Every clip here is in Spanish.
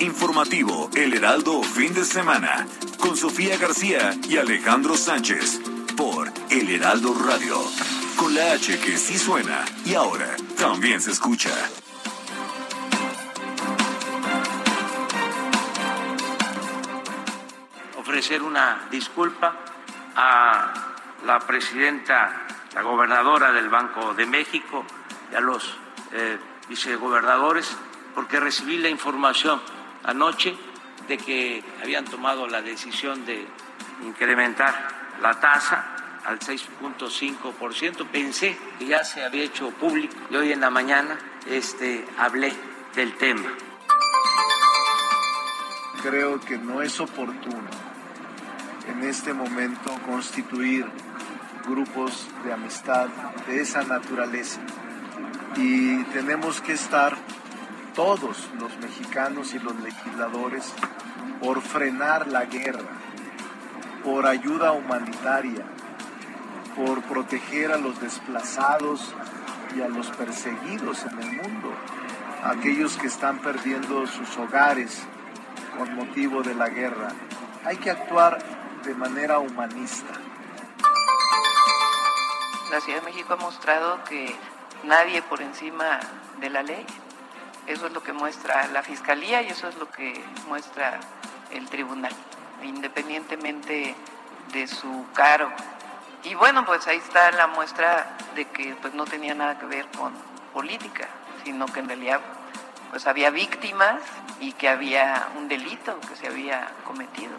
Informativo El Heraldo Fin de Semana con Sofía García y Alejandro Sánchez por El Heraldo Radio. Con la H que sí suena y ahora también se escucha. Ofrecer una disculpa a la presidenta, la gobernadora del Banco de México y a los eh, vicegobernadores porque recibí la información anoche de que habían tomado la decisión de incrementar la tasa al 6.5%. Pensé que ya se había hecho público y hoy en la mañana este, hablé del tema. Creo que no es oportuno en este momento constituir grupos de amistad de esa naturaleza y tenemos que estar todos los mexicanos y los legisladores por frenar la guerra, por ayuda humanitaria, por proteger a los desplazados y a los perseguidos en el mundo, aquellos que están perdiendo sus hogares con motivo de la guerra. Hay que actuar de manera humanista. La Ciudad de México ha mostrado que nadie por encima de la ley. Eso es lo que muestra la Fiscalía y eso es lo que muestra el tribunal, independientemente de su cargo. Y bueno, pues ahí está la muestra de que pues no tenía nada que ver con política, sino que en realidad pues había víctimas y que había un delito que se había cometido.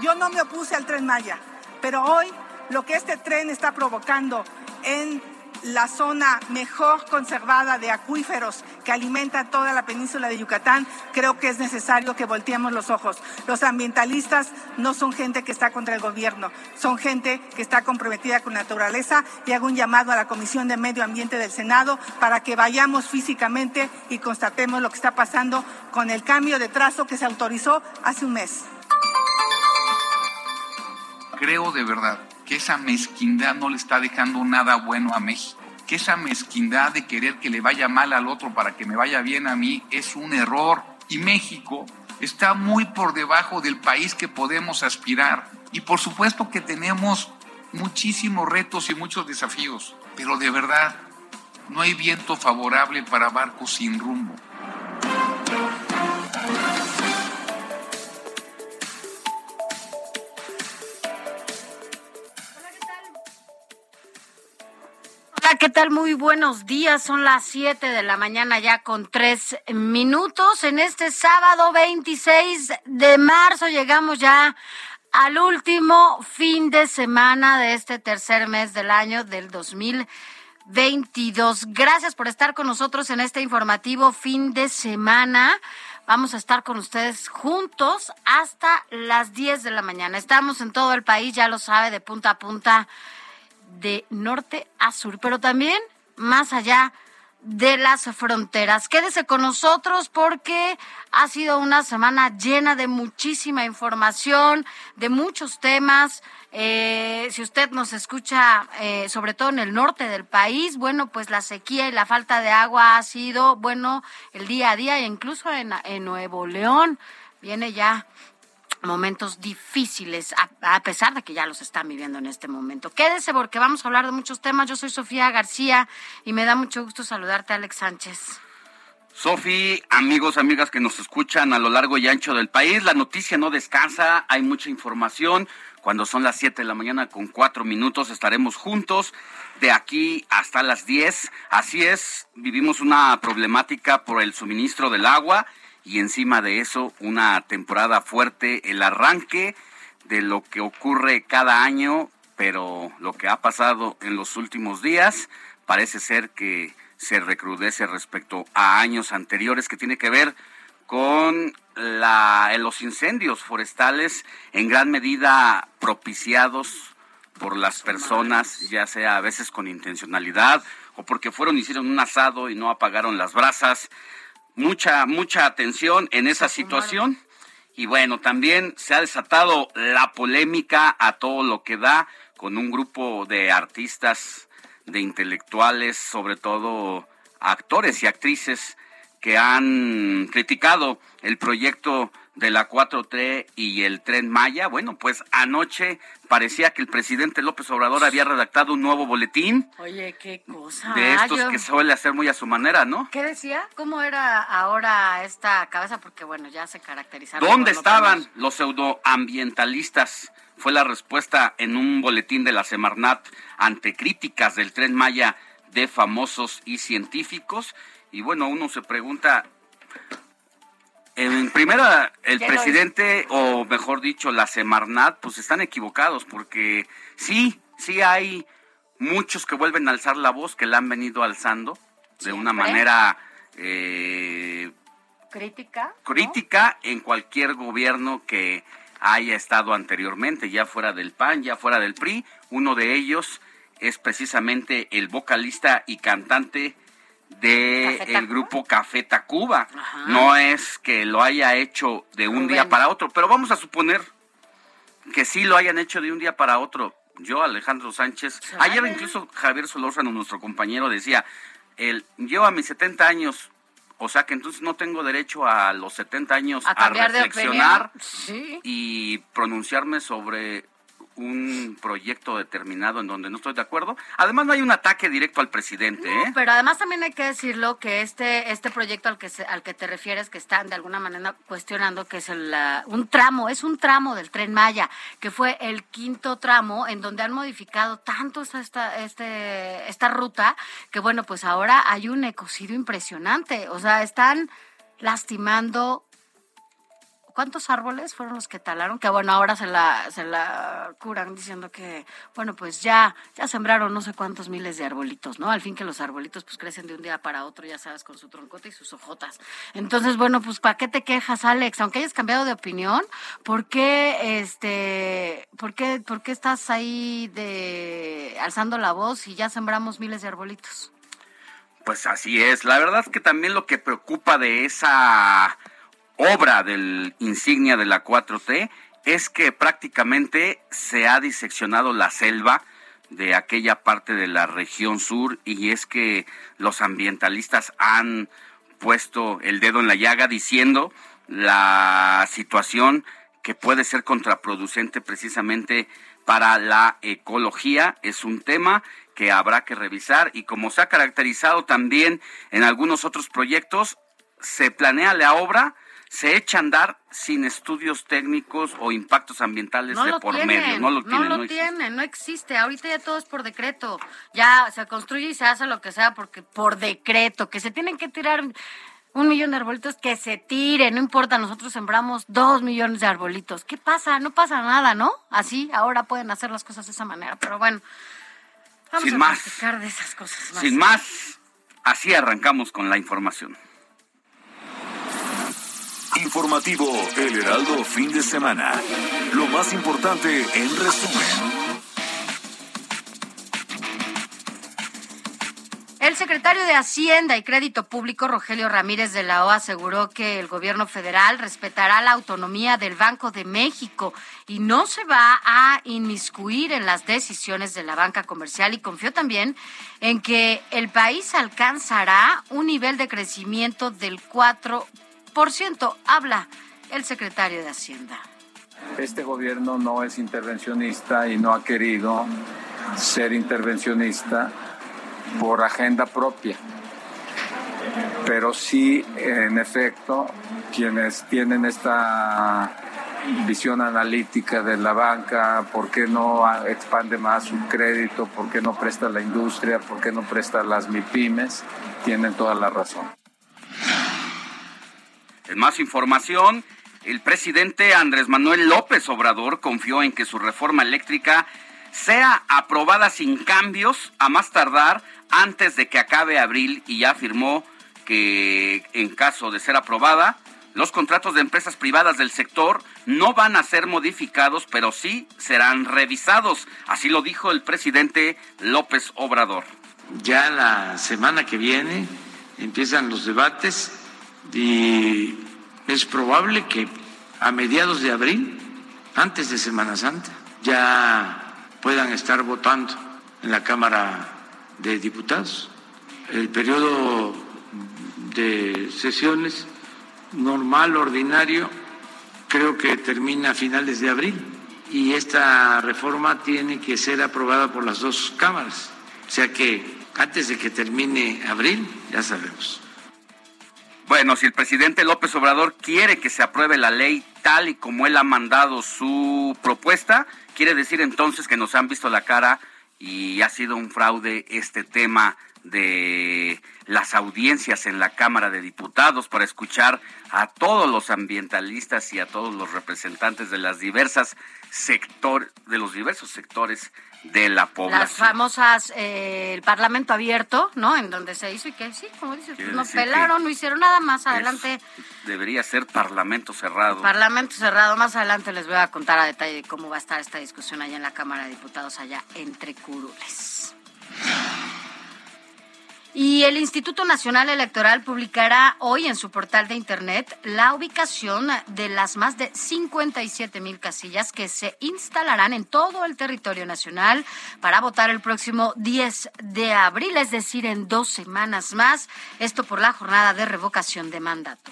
Yo no me opuse al tren Maya, pero hoy lo que este tren está provocando en la zona mejor conservada de acuíferos que alimenta toda la península de Yucatán, creo que es necesario que volteemos los ojos. Los ambientalistas no son gente que está contra el gobierno, son gente que está comprometida con la naturaleza y hago un llamado a la Comisión de Medio Ambiente del Senado para que vayamos físicamente y constatemos lo que está pasando con el cambio de trazo que se autorizó hace un mes. Creo de verdad que esa mezquindad no le está dejando nada bueno a México, que esa mezquindad de querer que le vaya mal al otro para que me vaya bien a mí es un error. Y México está muy por debajo del país que podemos aspirar. Y por supuesto que tenemos muchísimos retos y muchos desafíos, pero de verdad no hay viento favorable para barcos sin rumbo. ¿Qué tal? Muy buenos días. Son las 7 de la mañana ya con tres minutos. En este sábado 26 de marzo llegamos ya al último fin de semana de este tercer mes del año del 2022. Gracias por estar con nosotros en este informativo fin de semana. Vamos a estar con ustedes juntos hasta las 10 de la mañana. Estamos en todo el país, ya lo sabe, de punta a punta de norte a sur, pero también más allá de las fronteras. Quédese con nosotros porque ha sido una semana llena de muchísima información, de muchos temas. Eh, si usted nos escucha, eh, sobre todo en el norte del país, bueno, pues la sequía y la falta de agua ha sido, bueno, el día a día, incluso en Nuevo León viene ya momentos difíciles, a, pesar de que ya los están viviendo en este momento. Quédese porque vamos a hablar de muchos temas. Yo soy Sofía García y me da mucho gusto saludarte, Alex Sánchez. Sofi, amigos, amigas que nos escuchan a lo largo y ancho del país, la noticia no descansa, hay mucha información. Cuando son las 7 de la mañana con cuatro minutos estaremos juntos de aquí hasta las 10. Así es, vivimos una problemática por el suministro del agua y encima de eso una temporada fuerte, el arranque de lo que ocurre cada año, pero lo que ha pasado en los últimos días parece ser que se recrudece respecto a años anteriores que tiene que ver con la, los incendios forestales en gran medida propiciados por las personas, ya sea a veces con intencionalidad o porque fueron, hicieron un asado y no apagaron las brasas. Mucha, mucha atención en esa situación. Y bueno, también se ha desatado la polémica a todo lo que da con un grupo de artistas, de intelectuales, sobre todo actores y actrices que han criticado el proyecto de la 4T y el tren Maya. Bueno, pues anoche parecía que el presidente López Obrador había redactado un nuevo boletín. Oye, qué cosa. De estos que suele hacer muy a su manera, ¿no? ¿Qué decía? ¿Cómo era ahora esta cabeza? Porque bueno, ya se caracterizaron. ¿Dónde estaban los pseudoambientalistas? Fue la respuesta en un boletín de la Semarnat ante críticas del tren Maya de famosos y científicos. Y bueno, uno se pregunta, en primera, el presidente, o mejor dicho, la Semarnat, pues están equivocados, porque sí, sí hay muchos que vuelven a alzar la voz, que la han venido alzando de una manera eh, crítica. Crítica en cualquier gobierno que haya estado anteriormente, ya fuera del PAN, ya fuera del PRI. Uno de ellos es precisamente el vocalista y cantante del el grupo Café Tacuba. No es que lo haya hecho de un día para otro, pero vamos a suponer que sí lo hayan hecho de un día para otro. Yo, Alejandro Sánchez, ayer incluso Javier Solórzano, nuestro compañero, decía, el, yo a mis 70 años, o sea que entonces no tengo derecho a los 70 años a, reflexionar y pronunciarme sobre un proyecto determinado en donde no estoy de acuerdo. Además, no hay un ataque directo al presidente. ¿eh? Pero además también hay que decirlo que este este proyecto al que al que te refieres, que están de alguna manera cuestionando, que es el, un tramo, es un tramo del tren Maya, que fue el quinto tramo en donde han modificado tanto esta, este, esta ruta, que bueno, pues ahora hay un ecocidio impresionante. O sea, están lastimando ¿Cuántos árboles fueron los que talaron? Que bueno, ahora se la, se la curan diciendo que, bueno, pues ya, ya sembraron no sé cuántos miles de arbolitos, ¿no? Al fin que los arbolitos pues crecen de un día para otro, ya sabes, con su troncote y sus hojotas. Entonces, bueno, pues ¿para qué te quejas, Alex? Aunque hayas cambiado de opinión, ¿por qué, este, por qué, por qué estás ahí de alzando la voz y ya sembramos miles de arbolitos? Pues así es. La verdad es que también lo que preocupa de esa obra del insignia de la 4T es que prácticamente se ha diseccionado la selva de aquella parte de la región sur y es que los ambientalistas han puesto el dedo en la llaga diciendo la situación que puede ser contraproducente precisamente para la ecología. Es un tema que habrá que revisar y como se ha caracterizado también en algunos otros proyectos, se planea la obra se echa a andar sin estudios técnicos o impactos ambientales de por medio. No lo tienen. No lo tienen, no existe. Ahorita ya todo es por decreto. Ya se construye y se hace lo que sea porque por decreto, que se tienen que tirar un millón de arbolitos, que se tire, no importa, nosotros sembramos dos millones de arbolitos. ¿Qué pasa? No pasa nada, ¿no? Así ahora pueden hacer las cosas de esa manera, pero bueno. Vamos sin a más, de esas cosas más. Sin más, así arrancamos con la información. Informativo El Heraldo Fin de Semana. Lo más importante en resumen. El secretario de Hacienda y Crédito Público, Rogelio Ramírez de la O, aseguró que el gobierno federal respetará la autonomía del Banco de México y no se va a inmiscuir en las decisiones de la banca comercial y confió también en que el país alcanzará un nivel de crecimiento del 4 por ciento, habla el secretario de Hacienda. Este gobierno no es intervencionista y no ha querido ser intervencionista por agenda propia. Pero sí, en efecto, quienes tienen esta visión analítica de la banca, por qué no expande más su crédito, por qué no presta la industria, por qué no presta las MIPIMES, tienen toda la razón. En más información, el presidente Andrés Manuel López Obrador confió en que su reforma eléctrica sea aprobada sin cambios a más tardar antes de que acabe abril y ya afirmó que en caso de ser aprobada, los contratos de empresas privadas del sector no van a ser modificados, pero sí serán revisados. Así lo dijo el presidente López Obrador. Ya la semana que viene empiezan los debates y es probable que a mediados de abril, antes de Semana Santa, ya puedan estar votando en la Cámara de Diputados. El periodo de sesiones normal, ordinario, creo que termina a finales de abril y esta reforma tiene que ser aprobada por las dos cámaras. O sea que antes de que termine abril, ya sabemos. Bueno, si el presidente López Obrador quiere que se apruebe la ley tal y como él ha mandado su propuesta, quiere decir entonces que nos han visto la cara y ha sido un fraude este tema de las audiencias en la Cámara de Diputados para escuchar a todos los ambientalistas y a todos los representantes de las diversas sectores de los diversos sectores de la población. Las famosas, eh, el Parlamento abierto, ¿no? En donde se hizo y que sí, como dices, pues no pelaron, no hicieron nada más adelante. Debería ser Parlamento cerrado. Parlamento cerrado. Más adelante les voy a contar a detalle cómo va a estar esta discusión allá en la Cámara de Diputados, allá entre curules. Y el Instituto Nacional Electoral publicará hoy en su portal de Internet la ubicación de las más de 57 mil casillas que se instalarán en todo el territorio nacional para votar el próximo 10 de abril, es decir, en dos semanas más. Esto por la jornada de revocación de mandato.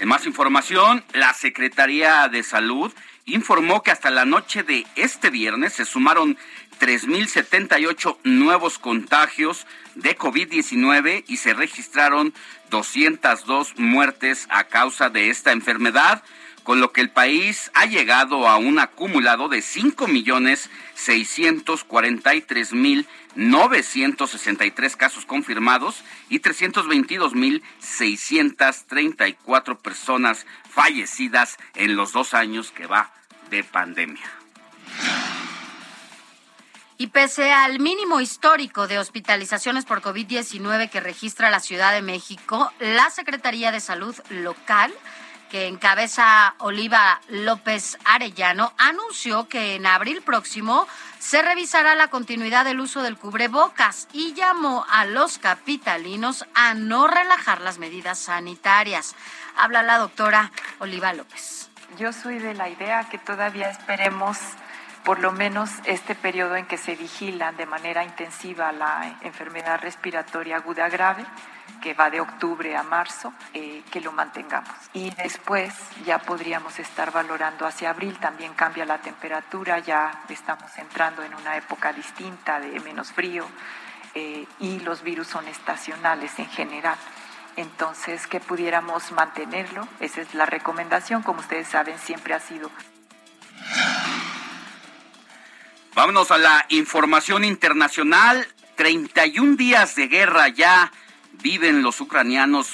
En más información, la Secretaría de Salud informó que hasta la noche de este viernes se sumaron 3.078 nuevos contagios de COVID-19 y se registraron 202 muertes a causa de esta enfermedad, con lo que el país ha llegado a un acumulado de 5.643.963 casos confirmados y 322.634 personas fallecidas en los dos años que va de pandemia. Y pese al mínimo histórico de hospitalizaciones por COVID-19 que registra la Ciudad de México, la Secretaría de Salud local, que encabeza Oliva López Arellano, anunció que en abril próximo se revisará la continuidad del uso del cubrebocas y llamó a los capitalinos a no relajar las medidas sanitarias. Habla la doctora Oliva López. Yo soy de la idea que todavía esperemos por lo menos este periodo en que se vigila de manera intensiva la enfermedad respiratoria aguda grave, que va de octubre a marzo, eh, que lo mantengamos. Y después ya podríamos estar valorando hacia abril, también cambia la temperatura, ya estamos entrando en una época distinta de menos frío eh, y los virus son estacionales en general. Entonces, que pudiéramos mantenerlo, esa es la recomendación, como ustedes saben, siempre ha sido Vámonos a la información internacional. 31 días de guerra ya viven los ucranianos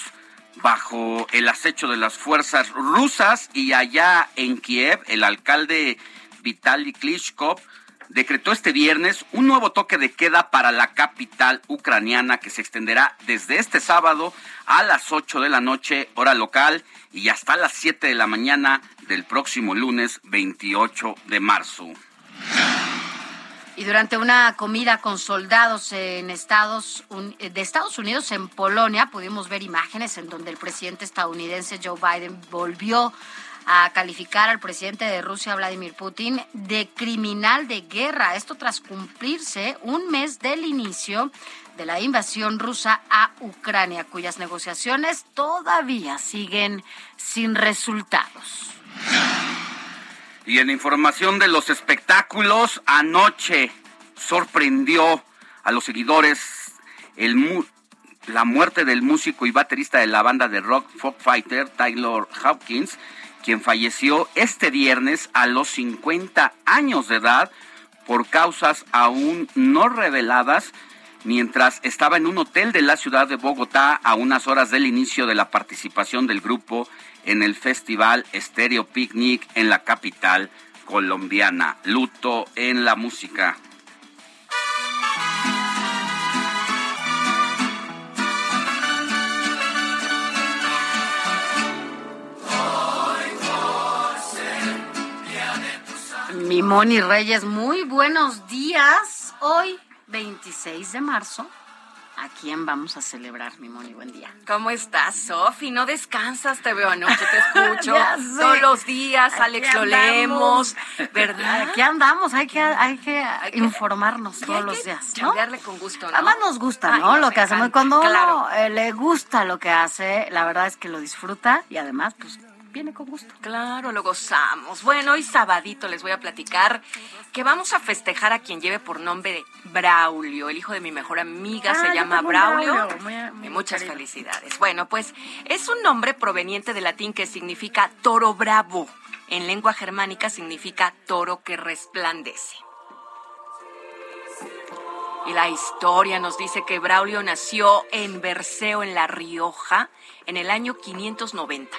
bajo el acecho de las fuerzas rusas y allá en Kiev el alcalde Vitaly Klitschko decretó este viernes un nuevo toque de queda para la capital ucraniana que se extenderá desde este sábado a las 8 de la noche hora local y hasta las 7 de la mañana del próximo lunes 28 de marzo. Y durante una comida con soldados de Estados Unidos en Polonia pudimos ver imágenes en donde el presidente estadounidense Joe Biden volvió a calificar al presidente de Rusia, Vladimir Putin, de criminal de guerra. Esto tras cumplirse un mes del inicio de la invasión rusa a Ucrania, cuyas negociaciones todavía siguen sin resultados. Y en información de los espectáculos, anoche sorprendió a los seguidores la muerte del músico y baterista de la banda de rock Folk Fighter, Taylor Hopkins, quien falleció este viernes a los 50 años de edad por causas aún no reveladas. mientras estaba en un hotel de la ciudad de Bogotá a unas horas del inicio de la participación del grupo en el festival Stereo Picnic en la capital colombiana. Luto en la música. Mi Moni Reyes, muy buenos días. Hoy, 26 de marzo, ¿a quién vamos a celebrar, mi Moni? Buen día. ¿Cómo estás, Sofi? No descansas, te veo anoche, te escucho. Todos los días, Alex lo leemos, ¿verdad? Aquí andamos, hay que, hay que informarnos todos los días, ¿no? Con gusto, ¿no? Además nos gusta, ¿no? Lo que hacemos. Cuando claro. uno eh, le gusta lo que hace, la verdad es que lo disfruta y además, pues, viene con gusto. Claro, lo gozamos. Bueno, hoy sabadito les voy a platicar que vamos a festejar a quien lleve por nombre Braulio. El hijo de mi mejor amiga Ah, se llama Braulio. Braulio, muy- muchas querido. felicidades. Bueno, pues es un nombre proveniente del latín que significa toro bravo. En lengua germánica significa toro que resplandece. Y la historia nos dice que Braulio nació en Berceo, en La Rioja, en el año 590.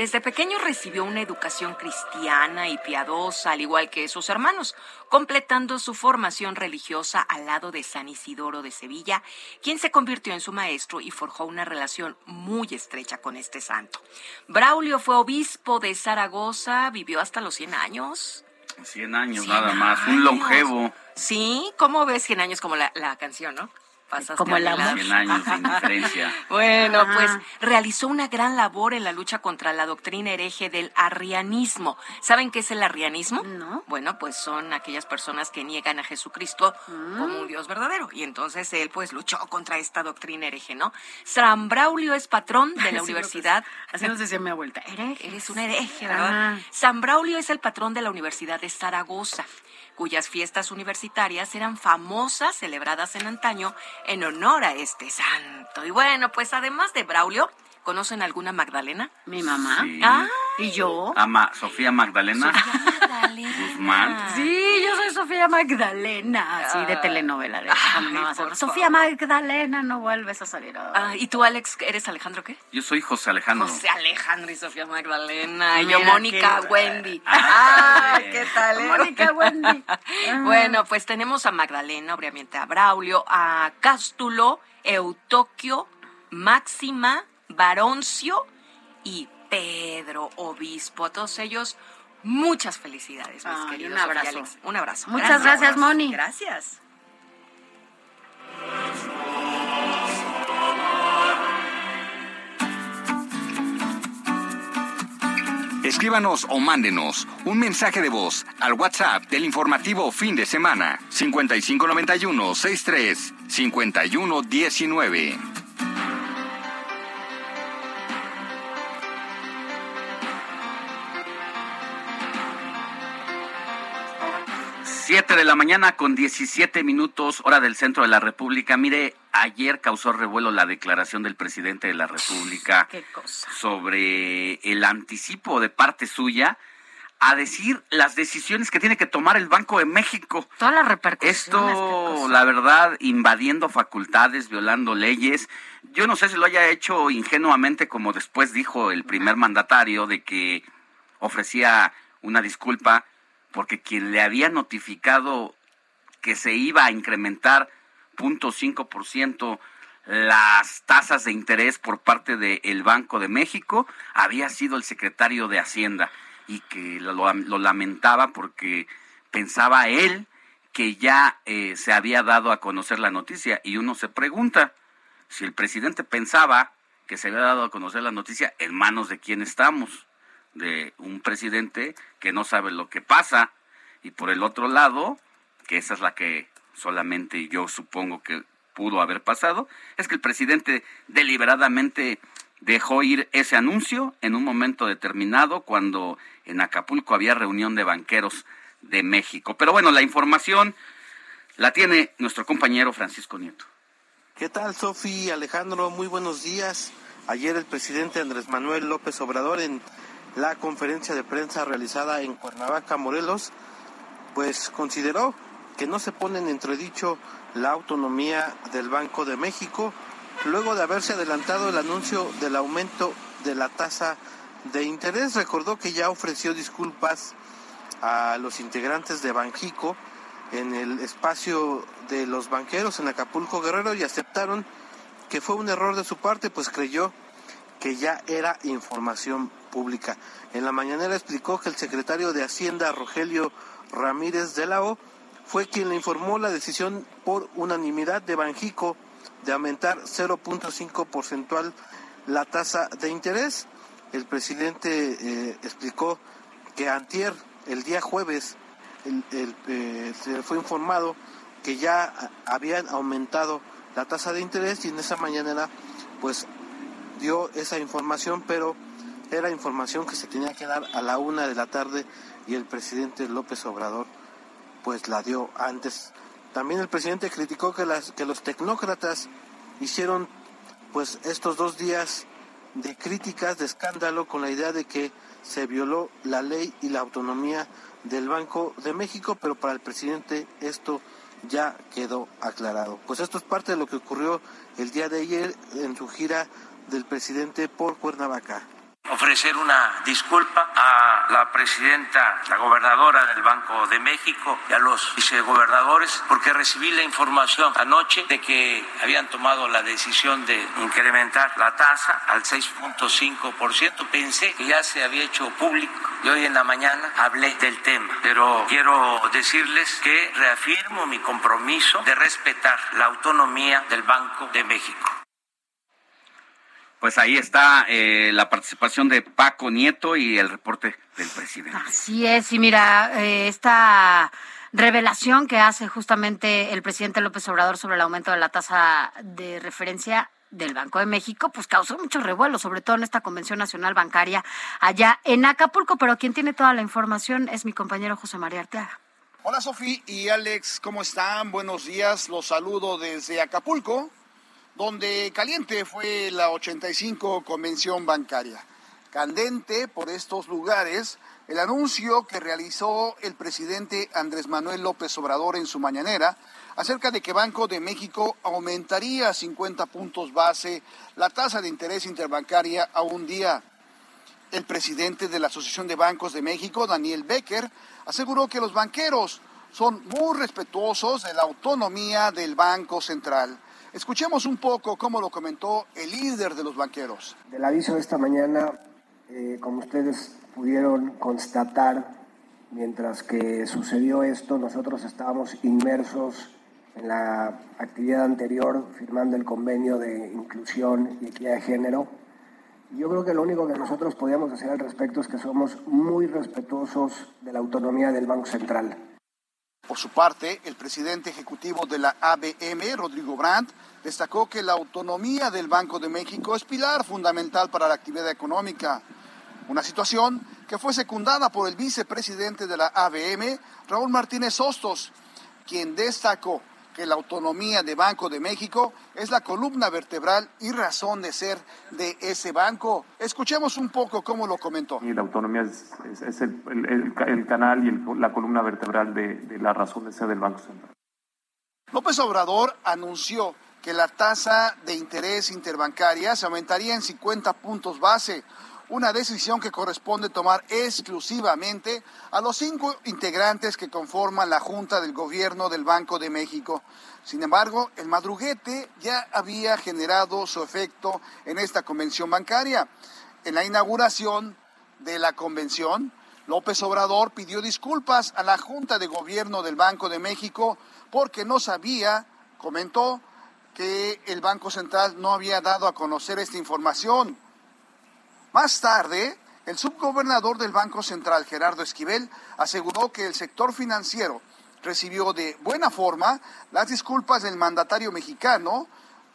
Desde pequeño recibió una educación cristiana y piadosa, al igual que sus hermanos, completando su formación religiosa al lado de San Isidoro de Sevilla, quien se convirtió en su maestro y forjó una relación muy estrecha con este santo. Braulio fue obispo de Zaragoza, vivió hasta los 100 años. 100 años 100 nada más, un longevo. Sí, ¿cómo ves 100 años como la, la canción, no? Pasaste Como el amor. lado. 100 años de indiferencia. Bueno, Ajá. pues realizó una gran labor en la lucha contra la doctrina hereje del arrianismo. ¿Saben qué es el arrianismo? No. Bueno, pues son aquellas personas que niegan a Jesucristo como un Dios verdadero. Y entonces él pues luchó contra esta doctrina hereje, ¿no? San Braulio es patrón de la universidad. Así nos decía mi abuelita. Hereje. Eres una hereje, ¿verdad? San Braulio es el patrón de la Universidad de Zaragoza, cuyas fiestas universitarias eran famosas, celebradas en antaño, en honor a este santo. Y bueno, pues además de Braulio, ¿conocen alguna Magdalena? Mi mamá. Sí. Ah, ¿Y yo? Ama Sofía Magdalena Magdalena. Guzmán. Sí, yo soy Sofía Magdalena, así de Ah. telenovela. De por Sofía Magdalena, no vuelves a salir. Ah, ¿Y tú, Alex, eres Alejandro qué? Yo soy José Alejandro. José Alejandro y Sofía Magdalena. Y yo, Mónica qué- Wendy. Ah, Ah, ¿qué tal? eh? Mónica Wendy. Bueno, pues tenemos a Magdalena, obviamente a Braulio, a Cástulo, Eutoquio, Máxima, Baroncio y Pedro, obispo. A todos ellos, muchas felicidades, mis queridos. un abrazo. Alex. Un abrazo. Muchas gracias, Moni. Gracias. Escríbanos o mándenos un mensaje de voz al WhatsApp del informativo fin de semana 5591 63 5119. Siete de la mañana con 17 minutos, hora del centro de la República. Mire, ayer causó revuelo la declaración del presidente de la República Qué cosa. sobre el anticipo de parte suya a decir las decisiones que tiene que tomar el Banco de México. Todas las repercusiones. Esto, la verdad, invadiendo facultades, violando leyes. Yo no sé si lo haya hecho ingenuamente, como después dijo el primer mandatario, de que ofrecía una disculpa porque quien le había notificado que se iba a incrementar 0.5% las tasas de interés por parte del Banco de México había sido el secretario de Hacienda y que lo, lo- lamentaba porque pensaba él que ya eh, se había dado a conocer la noticia. Y uno se pregunta si el presidente pensaba que se había dado a conocer la noticia en manos de quién estamos, de un presidente que no sabe lo que pasa y por el otro lado, que esa es la que solamente yo supongo que pudo haber pasado, es que el presidente deliberadamente dejó ir ese anuncio en un momento determinado cuando en Acapulco había reunión de banqueros de México. Pero bueno, la información la tiene nuestro compañero Francisco Nieto. ¿Qué tal, Sofi, Alejandro? Muy buenos días. Ayer el presidente Andrés Manuel López Obrador en la conferencia de prensa realizada en Cuernavaca, Morelos, pues consideró que no se pone en entredicho la autonomía del Banco de México, luego de haberse adelantado el anuncio del aumento de la tasa de interés. Recordó que ya ofreció disculpas a los integrantes de Banjico en el espacio de los banqueros en Acapulco Guerrero y aceptaron que fue un error de su parte, pues creyó que ya era información pública. En la mañanera explicó que el secretario de Hacienda, Rogelio Ramírez de la O, fue quien le informó la decisión por unanimidad de Banjico de aumentar 0.5 porcentual la tasa de interés. El presidente eh, explicó que antier, el día jueves, eh, se fue informado que ya habían aumentado la tasa de interés y en esa mañana pues dio esa información, pero era información que se tenía que dar a la una de la tarde y el presidente López Obrador pues la dio antes. También el presidente criticó que, las, que los tecnócratas hicieron pues estos dos días de críticas, de escándalo, con la idea de que se violó la ley y la autonomía del Banco de México, pero para el presidente esto ya quedó aclarado. Pues esto es parte de lo que ocurrió el día de ayer en su gira del presidente por Cuernavaca ofrecer una disculpa a la presidenta, la gobernadora del Banco de México y a los vicegobernadores porque recibí la información anoche de que habían tomado la decisión de incrementar la tasa al 6.5%. Pensé que ya se había hecho público y hoy en la mañana hablé del tema, pero quiero decirles que reafirmo mi compromiso de respetar la autonomía del Banco de México. Pues ahí está eh, la participación de Paco Nieto y el reporte del presidente. Así es, y mira, eh, esta revelación que hace justamente el presidente López Obrador sobre el aumento de la tasa de referencia del Banco de México, pues causó mucho revuelo, sobre todo en esta Convención Nacional Bancaria allá en Acapulco, pero quien tiene toda la información es mi compañero José María Arteaga. Hola Sofía y Alex, ¿cómo están? Buenos días, los saludo desde Acapulco donde caliente fue la 85 Convención Bancaria. Candente por estos lugares el anuncio que realizó el presidente Andrés Manuel López Obrador en su mañanera acerca de que Banco de México aumentaría 50 puntos base la tasa de interés interbancaria a un día. El presidente de la Asociación de Bancos de México, Daniel Becker, aseguró que los banqueros son muy respetuosos de la autonomía del Banco Central Escuchemos un poco cómo lo comentó el líder de los banqueros. Del aviso de esta mañana, eh, como ustedes pudieron constatar, mientras que sucedió esto, nosotros estábamos inmersos en la actividad anterior, firmando el convenio de inclusión y equidad de género. Yo creo que lo único que nosotros podíamos decir al respecto es que somos muy respetuosos de la autonomía del Banco Central. Por su parte, el presidente ejecutivo de la ABM, Rodrigo Brandt, destacó que la autonomía del Banco de México es pilar fundamental para la actividad económica. Una situación que fue secundada por el vicepresidente de la ABM, Raúl Martínez Hostos, quien destacó que la autonomía de Banco de México es la columna vertebral y razón de ser de ese banco. Escuchemos un poco cómo lo comentó. Y la autonomía es, el, canal y la columna vertebral de, de la razón de ser del Banco Central. López Obrador anunció que la tasa de interés interbancaria se aumentaría en 50 puntos base, una decisión que corresponde tomar exclusivamente a los cinco integrantes que conforman la Junta del Gobierno del Banco de México. Sin embargo, el madruguete ya había generado su efecto en esta convención bancaria. En la inauguración de la convención, López Obrador pidió disculpas a la Junta de Gobierno del Banco de México porque no sabía, comentó, que el Banco Central no había dado a conocer esta información. Más tarde, el subgobernador del Banco Central, Gerardo Esquivel, aseguró que el sector financiero recibió de buena forma las disculpas del mandatario mexicano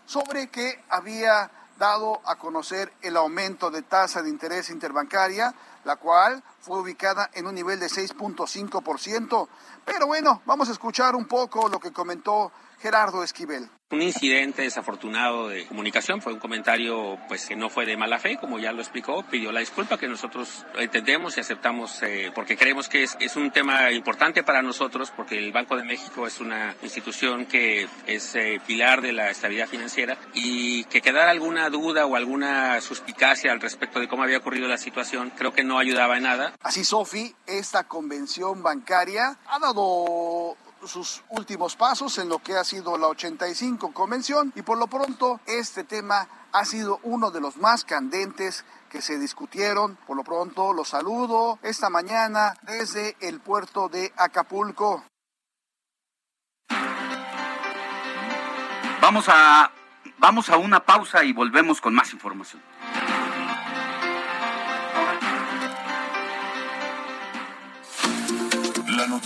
sobre que había dado a conocer el aumento de tasa de interés interbancaria, la cual fue ubicada en un nivel de 6.5%. Pero bueno, vamos a escuchar un poco lo que comentó Gerardo Esquivel. Un incidente desafortunado de comunicación, fue un comentario pues que no fue de mala fe, como ya lo explicó, pidió la disculpa que nosotros entendemos y aceptamos eh, porque creemos que es, un tema importante para nosotros porque el Banco de México es una institución que es eh, pilar de la estabilidad financiera y que quedara alguna duda o alguna suspicacia al respecto de cómo había ocurrido la situación creo que no ayudaba en nada. Así, Sofi, esta convención bancaria ha dado sus últimos pasos en lo que ha sido la 85 convención y por lo pronto este tema ha sido uno de los más candentes que se discutieron. Por lo pronto los saludo esta mañana desde el puerto de Acapulco. Vamos a vamos a una pausa y volvemos con más información.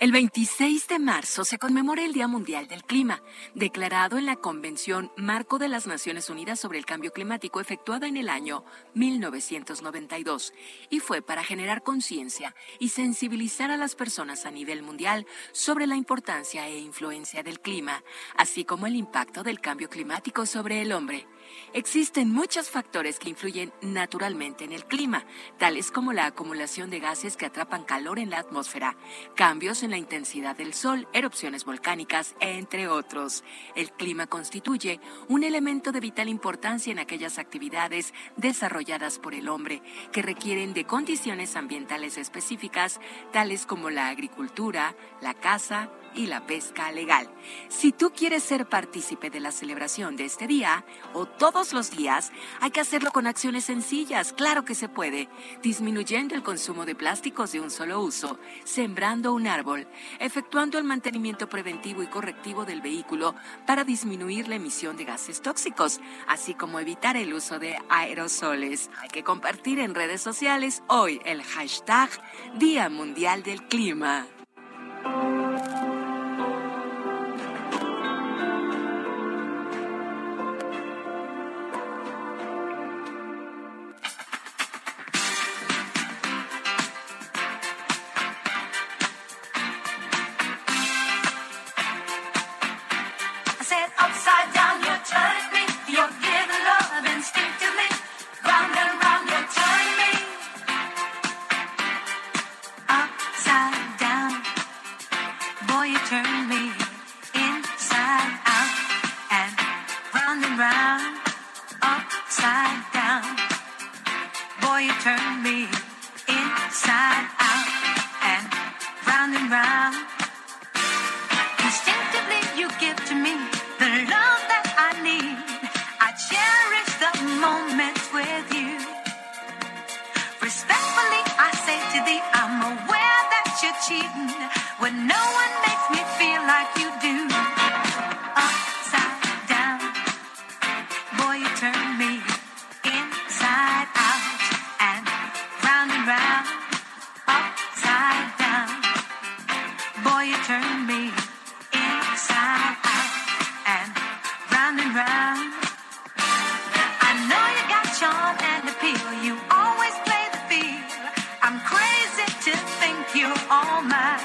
El 26 de marzo se conmemora el Día Mundial del Clima, declarado en la Convención Marco de las Naciones Unidas sobre el Cambio Climático efectuada en el año 1992, y fue para generar conciencia y sensibilizar a las personas a nivel mundial sobre la importancia e influencia del clima, así como el impacto del cambio climático sobre el hombre. Existen muchos factores que influyen naturalmente en el clima, tales como la acumulación de gases que atrapan calor en la atmósfera, cambios en la intensidad del sol, erupciones volcánicas, entre otros. El clima constituye un elemento de vital importancia en aquellas actividades desarrolladas por el hombre que requieren de condiciones ambientales específicas, tales como la agricultura, la caza, y la pesca legal. Si tú quieres ser partícipe de la celebración de este día o todos los días, hay que hacerlo con acciones sencillas, claro que se puede, disminuyendo el consumo de plásticos de un solo uso, sembrando un árbol, efectuando el mantenimiento preventivo y correctivo del vehículo para disminuir la emisión de gases tóxicos, así como evitar el uso de aerosoles. Hay que compartir en redes sociales hoy el hashtag Día Mundial del Clima. you turn me inside out and round and round. I know you got charm and appeal. You always play the field. I'm crazy to think you're all mine.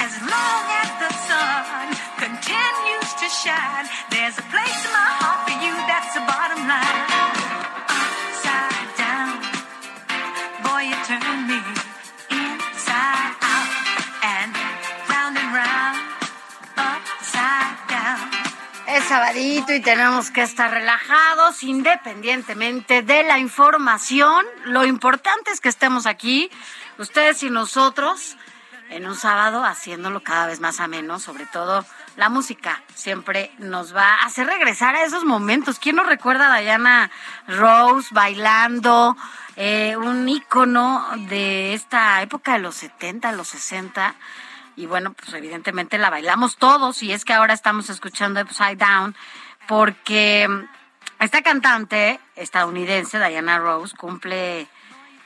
As long as the sun continues to shine, there's a place in my heart. Y tenemos que estar relajados independientemente de la información. Lo importante es que estemos aquí, ustedes y nosotros, en un sábado haciéndolo cada vez más ameno, sobre todo la música siempre nos va a hacer regresar a esos momentos. ¿Quién nos recuerda a Diana Rose bailando? Eh, un ícono de esta época de los 70, los 60 y bueno, pues evidentemente la bailamos todos y es que ahora estamos escuchando Upside Down porque esta cantante estadounidense, Diana Rose, cumple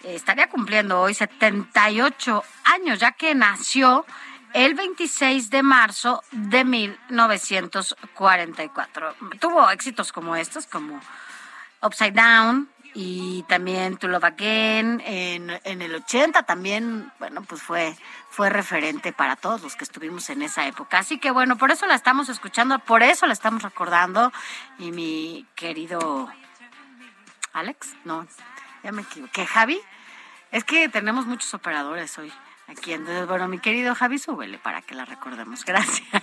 estaría cumpliendo hoy 78 años, ya que nació el 26 de marzo de 1944. Tuvo éxitos como estos, como Upside Down y también Again. En, en el 80 también, bueno, pues fue, fue referente para todos los que estuvimos en esa época. Así que bueno, por eso la estamos escuchando, por eso la estamos recordando. Y mi querido Alex, no, ya me equivoqué. Javi, es que tenemos muchos operadores hoy aquí. Entonces, bueno, mi querido Javi, súbele para que la recordemos. Gracias.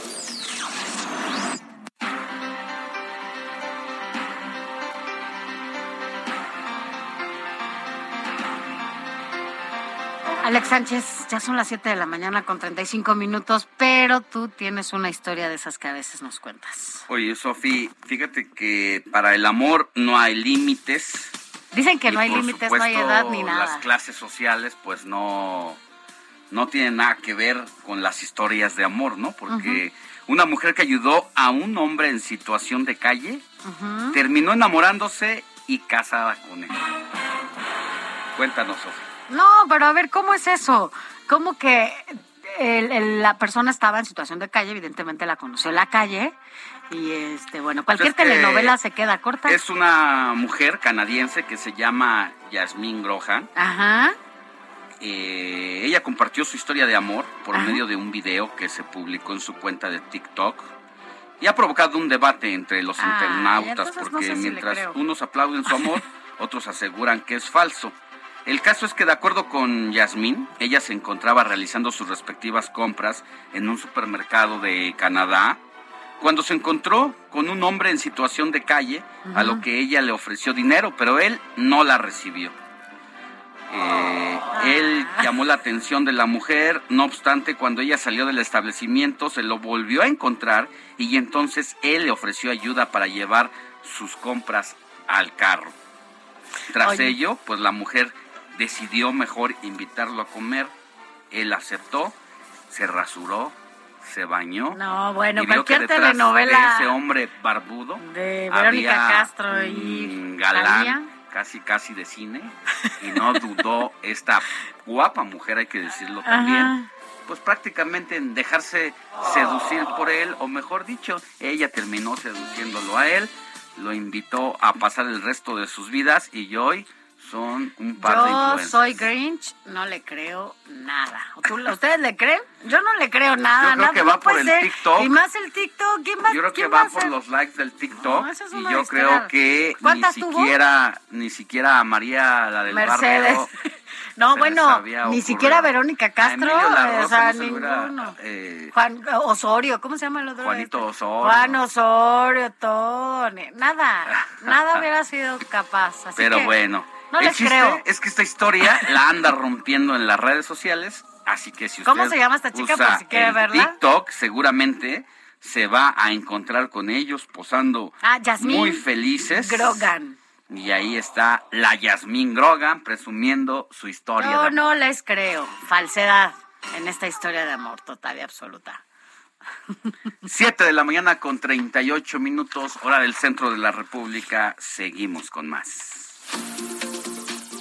Alex Sánchez, ya son las 7 de la mañana con 35 minutos, pero tú tienes una historia de esas que a veces nos cuentas. Oye, Sofi, fíjate que para el amor no hay límites. Dicen que no hay límites, no hay edad ni nada. Las clases sociales, pues no, no tienen nada que ver con las historias de amor, ¿no? Porque una mujer que ayudó a un hombre en situación de calle terminó enamorándose y casada con él. Cuéntanos, Sofi. No, pero a ver, ¿cómo es eso? ¿Cómo que el- el- la persona estaba en situación de calle? Evidentemente la conoció en la calle. Y este, bueno, cualquier que telenovela se queda corta. Es una mujer canadiense que se llama Yasmín Grohan. Ajá. Eh, ella compartió su historia de amor por Ajá. medio de un video que se publicó en su cuenta de TikTok y ha provocado un debate entre los Ah, internautas no porque sé si le mientras unos aplauden su amor, otros aseguran que es falso. El caso es que de acuerdo con Yasmín, ella se encontraba realizando sus respectivas compras en un supermercado de Canadá cuando se encontró con un hombre en situación de calle a lo que ella le ofreció dinero, pero él no la recibió. Eh, él llamó la atención de la mujer, no obstante, cuando ella salió del establecimiento se lo volvió a encontrar y entonces él le ofreció ayuda para llevar sus compras al carro. Tras Oye. ello, pues la mujer decidió mejor invitarlo a comer, él aceptó, se rasuró, se bañó. No, bueno, y vio que cualquier detrás telenovela de ese hombre barbudo de Verónica había Castro y galán casi casi de cine y no dudó esta guapa mujer hay que decirlo también Ajá. pues prácticamente en dejarse seducir por él o mejor dicho ella terminó seduciéndolo a él lo invitó a pasar el resto de sus vidas y hoy son un par de Yo influencers soy Grinch, no le creo nada. ¿O tú- ¿Ustedes le creen? Yo no le creo nada. Yo creo nada, que no va puede por el ser. TikTok. Y más el TikTok. ¿Quién va, Yo creo que va por los likes del TikTok No, es y yo disquera. creo que ni siquiera ni siquiera a María la del Mercedes. barrio No, bueno, ni siquiera Verónica Castro, o sea, no se ninguno. eh, Juan Osorio, ¿cómo se llama el otro? Juanito este? Osorio. Juan Osorio, todo. ni- Nada, nada hubiera sido capaz. Así Pero que bueno, no les creo. es que esta historia la anda rompiendo en las redes sociales, así que si usted ¿Cómo se llama esta chica? usa Por si quiere verla. TikTok, seguramente se va a encontrar con ellos posando Ah, muy felices. Grogan. Y ahí está la Yasmín Grogan presumiendo su historia. de Yo amor. no les creo. Falsedad en esta historia de amor total y absoluta. 7 de la mañana con 38 minutos, hora del centro de la República. Seguimos con más.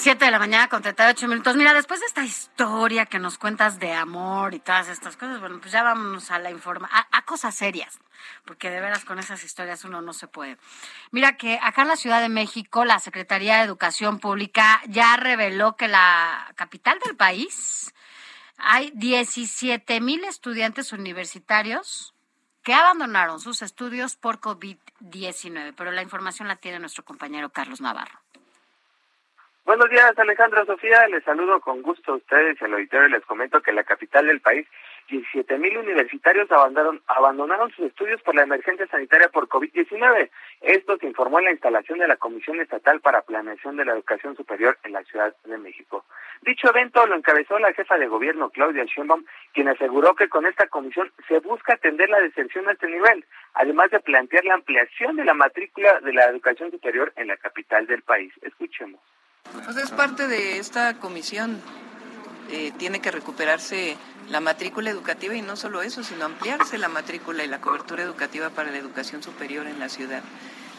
Siete de la mañana con 38 minutos. Mira, después de esta historia que nos cuentas de amor y todas estas cosas, bueno, pues ya vámonos a la informa a, a cosas serias, porque de veras con esas historias uno no se puede. Mira que acá en la Ciudad de México, la Secretaría de Educación Pública ya reveló que la capital del país hay 17 mil estudiantes universitarios que abandonaron sus estudios por COVID-19, pero la información la tiene nuestro compañero Carlos Navarro. Buenos días, Alejandra Sofía. Les saludo con gusto a ustedes y al auditorio. Les comento que en la capital del país, 17 mil universitarios abandonaron, abandonaron sus estudios por la emergencia sanitaria por COVID-19. Esto se informó en la instalación de la Comisión Estatal para Planeación de la Educación Superior en la Ciudad de México. Dicho evento lo encabezó la jefa de gobierno, Claudia Sheinbaum, quien aseguró que con esta comisión se busca atender la deserción a este nivel, además de plantear la ampliación de la matrícula de la educación superior en la capital del país. Escuchemos. Pues es parte de esta comisión. Eh, tiene que recuperarse la matrícula educativa y no solo eso, sino ampliarse la matrícula y la cobertura educativa para la educación superior en la ciudad.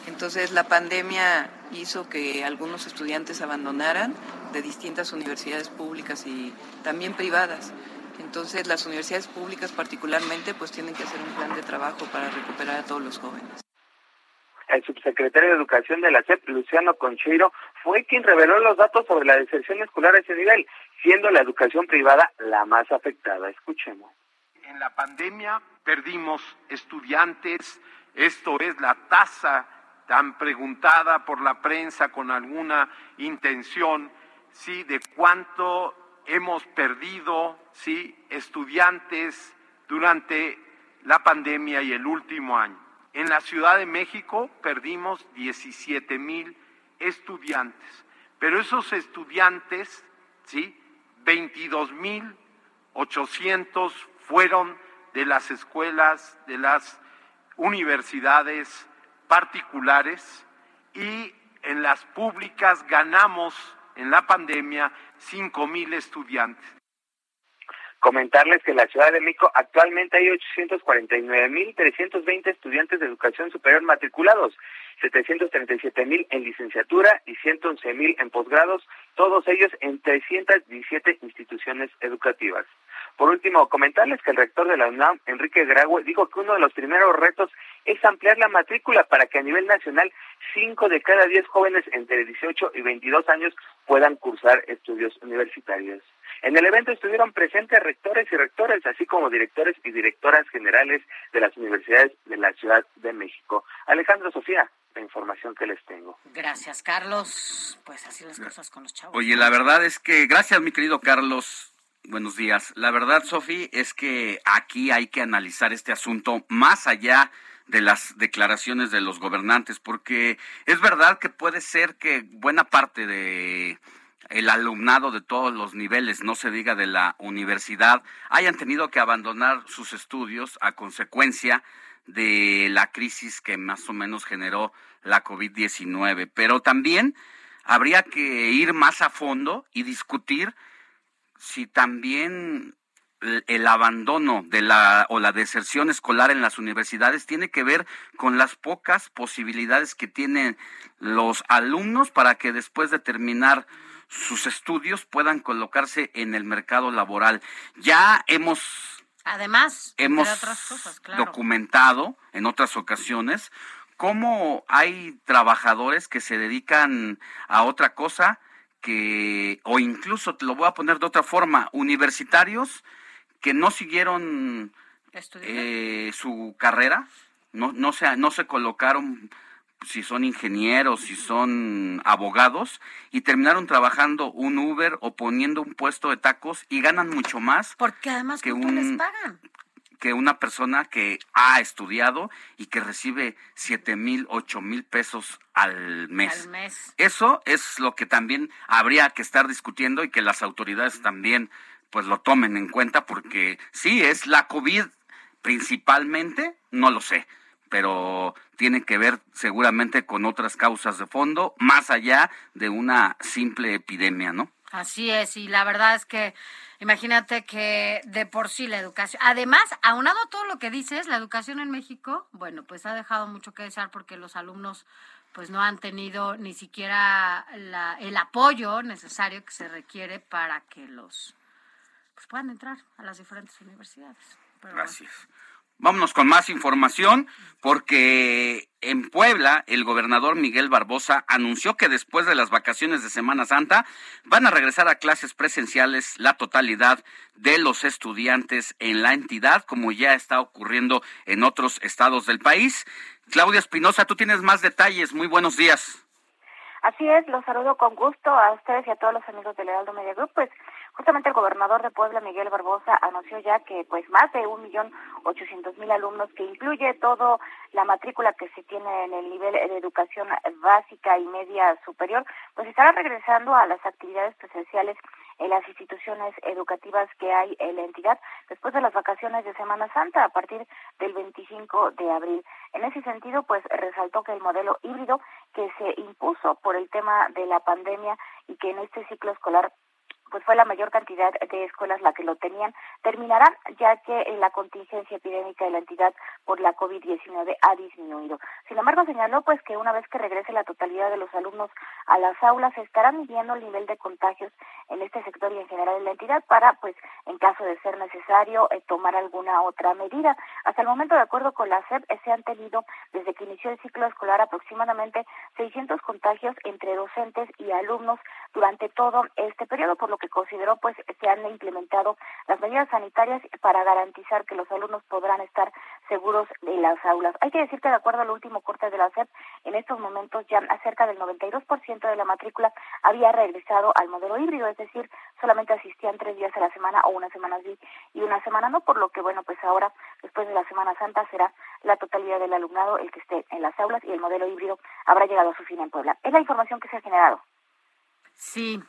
Entonces la pandemia hizo que algunos estudiantes abandonaran de distintas universidades públicas y también privadas. Entonces las universidades públicas particularmente pues tienen que hacer un plan de trabajo para recuperar a todos los jóvenes. El subsecretario de Educación de la Luciano Concheiro, fue quien reveló los datos sobre la deserción escolar a ese nivel, siendo la educación privada la más afectada. Escuchemos. En la pandemia perdimos estudiantes, esto es la tasa tan preguntada por la prensa con alguna intención, sí, de cuánto hemos perdido, sí, estudiantes durante la pandemia y el último año. En la Ciudad de México perdimos 17 mil estudiantes, pero esos estudiantes, ¿sí? 22 mil 800 fueron de las escuelas, de las universidades particulares y en las públicas ganamos en la pandemia 5 mil estudiantes. Comentarles que en la Ciudad de México actualmente hay 849.320 estudiantes de educación superior matriculados, 737.000 en licenciatura y 111.000 en posgrados, todos ellos en 317 instituciones educativas. Por último, comentarles que el rector de la UNAM, Enrique Graue, dijo que uno de los primeros retos es ampliar la matrícula para que a nivel nacional 5 de cada 10 jóvenes entre 18 y 22 años puedan cursar estudios universitarios. En el evento estuvieron presentes rectores y rectores, así como directores y directoras generales de las universidades de la Ciudad de México. Alejandro Sofía, la información que les tengo. Gracias, Carlos. Pues así las cosas con los chavos. Oye, la verdad es que, gracias, mi querido Carlos. Buenos días. La verdad, Sofi, es que aquí hay que analizar este asunto más allá de las declaraciones de los gobernantes, porque es verdad que puede ser que buena parte de el alumnado de todos los niveles, no se diga de la universidad, hayan tenido que abandonar sus estudios a consecuencia de la crisis que más o menos generó la COVID-19. Pero también habría que ir más a fondo y discutir si también el abandono de la o la deserción escolar en las universidades tiene que ver con las pocas posibilidades que tienen los alumnos para que después de terminar sus estudios puedan colocarse en el mercado laboral. Ya hemos Además, hemos otras cosas, claro. documentado en otras ocasiones cómo hay trabajadores que se dedican a otra cosa que, o incluso te lo voy a poner de otra forma, universitarios que no siguieron eh, su carrera, no, no, se, no se colocaron si son ingenieros, si son abogados, y terminaron trabajando un Uber o poniendo un puesto de tacos y ganan mucho más. Porque además, que un, les pagan? Que una persona que ha estudiado y que recibe siete mil, ocho mil pesos al mes. Al mes. Eso es lo que también habría que estar discutiendo y que las autoridades también pues lo tomen en cuenta porque sí, es la COVID principalmente, no lo sé pero tiene que ver seguramente con otras causas de fondo, más allá de una simple epidemia, ¿no? Así es, y la verdad es que imagínate que de por sí la educación, además, aunado a todo lo que dices, la educación en México, bueno, pues ha dejado mucho que desear porque los alumnos pues no han tenido ni siquiera la, el apoyo necesario que se requiere para que los pues puedan entrar a las diferentes universidades. Gracias. Vámonos con más información porque en Puebla el gobernador Miguel Barbosa anunció que después de las vacaciones de Semana Santa van a regresar a clases presenciales la totalidad de los estudiantes en la entidad, como ya está ocurriendo en otros estados del país. Claudia Espinosa, tú tienes más detalles. Muy buenos días. Así es, los saludo con gusto a ustedes y a todos los amigos del Heraldo Media Group. Pues justamente el gobernador de Puebla, Miguel Barbosa, anunció ya que pues más de un millón ochocientos mil alumnos, que incluye todo la matrícula que se tiene en el nivel de educación básica y media superior, pues estará regresando a las actividades presenciales en las instituciones educativas que hay en la entidad después de las vacaciones de Semana Santa a partir del 25 de abril. En ese sentido, pues resaltó que el modelo híbrido que se impuso por el tema de la pandemia y que en este ciclo escolar pues fue la mayor cantidad de escuelas la que lo tenían, terminarán ya que la contingencia epidémica de la entidad por la COVID-19 ha disminuido. Sin embargo, señaló pues que una vez que regrese la totalidad de los alumnos a las aulas, se estará midiendo el nivel de contagios en este sector y en general en la entidad para, pues, en caso de ser necesario, eh, tomar alguna otra medida. Hasta el momento, de acuerdo con la SEP, se han tenido desde que inició el ciclo escolar aproximadamente 600 contagios entre docentes y alumnos durante todo este periodo, por lo que consideró pues se han implementado las medidas sanitarias para garantizar que los alumnos podrán estar seguros en las aulas. Hay que decir que de acuerdo al último corte de la SEP, en estos momentos ya cerca del 92% de la matrícula había regresado al modelo híbrido, es decir, solamente asistían tres días a la semana o una semana sí y una semana no, por lo que bueno, pues ahora después de la Semana Santa será la totalidad del alumnado el que esté en las aulas y el modelo híbrido habrá llegado a su fin en Puebla. Es la información que se ha generado. Sí,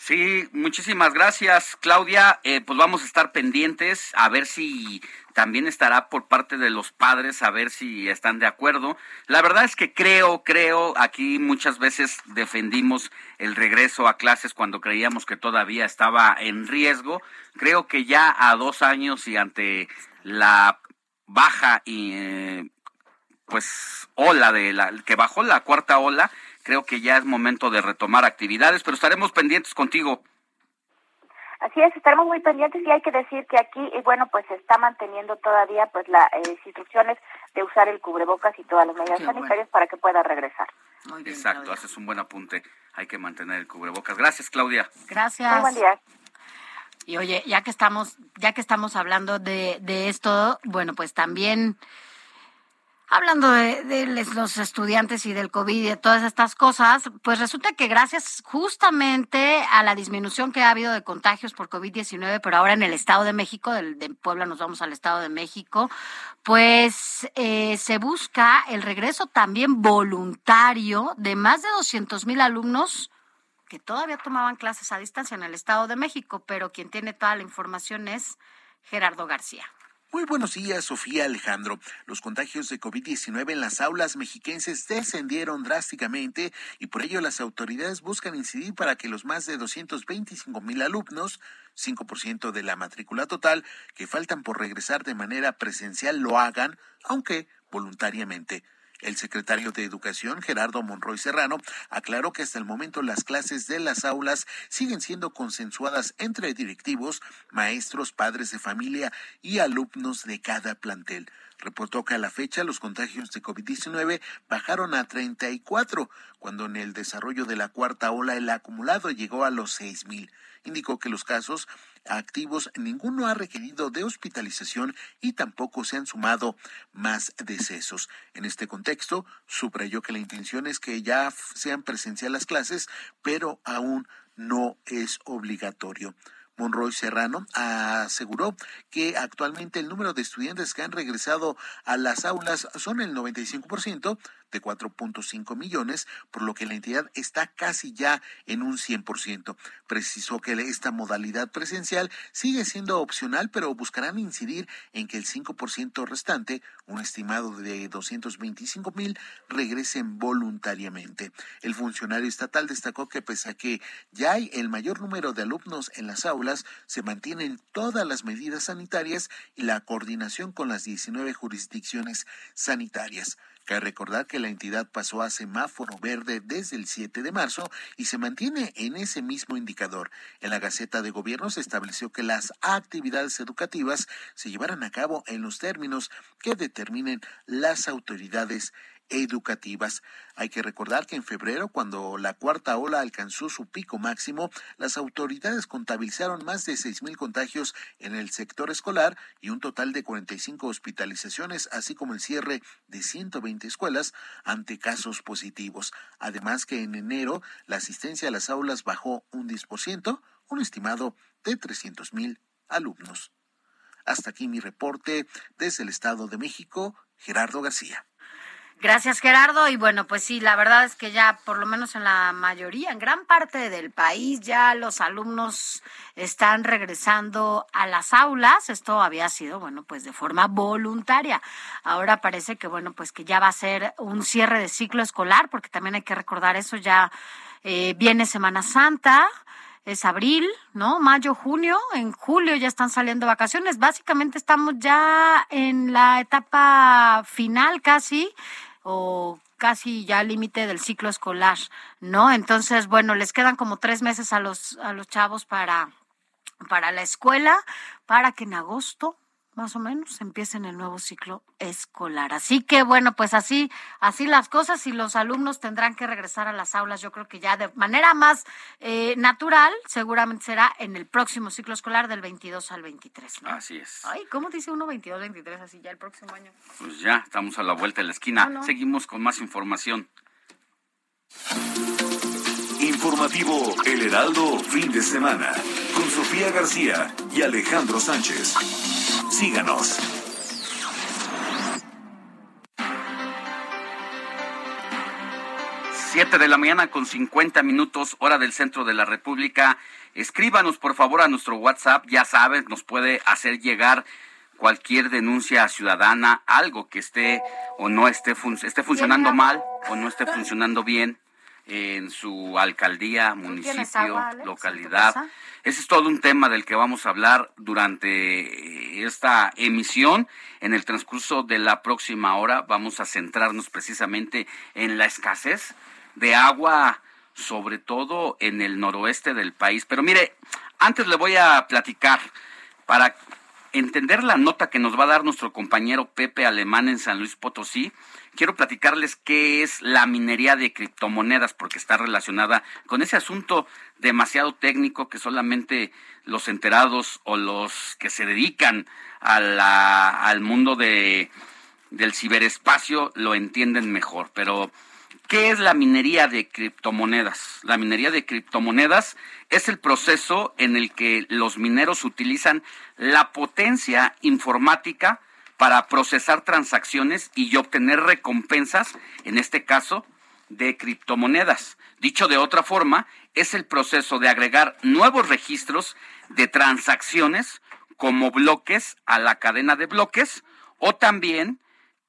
Sí, muchísimas gracias, Claudia. Eh, pues vamos a estar pendientes a ver si también estará por parte de los padres, a ver si están de acuerdo. La verdad es que creo, creo, aquí muchas veces defendimos el regreso a clases cuando creíamos que todavía estaba en riesgo. Creo que ya a dos años y ante la baja y eh, pues ola de la que bajó la cuarta ola, creo que ya es momento de retomar actividades, pero estaremos pendientes contigo. Así es, estaremos muy pendientes y hay que decir que aquí, y bueno, pues se está manteniendo todavía pues las eh, instrucciones de usar el cubrebocas y todas las medidas sanitarias para que pueda regresar. Exacto, haces un buen apunte. Hay que mantener el cubrebocas. Gracias, Claudia. Gracias. Muy buen día. Y oye, ya que estamos, ya que estamos hablando de, de esto, bueno, pues también Hablando de, los estudiantes y del COVID y de todas estas cosas, pues resulta que gracias justamente a la disminución que ha habido de contagios por COVID-19, pero ahora en el Estado de México, del, de Puebla nos vamos al Estado de México, pues eh, se busca el regreso también voluntario de más de 200 mil alumnos que todavía tomaban clases a distancia en el Estado de México, pero quien tiene toda la información es Gerardo García. Muy buenos días, Sofía Alejandro. Los contagios de COVID-19 en las aulas mexiquenses descendieron drásticamente y por ello las autoridades buscan incidir para que los más de 225 mil alumnos, 5% de la matrícula total, que faltan por regresar de manera presencial lo hagan, aunque voluntariamente. El secretario de Educación, Gerardo Monroy Serrano, aclaró que hasta el momento las clases de las aulas siguen siendo consensuadas entre directivos, maestros, padres de familia y alumnos de cada plantel. Reportó que a la fecha los contagios de COVID-19 bajaron a 34, cuando en el desarrollo de la cuarta ola el acumulado llegó a los 6.000. Indicó que los casos activos, ninguno ha requerido de hospitalización y tampoco se han sumado más decesos. En este contexto, subrayó que la intención es que ya sean presenciales las clases, pero aún no es obligatorio. Monroy Serrano aseguró que actualmente el número de estudiantes que han regresado a las aulas son el 95%, de 4.5 millones, por lo que la entidad está casi ya en un 100%. Precisó que esta modalidad presencial sigue siendo opcional, pero buscarán incidir en que el 5% restante, un estimado de 225 mil, regresen voluntariamente. El funcionario estatal destacó que pese a que ya hay el mayor número de alumnos en las aulas, se mantienen todas las medidas sanitarias y la coordinación con las 19 jurisdicciones sanitarias. Cabe recordar que la entidad pasó a semáforo verde desde el 7 de marzo y se mantiene en ese mismo indicador. En la Gaceta de Gobierno se estableció que las actividades educativas se llevarán a cabo en los términos que determinen las autoridades educativas. Hay que recordar que en febrero, cuando la cuarta ola alcanzó su pico máximo, las autoridades contabilizaron más de seis mil contagios en el sector escolar y un total de 45 hospitalizaciones, así como el cierre de 120 escuelas ante casos positivos. Además que en enero la asistencia a las aulas bajó un 10%, un estimado de 300 mil alumnos. Hasta aquí mi reporte desde el Estado de México, Gerardo García. Gracias, Gerardo. Y bueno, pues sí, la verdad es que ya por lo menos en la mayoría, en gran parte del país, ya los alumnos están regresando a las aulas. Esto había sido, bueno, pues de forma voluntaria. Ahora parece que, bueno, pues que ya va a ser un cierre de ciclo escolar, porque también hay que recordar eso, ya eh, viene Semana Santa es abril, ¿no? Mayo, junio, en julio ya están saliendo vacaciones. Básicamente estamos ya en la etapa final casi o casi ya límite del ciclo escolar, ¿no? Entonces, bueno, les quedan como tres meses a los, a los chavos para, para la escuela, para que en agosto más o menos empiecen el nuevo ciclo escolar. Así que bueno, pues así, así las cosas y los alumnos tendrán que regresar a las aulas. Yo creo que ya de manera más eh, natural, seguramente será en el próximo ciclo escolar del 22 al 23. ¿no? Así es. Ay, ¿cómo dice uno 22, 23 así ya el próximo año? Pues ya estamos a la vuelta de la esquina. Seguimos con más información. Informativo El Heraldo, fin de semana, con Sofía García y Alejandro Sánchez. Síganos. Siete de la mañana con 50 minutos, hora del centro de la República. Escríbanos por favor a nuestro WhatsApp, ya saben, nos puede hacer llegar cualquier denuncia ciudadana, algo que esté o no esté, esté funcionando mal o no esté funcionando bien en su alcaldía, municipio, localidad. Ese es todo un tema del que vamos a hablar durante eh, esta emisión. En el transcurso de la próxima hora vamos a centrarnos precisamente en la escasez de agua, sobre todo en el noroeste del país. Pero mire, antes le voy a platicar para entender la nota que nos va a dar nuestro compañero Pepe Alemán en San Luis Potosí quiero platicarles qué es la minería de criptomonedas, porque está relacionada con ese asunto demasiado técnico que solamente los enterados o los que se dedican al mundo de, del ciberespacio lo entienden mejor. Pero, ¿qué es la minería de criptomonedas? La minería de criptomonedas es el proceso en el que los mineros utilizan la potencia informática para procesar transacciones y obtener recompensas, en este caso, de criptomonedas. Dicho de otra forma, es el proceso de agregar nuevos registros de transacciones como bloques a la cadena de bloques o también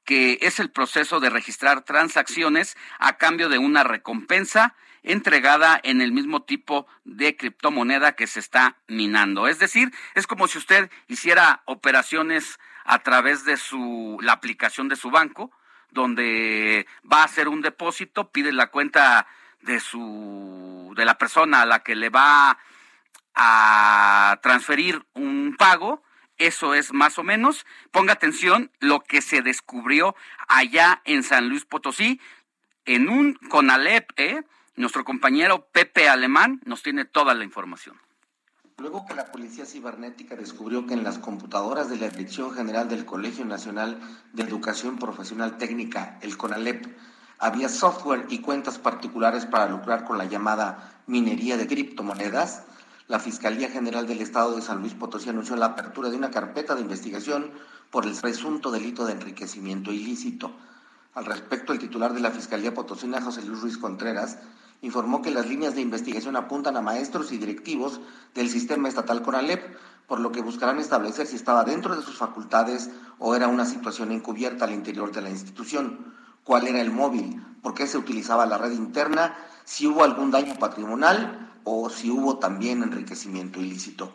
que es el proceso de registrar transacciones a cambio de una recompensa entregada en el mismo tipo de criptomoneda que se está minando. Es decir, es como si usted hiciera operaciones a través de su, la aplicación de su banco, donde va a hacer un depósito, pide la cuenta de su, de la persona a la que le va a transferir un pago, eso es más o menos. Ponga atención lo que se descubrió allá en San Luis Potosí, en un CONALEP, ¿eh? Nuestro compañero Pepe Alemán nos tiene toda la información. Luego que la Policía Cibernética descubrió que en las computadoras de la Dirección General del Colegio Nacional de Educación Profesional Técnica, el CONALEP, había software y cuentas particulares para lucrar con la llamada minería de criptomonedas, la Fiscalía General del Estado de San Luis Potosí anunció la apertura de una carpeta de investigación por el presunto delito de enriquecimiento ilícito. Al respecto, el titular de la Fiscalía Potosina, José Luis Ruiz Contreras, informó que las líneas de investigación apuntan a maestros y directivos del sistema estatal Conalep, por lo que buscarán establecer si estaba dentro de sus facultades o era una situación encubierta al interior de la institución, cuál era el móvil, por qué se utilizaba la red interna, si hubo algún daño patrimonial o si hubo también enriquecimiento ilícito.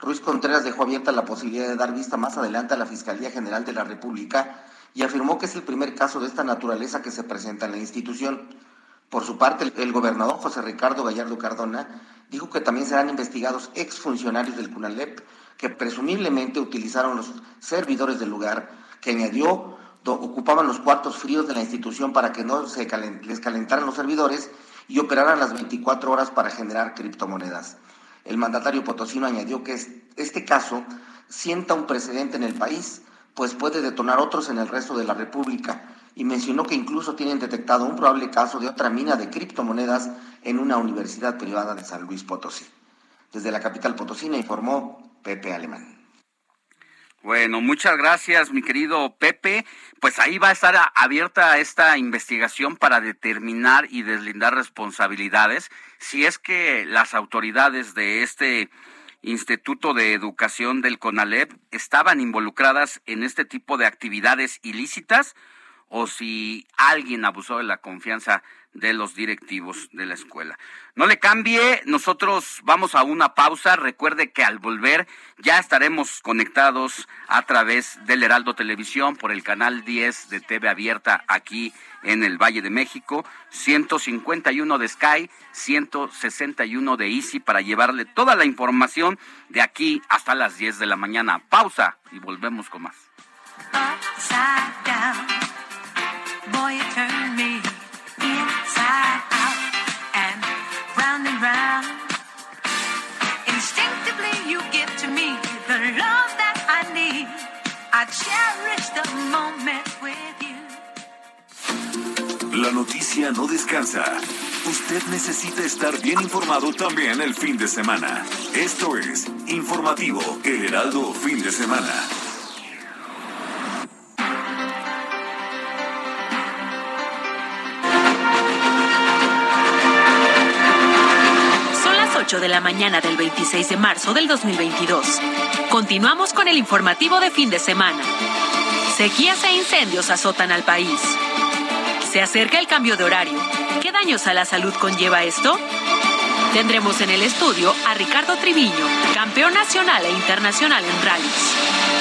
Ruiz Contreras dejó abierta la posibilidad de dar vista más adelante a la Fiscalía General de la República y afirmó que es el primer caso de esta naturaleza que se presenta en la institución. Por su parte, el gobernador José Ricardo Gallardo Cardona dijo que también serán investigados exfuncionarios del CUNALEP que presumiblemente utilizaron los servidores del lugar, que añadió ocupaban los cuartos fríos de la institución para que no se les calentaran los servidores y operaran las 24 horas para generar criptomonedas. El mandatario potosino añadió que este caso sienta un precedente en el país, pues puede detonar otros en el resto de la República, y mencionó que incluso tienen detectado un probable caso de otra mina de criptomonedas en una universidad privada de San Luis Potosí. Desde la capital potosina informó Pepe Alemán. Bueno, muchas gracias, mi querido Pepe. Pues ahí va a estar abierta esta investigación para determinar y deslindar responsabilidades. Si es que las autoridades de este Instituto de Educación del CONALEP estaban involucradas en este tipo de actividades ilícitas o si alguien abusó de la confianza de los directivos de la escuela. No le cambie, nosotros vamos a una pausa. Recuerde que al volver ya estaremos conectados a través del Heraldo Televisión por el canal 10 de TV Abierta aquí en el Valle de México, 151 de Sky, 161 de Easy para llevarle toda la información de aquí hasta las 10 de la mañana. Pausa y volvemos con más. Round. Instinctively, you give to me the love that I need. I cherish the moment with you. La noticia no descansa. Usted necesita estar bien informado también el fin de semana. Esto es Informativo El Heraldo Fin de Semana. De la mañana del 26 de marzo del 2022. Continuamos con el informativo de fin de semana. Sequías e incendios azotan al país. Se acerca el cambio de horario. ¿Qué daños a la salud conlleva esto? Tendremos en el estudio a Ricardo Triviño, campeón nacional e internacional en rallies.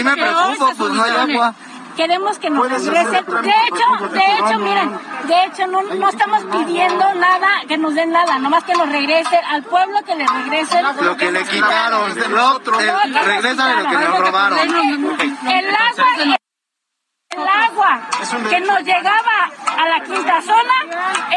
Sí me preocupa, pues no hay agua. Queremos que nos regresen. De hecho, de hecho, miren, de hecho no, no estamos pidiendo nada, que nos den nada, nomás que nos regresen, al pueblo que le regresen. Lo que le quitaron, lo, eh, regresa de lo que nos robaron. El agua el agua que nos llegaba a la quinta zona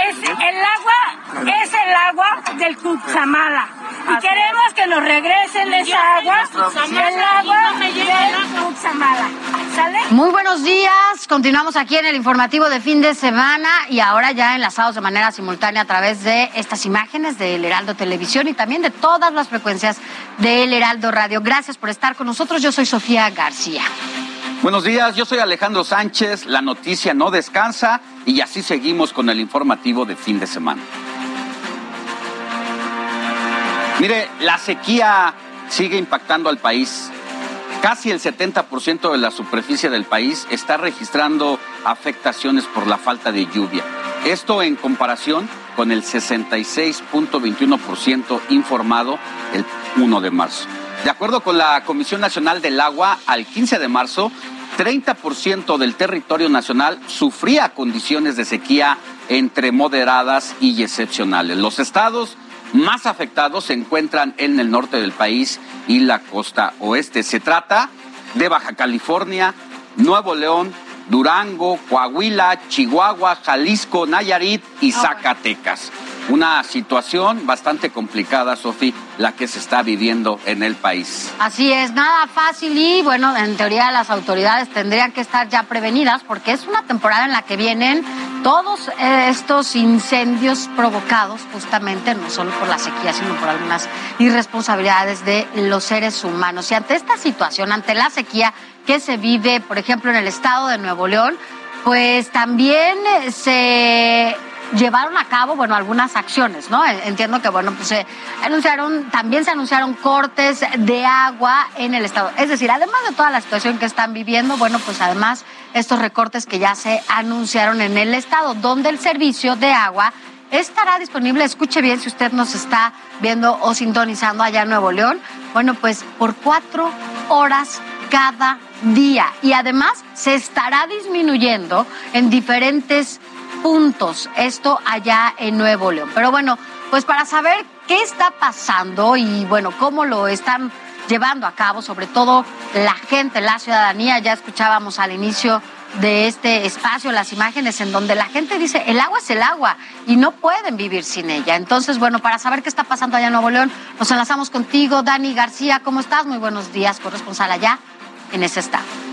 es el agua es el agua del Cutzamala y queremos que nos regresen esa agua el agua del Cutzamala ¿Sale? Muy buenos días, continuamos aquí en el informativo de fin de semana y ahora ya enlazados de manera simultánea a través de estas imágenes del Heraldo Televisión y también de todas las frecuencias del Heraldo Radio. Gracias por estar con nosotros, yo soy Sofía García. Buenos días, yo soy Alejandro Sánchez, la noticia no descansa y así seguimos con el informativo de fin de semana. Mire, la sequía sigue impactando al país. Casi el 70% de la superficie del país está registrando afectaciones por la falta de lluvia. Esto en comparación con el 66.21% informado el 1 de marzo. De acuerdo con la Comisión Nacional del Agua, al 15 de marzo, 30% del territorio nacional sufría condiciones de sequía entre moderadas y excepcionales. Los estados más afectados se encuentran en el norte del país y la costa oeste. Se trata de Baja California, Nuevo León, Durango, Coahuila, Chihuahua, Jalisco, Nayarit y Zacatecas una situación bastante complicada, Sofi, la que se está viviendo en el país. Así es, nada fácil y bueno, en teoría las autoridades tendrían que estar ya prevenidas porque es una temporada en la que vienen todos estos incendios provocados justamente no solo por la sequía, sino por algunas irresponsabilidades de los seres humanos. Y ante esta situación, ante la sequía que se vive, por ejemplo, en el estado de Nuevo León, pues también se llevaron a cabo, bueno, algunas acciones, ¿no? Entiendo que, bueno, pues se anunciaron, también se anunciaron cortes de agua en el estado. Es decir, además de toda la situación que están viviendo, bueno, pues además estos recortes que ya se anunciaron en el estado, donde el servicio de agua estará disponible, escuche bien si usted nos está viendo o sintonizando allá en Nuevo León, bueno, pues por cuatro horas cada día. Y además se estará disminuyendo en diferentes puntos, esto allá en Nuevo León. Pero bueno, pues para saber qué está pasando y bueno, cómo lo están llevando a cabo, sobre todo la gente, la ciudadanía, ya escuchábamos al inicio de este espacio, las imágenes en donde la gente dice, el agua es el agua y no pueden vivir sin ella. Entonces, bueno, para saber qué está pasando allá en Nuevo León, nos enlazamos contigo, Dani García, ¿cómo estás? Muy buenos días, corresponsal allá en ese estado.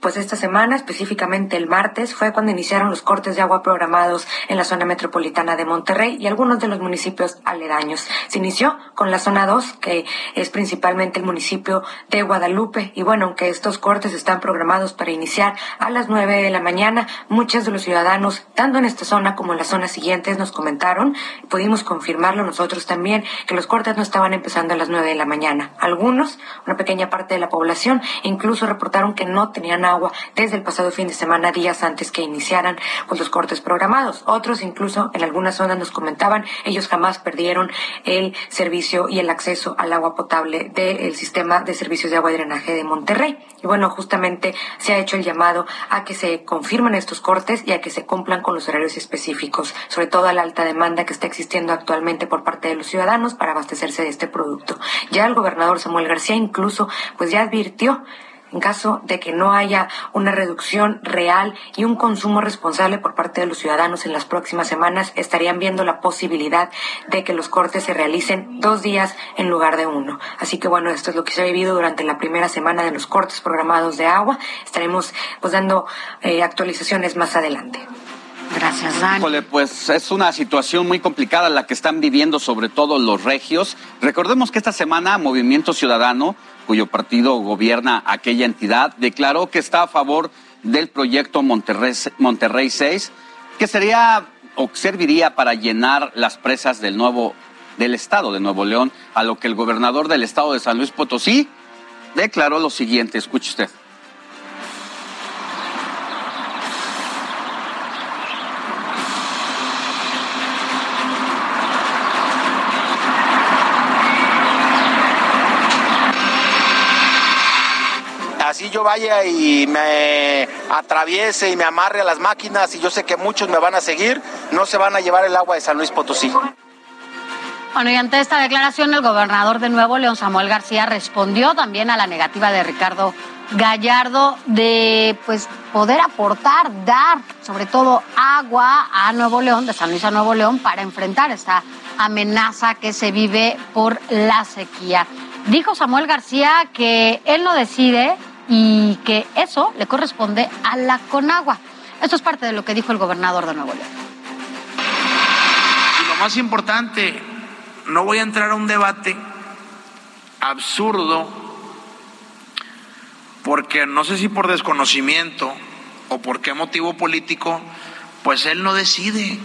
Pues esta semana, específicamente el martes, fue cuando iniciaron los cortes de agua programados en la zona metropolitana de Monterrey y algunos de los municipios aledaños. Se inició con la zona 2, que es principalmente el municipio de Guadalupe. Y bueno, aunque estos cortes están programados para iniciar a las 9 de la mañana, muchos de los ciudadanos, tanto en esta zona como en las zonas siguientes, nos comentaron, pudimos confirmarlo nosotros también, que los cortes no estaban empezando a las 9 de la mañana. Algunos, una pequeña parte de la población, incluso reportaron que no tenían agua desde el pasado fin de semana, días antes que iniciaran los cortes programados. Otros, incluso en algunas zonas, nos comentaban, ellos jamás perdieron el servicio y el acceso al agua potable del sistema de servicios de agua y drenaje de Monterrey. Y bueno, justamente se ha hecho el llamado a que se confirmen estos cortes y a que se cumplan con los horarios específicos, sobre todo a la alta demanda que está existiendo actualmente por parte de los ciudadanos para abastecerse de este producto. Ya el gobernador Samuel García incluso pues ya advirtió en caso de que no haya una reducción real y un consumo responsable por parte de los ciudadanos en las próximas semanas, estarían viendo la posibilidad de que los cortes se realicen dos días en lugar de uno. Así que bueno, esto es lo que se ha vivido durante la primera semana de los cortes programados de agua. Estaremos pues dando eh, actualizaciones más adelante. Gracias, Dani. pues es una situación muy complicada la que están viviendo sobre todo los regios. Recordemos que esta semana Movimiento Ciudadano cuyo partido gobierna aquella entidad, declaró que está a favor del proyecto Monterrey, Monterrey 6, que sería o serviría para llenar las presas del nuevo del estado de Nuevo León, a lo que el gobernador del estado de San Luis Potosí declaró lo siguiente, escuche usted. Así yo vaya y me atraviese y me amarre a las máquinas y yo sé que muchos me van a seguir, no se van a llevar el agua de San Luis Potosí. Bueno, y ante esta declaración, el gobernador de Nuevo León, Samuel García, respondió también a la negativa de Ricardo Gallardo de pues poder aportar, dar sobre todo agua a Nuevo León, de San Luis a Nuevo León, para enfrentar esta amenaza que se vive por la sequía. Dijo Samuel García que él no decide y que eso le corresponde a la Conagua. Esto es parte de lo que dijo el gobernador de Nuevo León. Y lo más importante, no voy a entrar a un debate absurdo, porque no sé si por desconocimiento o por qué motivo político, pues él no decide.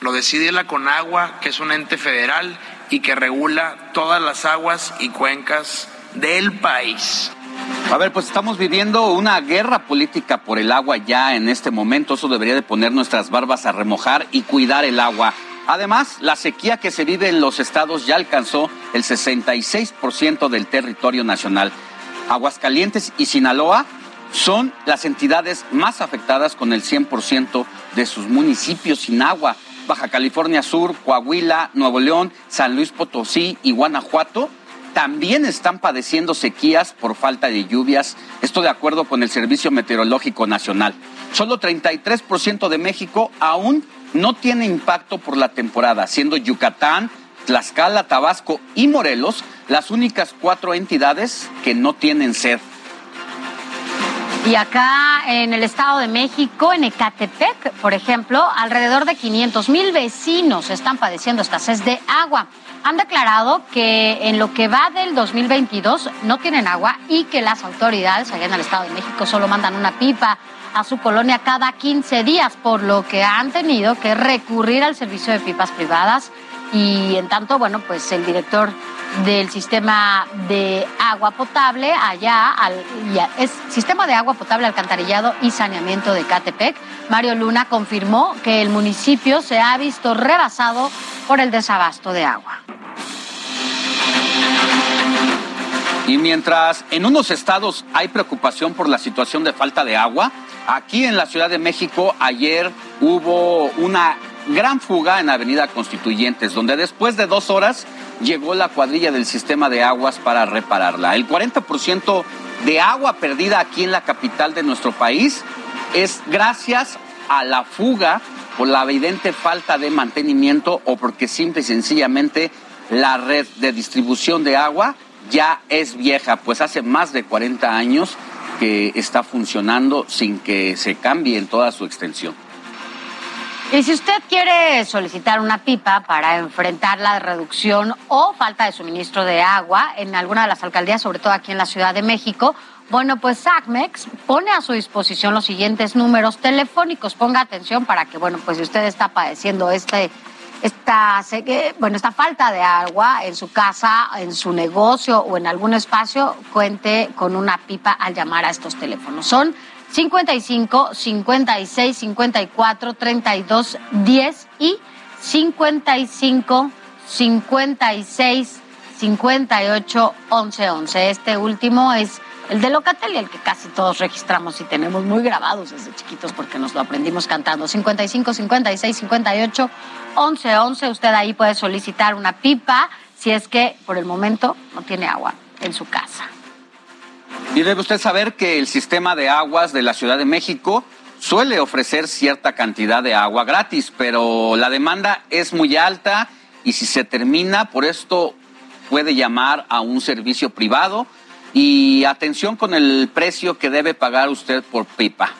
Lo decide la Conagua, que es un ente federal y que regula todas las aguas y cuencas del país. A ver, pues estamos viviendo una guerra política por el agua ya en este momento. Eso debería de poner nuestras barbas a remojar y cuidar el agua. Además, la sequía que se vive en los estados ya alcanzó el 66% del territorio nacional. Aguascalientes y Sinaloa son las entidades más afectadas con el 100% de sus municipios sin agua. Baja California Sur, Coahuila, Nuevo León, San Luis Potosí y Guanajuato también están padeciendo sequías por falta de lluvias, esto de acuerdo con el Servicio Meteorológico Nacional. Solo 33% de México aún no tiene impacto por la temporada, siendo Yucatán, Tlaxcala, Tabasco y Morelos las únicas cuatro entidades que no tienen sed. Y acá en el Estado de México, en Ecatepec, por ejemplo, alrededor de 500 mil vecinos están padeciendo escasez de agua. Han declarado que en lo que va del 2022 no tienen agua y que las autoridades allá en el Estado de México solo mandan una pipa a su colonia cada 15 días, por lo que han tenido que recurrir al servicio de pipas privadas. Y en tanto, bueno, pues el director del sistema de agua potable allá, al, es sistema de agua potable, alcantarillado y saneamiento de Catepec. Mario Luna confirmó que el municipio se ha visto rebasado por el desabasto de agua. Y mientras en unos estados hay preocupación por la situación de falta de agua, aquí en la Ciudad de México ayer hubo una gran fuga en Avenida Constituyentes, donde después de dos horas llegó la cuadrilla del sistema de aguas para repararla. El 40% de agua perdida aquí en la capital de nuestro país es gracias a la fuga por la evidente falta de mantenimiento o porque simple y sencillamente la red de distribución de agua ya es vieja, pues hace más de 40 años que está funcionando sin que se cambie en toda su extensión. Y si usted quiere solicitar una pipa para enfrentar la reducción o falta de suministro de agua en alguna de las alcaldías, sobre todo aquí en la Ciudad de México, bueno, pues SACMEX pone a su disposición los siguientes números telefónicos. Ponga atención para que, bueno, pues si usted está padeciendo este esta, bueno, esta falta de agua en su casa, en su negocio o en algún espacio, cuente con una pipa al llamar a estos teléfonos. Son 55 56 54 32 10 y 55 56 58 11 11. Este último es el de Locatel y el que casi todos registramos y tenemos muy grabados desde chiquitos porque nos lo aprendimos cantando. 55 56 58 11 11. Usted ahí puede solicitar una pipa si es que por el momento no tiene agua en su casa. Y debe usted saber que el sistema de aguas de la Ciudad de México suele ofrecer cierta cantidad de agua gratis, pero la demanda es muy alta y si se termina, por esto puede llamar a un servicio privado y atención con el precio que debe pagar usted por pipa.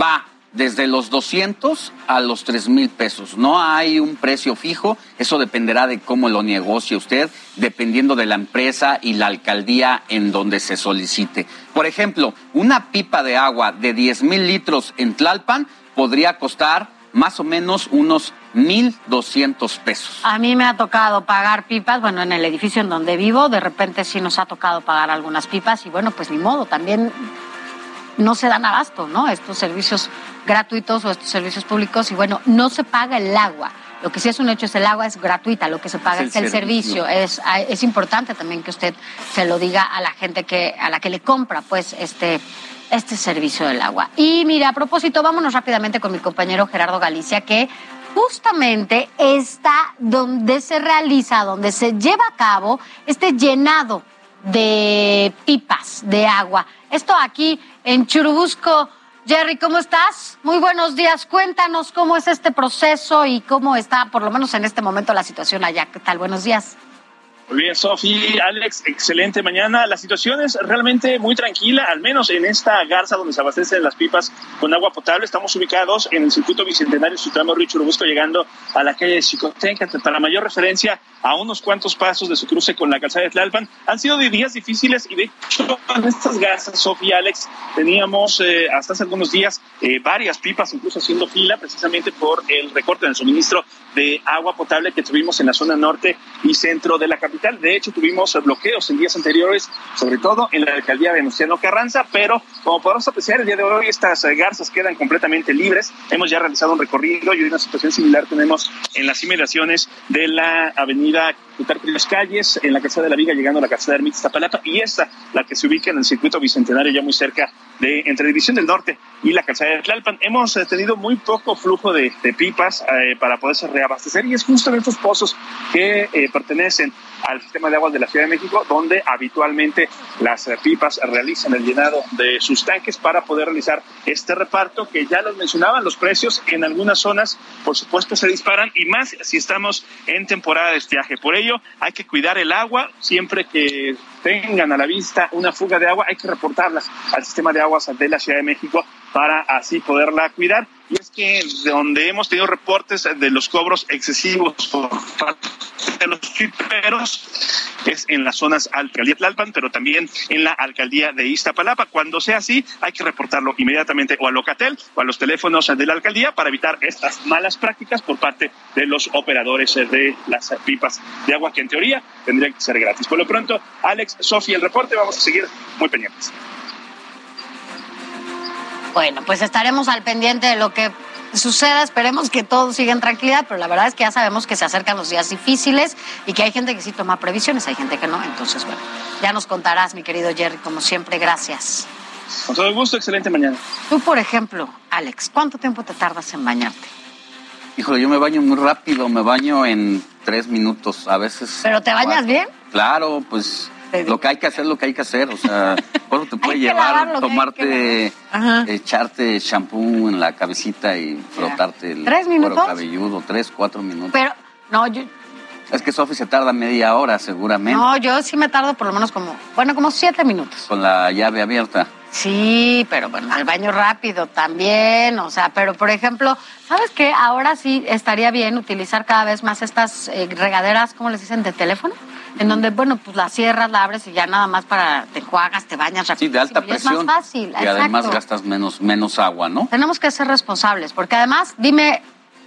Va desde los 200 a los 3 mil pesos. No hay un precio fijo, eso dependerá de cómo lo negocie usted, dependiendo de la empresa y la alcaldía en donde se solicite. Por ejemplo, una pipa de agua de 10 mil litros en Tlalpan podría costar más o menos unos 1.200 pesos. A mí me ha tocado pagar pipas, bueno, en el edificio en donde vivo, de repente sí nos ha tocado pagar algunas pipas y bueno, pues ni modo, también no se dan abasto, ¿no? Estos servicios gratuitos o estos servicios públicos y bueno, no se paga el agua. Lo que sí es un hecho es el agua es gratuita, lo que se paga es el, servicio. Es, es importante también que usted se lo diga a la gente que a la que le compra pues este este servicio del agua. Y mira, a propósito, vámonos rápidamente con mi compañero Gerardo Galicia que justamente está donde se realiza, donde se lleva a cabo este llenado de pipas de agua. Esto aquí en Churubusco. Jerry, ¿cómo estás? Muy buenos días. Cuéntanos cómo es este proceso y cómo está, por lo menos en este momento, la situación allá. ¿Qué tal? Buenos días. Muy bien, Sofi, Alex, excelente mañana. La situación es realmente muy tranquila, al menos en esta garza donde se abastecen las pipas con agua potable. Estamos ubicados en el circuito bicentenario Sutramo Río busco llegando a la calle de Chicotenca. Para mayor referencia, a unos cuantos pasos de su cruce con la calzada de Tlalpan. Han sido días difíciles y de hecho en estas garzas, Sofi y Alex, teníamos eh, hasta hace algunos días eh, varias pipas incluso haciendo fila precisamente por el recorte del suministro de agua potable que tuvimos en la zona norte y centro de la capital de hecho, tuvimos bloqueos en días anteriores, sobre todo en la alcaldía de Venustiano Carranza, pero como podemos apreciar, el día de hoy estas eh, garzas quedan completamente libres. Hemos ya realizado un recorrido y una situación similar tenemos en las inmediaciones de la avenida Plutarco las calles, en la Calzada de la Viga, llegando a la Calzada de Ermita Iztapalapa, y esta, la que se ubica en el circuito bicentenario, ya muy cerca de entre División del Norte y la Calzada de Tlalpan. Hemos eh, tenido muy poco flujo de, pipas eh, para poderse reabastecer, y es justo en estos pozos que eh, pertenecen al sistema de aguas de la Ciudad de México, donde habitualmente las pipas realizan el llenado de sus tanques para poder realizar este reparto, que ya los mencionaban, los precios en algunas zonas, por supuesto, se disparan, y más si estamos en temporada de estiaje. Por ello, hay que cuidar el agua siempre que tengan a la vista una fuga de agua, hay que reportarla al sistema de aguas de la Ciudad de México para así poderla cuidar. Y es que donde hemos tenido reportes de los cobros excesivos por parte de los chiperos es en las zonas alcaldía Tlalpan, pero también en la alcaldía de Iztapalapa. Cuando sea así, hay que reportarlo inmediatamente o a Locatel o a los teléfonos de la alcaldía para evitar estas malas prácticas por parte de los operadores de las pipas de agua que en teoría tendrían que ser gratis. Por lo pronto, Alex, Sofía, el reporte, vamos a seguir muy pendientes. Bueno, pues estaremos al pendiente de lo que suceda. Esperemos que todo siga en tranquilidad, pero la verdad es que ya sabemos que se acercan los días difíciles y que hay gente que sí toma previsiones, hay gente que no. Entonces, bueno, ya nos contarás, mi querido Jerry, como siempre. Gracias. Con todo gusto, excelente mañana. Tú, por ejemplo, Alex, ¿cuánto tiempo te tardas en bañarte? Híjole, yo me baño muy rápido, me baño en tres minutos, a veces. ¿Pero te bañas cuatro. bien? Claro, pues lo que hay que hacer, lo que hay que hacer. O sea, ¿cuánto te puede llevar tomarte, echarte shampoo en la cabecita y frotarte el ¿Tres cuero minutos? cabelludo? Tres, cuatro minutos. Pero, no, yo, Es que Sofi se tarda media hora seguramente no, yo sí me tardo por lo menos como, bueno, como siete minutos. con la llave abierta. Sí, pero bueno, al baño rápido también, o sea, pero por ejemplo, ¿sabes qué? Ahora sí estaría bien utilizar cada vez más estas eh, regaderas, ¿cómo les dicen? De teléfono, en donde, bueno, pues la cierras, la abres y ya nada más para, te enjuagas, te bañas Sí, rápido. de alta presión. Es más fácil, y además gastas menos, menos agua, ¿no? Tenemos que ser responsables, porque además, dime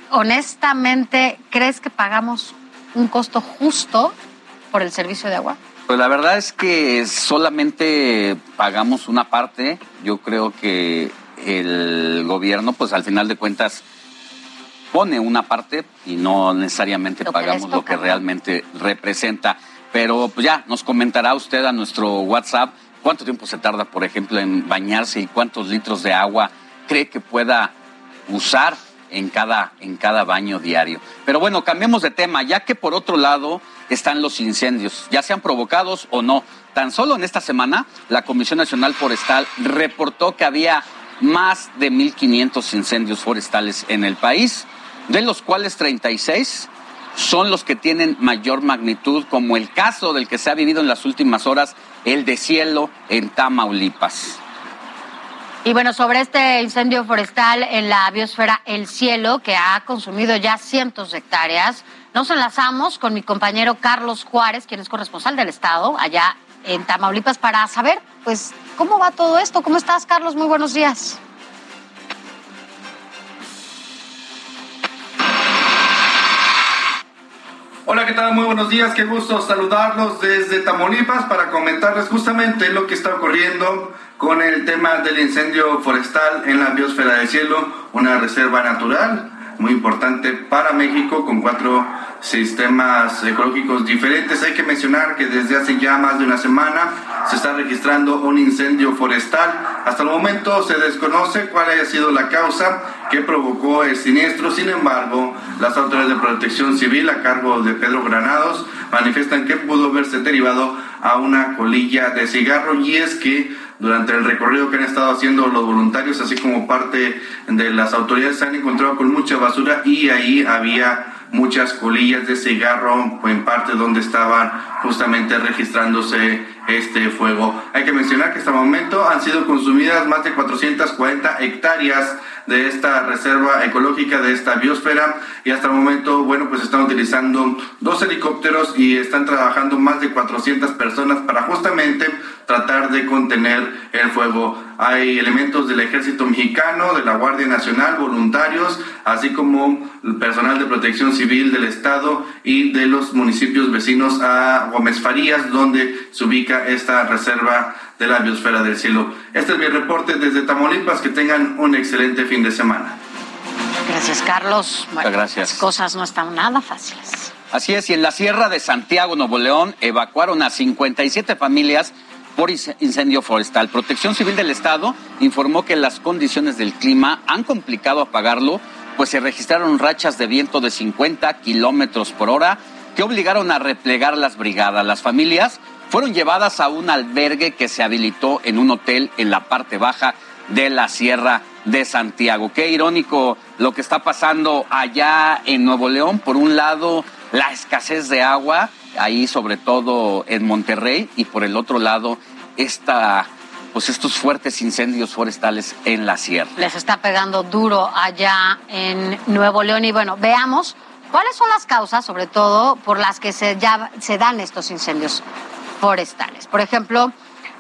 honestamente, ¿crees que pagamos un costo justo por el servicio de agua? Pues la verdad es que solamente pagamos una parte. Yo creo que el gobierno, pues al final de cuentas, pone una parte y no necesariamente Lo que les pagamos lo que realmente representa. Pero pues ya, nos comentará usted a nuestro WhatsApp cuánto tiempo se tarda, por ejemplo, en bañarse y cuántos litros de agua cree que pueda usar en cada, en cada baño diario. Pero bueno, cambiemos de tema, ya que por otro lado están los incendios, ya sean provocados o no. Tan solo en esta semana, la Comisión Nacional Forestal reportó que había más de 1.500 incendios forestales en el país, de los cuales 36 son los que tienen mayor magnitud, como el caso del que se ha vivido en las últimas horas, el de cielo en Tamaulipas. Y bueno, sobre este incendio forestal en la biosfera El Cielo, que ha consumido ya cientos de hectáreas, nos enlazamos con mi compañero Carlos Juárez, quien es corresponsal del Estado allá en Tamaulipas, para saber, pues, cómo va todo esto. ¿Cómo estás, Carlos? Muy buenos días. Hola, ¿qué tal? Muy buenos días, qué gusto saludarlos desde Tamaulipas para comentarles justamente lo que está ocurriendo con el tema del incendio forestal en la biosfera del cielo, una reserva natural muy importante para México con cuatro sistemas ecológicos diferentes. Hay que mencionar que desde hace ya más de una semana se está registrando un incendio forestal. Hasta el momento se desconoce cuál haya sido la causa que provocó el siniestro. Sin embargo, las autoridades de protección civil a cargo de Pedro Granados manifiestan que pudo haberse derivado a una colilla de cigarro y es que durante el recorrido que han estado haciendo los voluntarios, así como parte de las autoridades, se han encontrado con mucha basura y ahí había muchas colillas de cigarro en parte donde estaban justamente registrándose este fuego. Hay que mencionar que hasta el momento han sido consumidas más de 440 hectáreas de esta reserva ecológica, de esta biosfera, y hasta el momento, bueno, pues están utilizando dos helicópteros y están trabajando más de 400 personas para justamente tratar de contener el fuego. Hay elementos del ejército mexicano, de la Guardia Nacional, voluntarios, así como personal de protección civil del estado y de los municipios vecinos a Gómez Farías, donde se ubica esta reserva de la biosfera del cielo. Este es mi reporte desde Tamaulipas. Que tengan un excelente fin de semana. Gracias, Carlos. Bueno, gracias. Las cosas no están nada fáciles. Así es, y en la Sierra de Santiago, Nuevo León, evacuaron a 57 familias por inc- incendio forestal. Protección Civil del Estado informó que las condiciones del clima han complicado apagarlo, pues se registraron rachas de viento de 50 kilómetros por hora que obligaron a replegar las brigadas. Las familias fueron llevadas a un albergue que se habilitó en un hotel en la parte baja de la Sierra de Santiago. Qué irónico lo que está pasando allá en Nuevo León. Por un lado, la escasez de agua, ahí sobre todo en Monterrey, y por el otro lado, esta, pues estos fuertes incendios forestales en la sierra. Les está pegando duro allá en Nuevo León. Y bueno, veamos cuáles son las causas, sobre todo, por las que se, ya, se dan estos incendios forestales. Por ejemplo,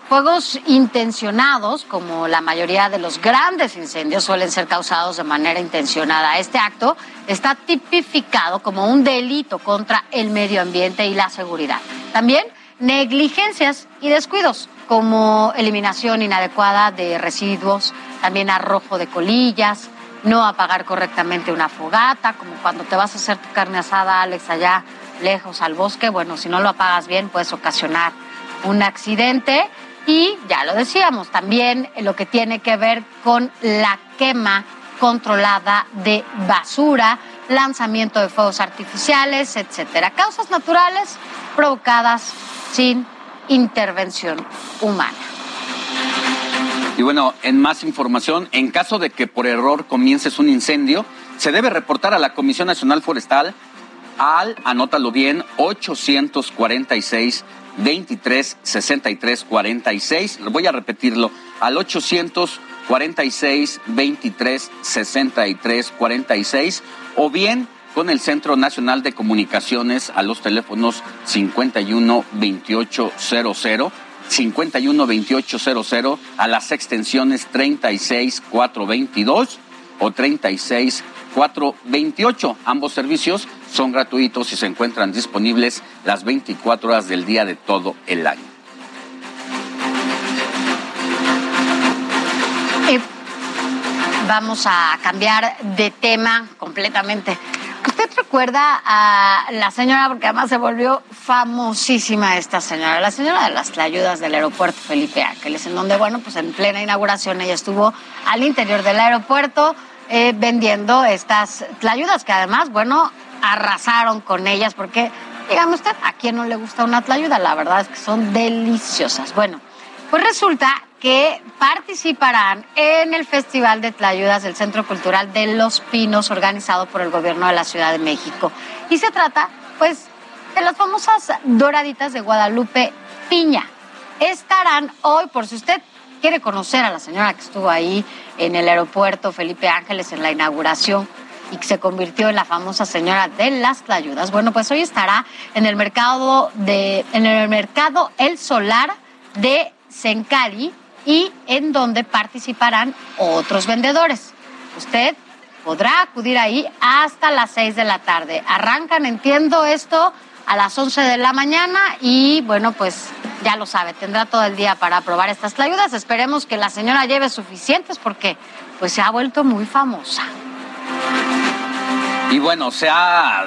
fuegos intencionados, como la mayoría de los grandes incendios suelen ser causados de manera intencionada. Este acto está tipificado como un delito contra el medio ambiente y la seguridad. También negligencias y descuidos, como eliminación inadecuada de residuos, también arrojo de colillas, no apagar correctamente una fogata, como cuando te vas a hacer tu carne asada, Alex, allá lejos al bosque, bueno, si no lo apagas bien puedes ocasionar un accidente y ya lo decíamos, también lo que tiene que ver con la quema controlada de basura, lanzamiento de fuegos artificiales, etcétera. Causas naturales provocadas sin intervención humana. Y bueno, en más información, en caso de que por error comiences un incendio, se debe reportar a la Comisión Nacional Forestal al, anótalo bien, 846 23 63 46. Voy a repetirlo, al 846 23 63 46 o bien con el Centro Nacional de Comunicaciones a los teléfonos 51 2800 51 2800 a las extensiones 36 422 o 36 428. Ambos servicios son gratuitos y se encuentran disponibles las 24 horas del día de todo el año. Y vamos a cambiar de tema completamente. ¿Usted recuerda a la señora, porque además se volvió famosísima esta señora, la señora de las ayudas del aeropuerto Felipe Ángeles, en donde, bueno, pues en plena inauguración ella estuvo al interior del aeropuerto eh, vendiendo estas tlayudas, que además, bueno, arrasaron con ellas, porque, dígame usted, ¿a quién no le gusta una tlayuda? La verdad es que son deliciosas. Bueno, pues resulta que participarán en el Festival de Tlayudas del Centro Cultural de Los Pinos, organizado por el gobierno de la Ciudad de México. Y se trata, pues, de las famosas doraditas de Guadalupe Piña. Estarán hoy, por si usted quiere conocer a la señora que estuvo ahí en el aeropuerto Felipe Ángeles en la inauguración y se convirtió en la famosa señora de las tlayudas. Bueno, pues hoy estará en el mercado de en el mercado El Solar de Sencali y en donde participarán otros vendedores. Usted podrá acudir ahí hasta las 6 de la tarde. Arrancan, entiendo esto, a las 11 de la mañana y bueno, pues ya lo sabe, tendrá todo el día para probar estas tlayudas. Esperemos que la señora lleve suficientes porque pues se ha vuelto muy famosa. Y bueno, se ha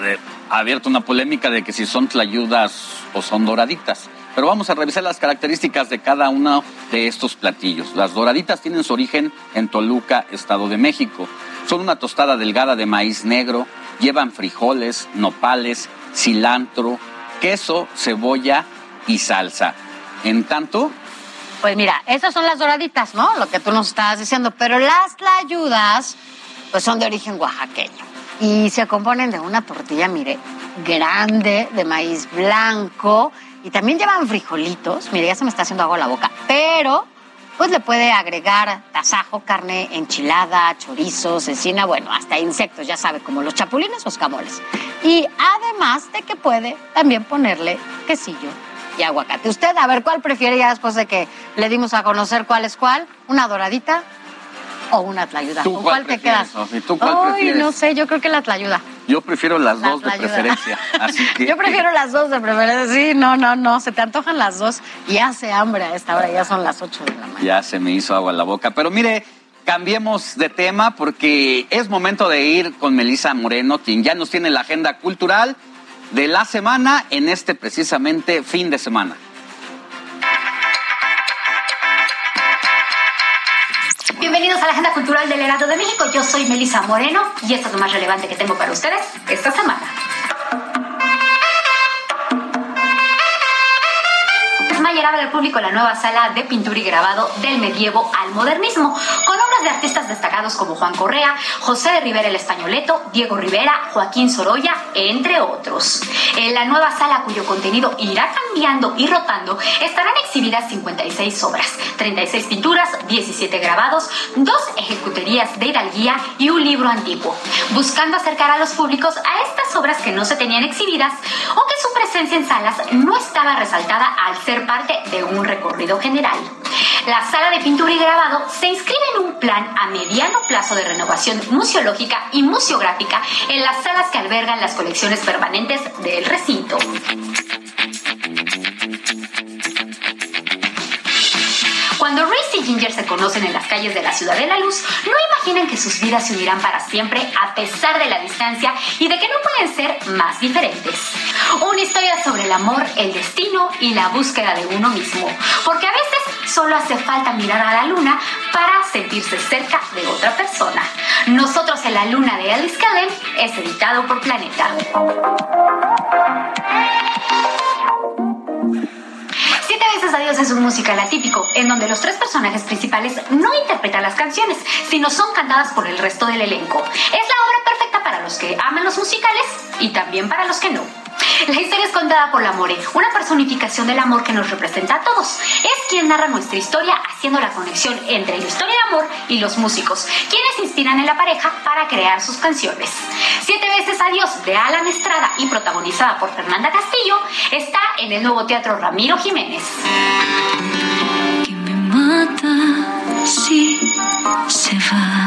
abierto una polémica de que si son tlayudas o son doraditas. Pero vamos a revisar las características de cada uno de estos platillos. Las doraditas tienen su origen en Toluca, Estado de México. Son una tostada delgada de maíz negro, llevan frijoles, nopales, cilantro, queso, cebolla y salsa. En tanto, Pues mira, esas son las doraditas, ¿no? Lo que tú nos estabas diciendo, pero las tlayudas pues son de origen oaxaqueño y se componen de una tortilla, mire, grande de maíz blanco y también llevan frijolitos, mire, ya se me está haciendo agua la boca, pero pues le puede agregar tasajo, carne enchilada, chorizo, cecina, bueno, hasta insectos, ya sabe, como los chapulines o escamoles. Y además de que puede también ponerle quesillo y aguacate. Usted, a ver, ¿cuál prefiere ya después de que le dimos a conocer cuál es cuál? ¿Una doradita o una tlayuda? ¿Tú ¿Con cuál cuál te quedas? ¿Tú cuál Ay, prefieres? no sé, yo creo que la tlayuda. Yo prefiero las La dos de preferencia. Así que Yo prefiero las dos de preferencia. Sí, no, no, no. Se te antojan las dos y hace hambre a esta hora. Ya son las 8 de la mañana. Ya se me hizo agua en la boca. Pero mire, cambiemos de tema porque es momento de ir con Melisa Moreno, quien ya nos tiene la agenda cultural de la semana en este precisamente fin de semana. Bienvenidos a la Agenda Cultural del Heraldo de México. Yo soy Melisa Moreno y esto es lo más relevante que tengo para ustedes esta semana. Mayer abre al público la nueva sala de pintura y grabado del medievo al modernismo, con obras de artistas destacados como Juan Correa, José de Rivera el Españoleto, Diego Rivera, Joaquín Sorolla, entre otros. En la nueva sala, cuyo contenido irá cambiando y rotando, estarán exhibidas 56 obras, 36 pinturas, 17 grabados, dos ejecuterías de hidalguía y un libro antiguo, buscando acercar a los públicos a estas obras que no se tenían exhibidas o que su presencia en salas no estaba resaltada al ser parte de un recorrido general. La sala de pintura y grabado se inscribe en un plan a mediano plazo de renovación museológica y museográfica en las salas que albergan las colecciones permanentes del recinto. Cuando Ray y Ginger se conocen en las calles de la Ciudad de la Luz, no imaginan que sus vidas se unirán para siempre a pesar de la distancia y de que no pueden ser más diferentes. Una historia sobre el amor, el destino y la búsqueda de uno mismo. Porque a veces solo hace falta mirar a la luna para sentirse cerca de otra persona. Nosotros en la luna de Alice Cullen es editado por Planeta. Siete veces Adiós es un musical atípico, en donde los tres personajes principales no interpretan las canciones, sino son cantadas por el resto del elenco. Es la obra perfecta para los que aman los musicales y también para los que no. La historia es contada por la More, una personificación del amor que nos representa a todos. Es quien narra nuestra historia haciendo la conexión entre la historia de amor y los músicos, quienes inspiran en la pareja para crear sus canciones. Siete veces Adiós de Alan Estrada y protagonizada por Fernanda Castillo está en el nuevo teatro Ramiro Jiménez. mata si se va.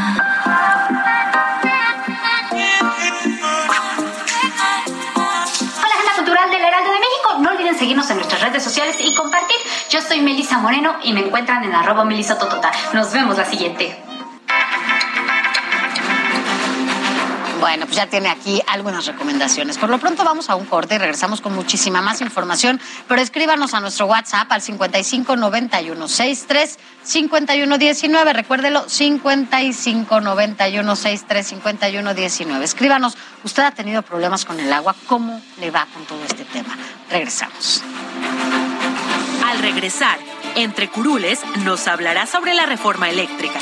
Seguirnos en nuestras redes sociales y compartir. Yo soy Melisa Moreno y me encuentran en arroba melisototota. Nos vemos la siguiente. Bueno, pues ya tiene aquí algunas recomendaciones. Por lo pronto vamos a un corte y regresamos con muchísima más información, pero escríbanos a nuestro WhatsApp al 55 91 63 51 19. Recuérdelo, 55 91 63 51 19. Escríbanos, ¿usted ha tenido problemas con el agua? ¿Cómo le va con todo este tema? Regresamos. Al regresar, entre curules nos hablará sobre la reforma eléctrica.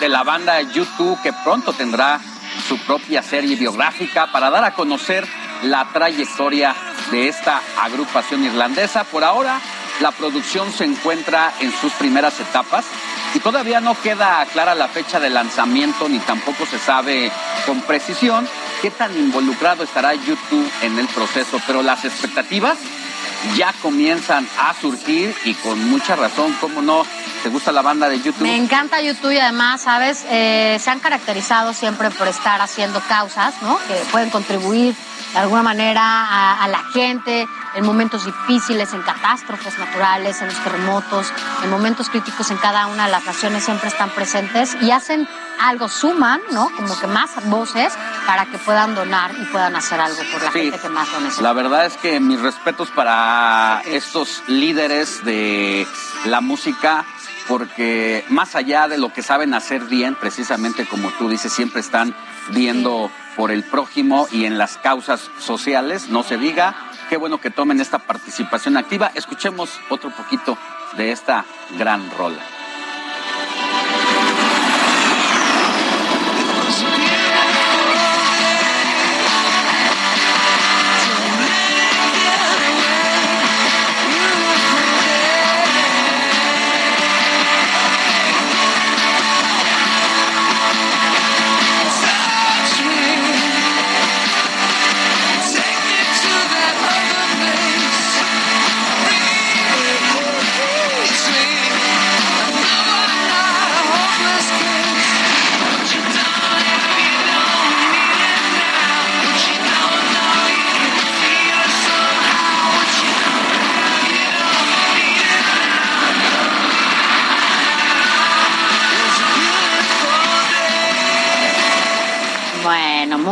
De la banda YouTube que pronto tendrá su propia serie biográfica para dar a conocer la trayectoria de esta agrupación irlandesa. Por ahora, la producción se encuentra en sus primeras etapas y todavía no queda clara la fecha de lanzamiento ni tampoco se sabe con precisión qué tan involucrado estará YouTube en el proceso, pero las expectativas ya comienzan a surgir y con mucha razón, ¿cómo no? ¿Te gusta la banda de YouTube? Me encanta YouTube y además, ¿sabes? Eh, se han caracterizado siempre por estar haciendo causas, ¿no? Que pueden contribuir de alguna manera a, a la gente en momentos difíciles, en catástrofes naturales, en los terremotos, en momentos críticos en cada una de las naciones siempre están presentes y hacen algo, suman, ¿no? Como que más voces para que puedan donar y puedan hacer algo por la Sí. gente que más lo necesita. La verdad es que mis respetos para estos líderes de la música, porque más allá de lo que saben hacer bien, precisamente como tú dices, siempre están viendo por el prójimo y en las causas sociales, no se diga. Qué bueno que tomen esta participación activa. Escuchemos otro poquito de esta gran rola.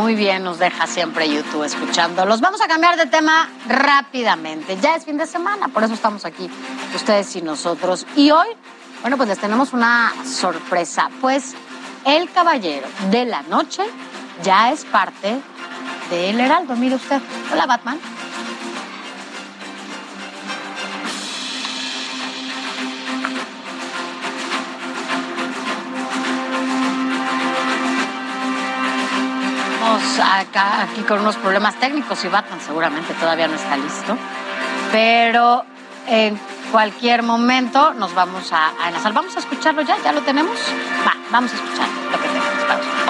Muy bien, nos deja siempre YouTube escuchándolos. Vamos a cambiar de tema rápidamente. Ya es fin de semana, por eso estamos aquí, ustedes y nosotros. Y hoy, bueno, pues les tenemos una sorpresa. Pues el caballero de la noche ya es parte del Heraldo. Mire usted. Hola, Batman. Acá, aquí con unos problemas técnicos y Batman seguramente todavía no está listo. Pero en cualquier momento nos vamos a, enlazar. Vamos a escucharlo ya, ya lo tenemos. Va, vamos a escuchar lo que.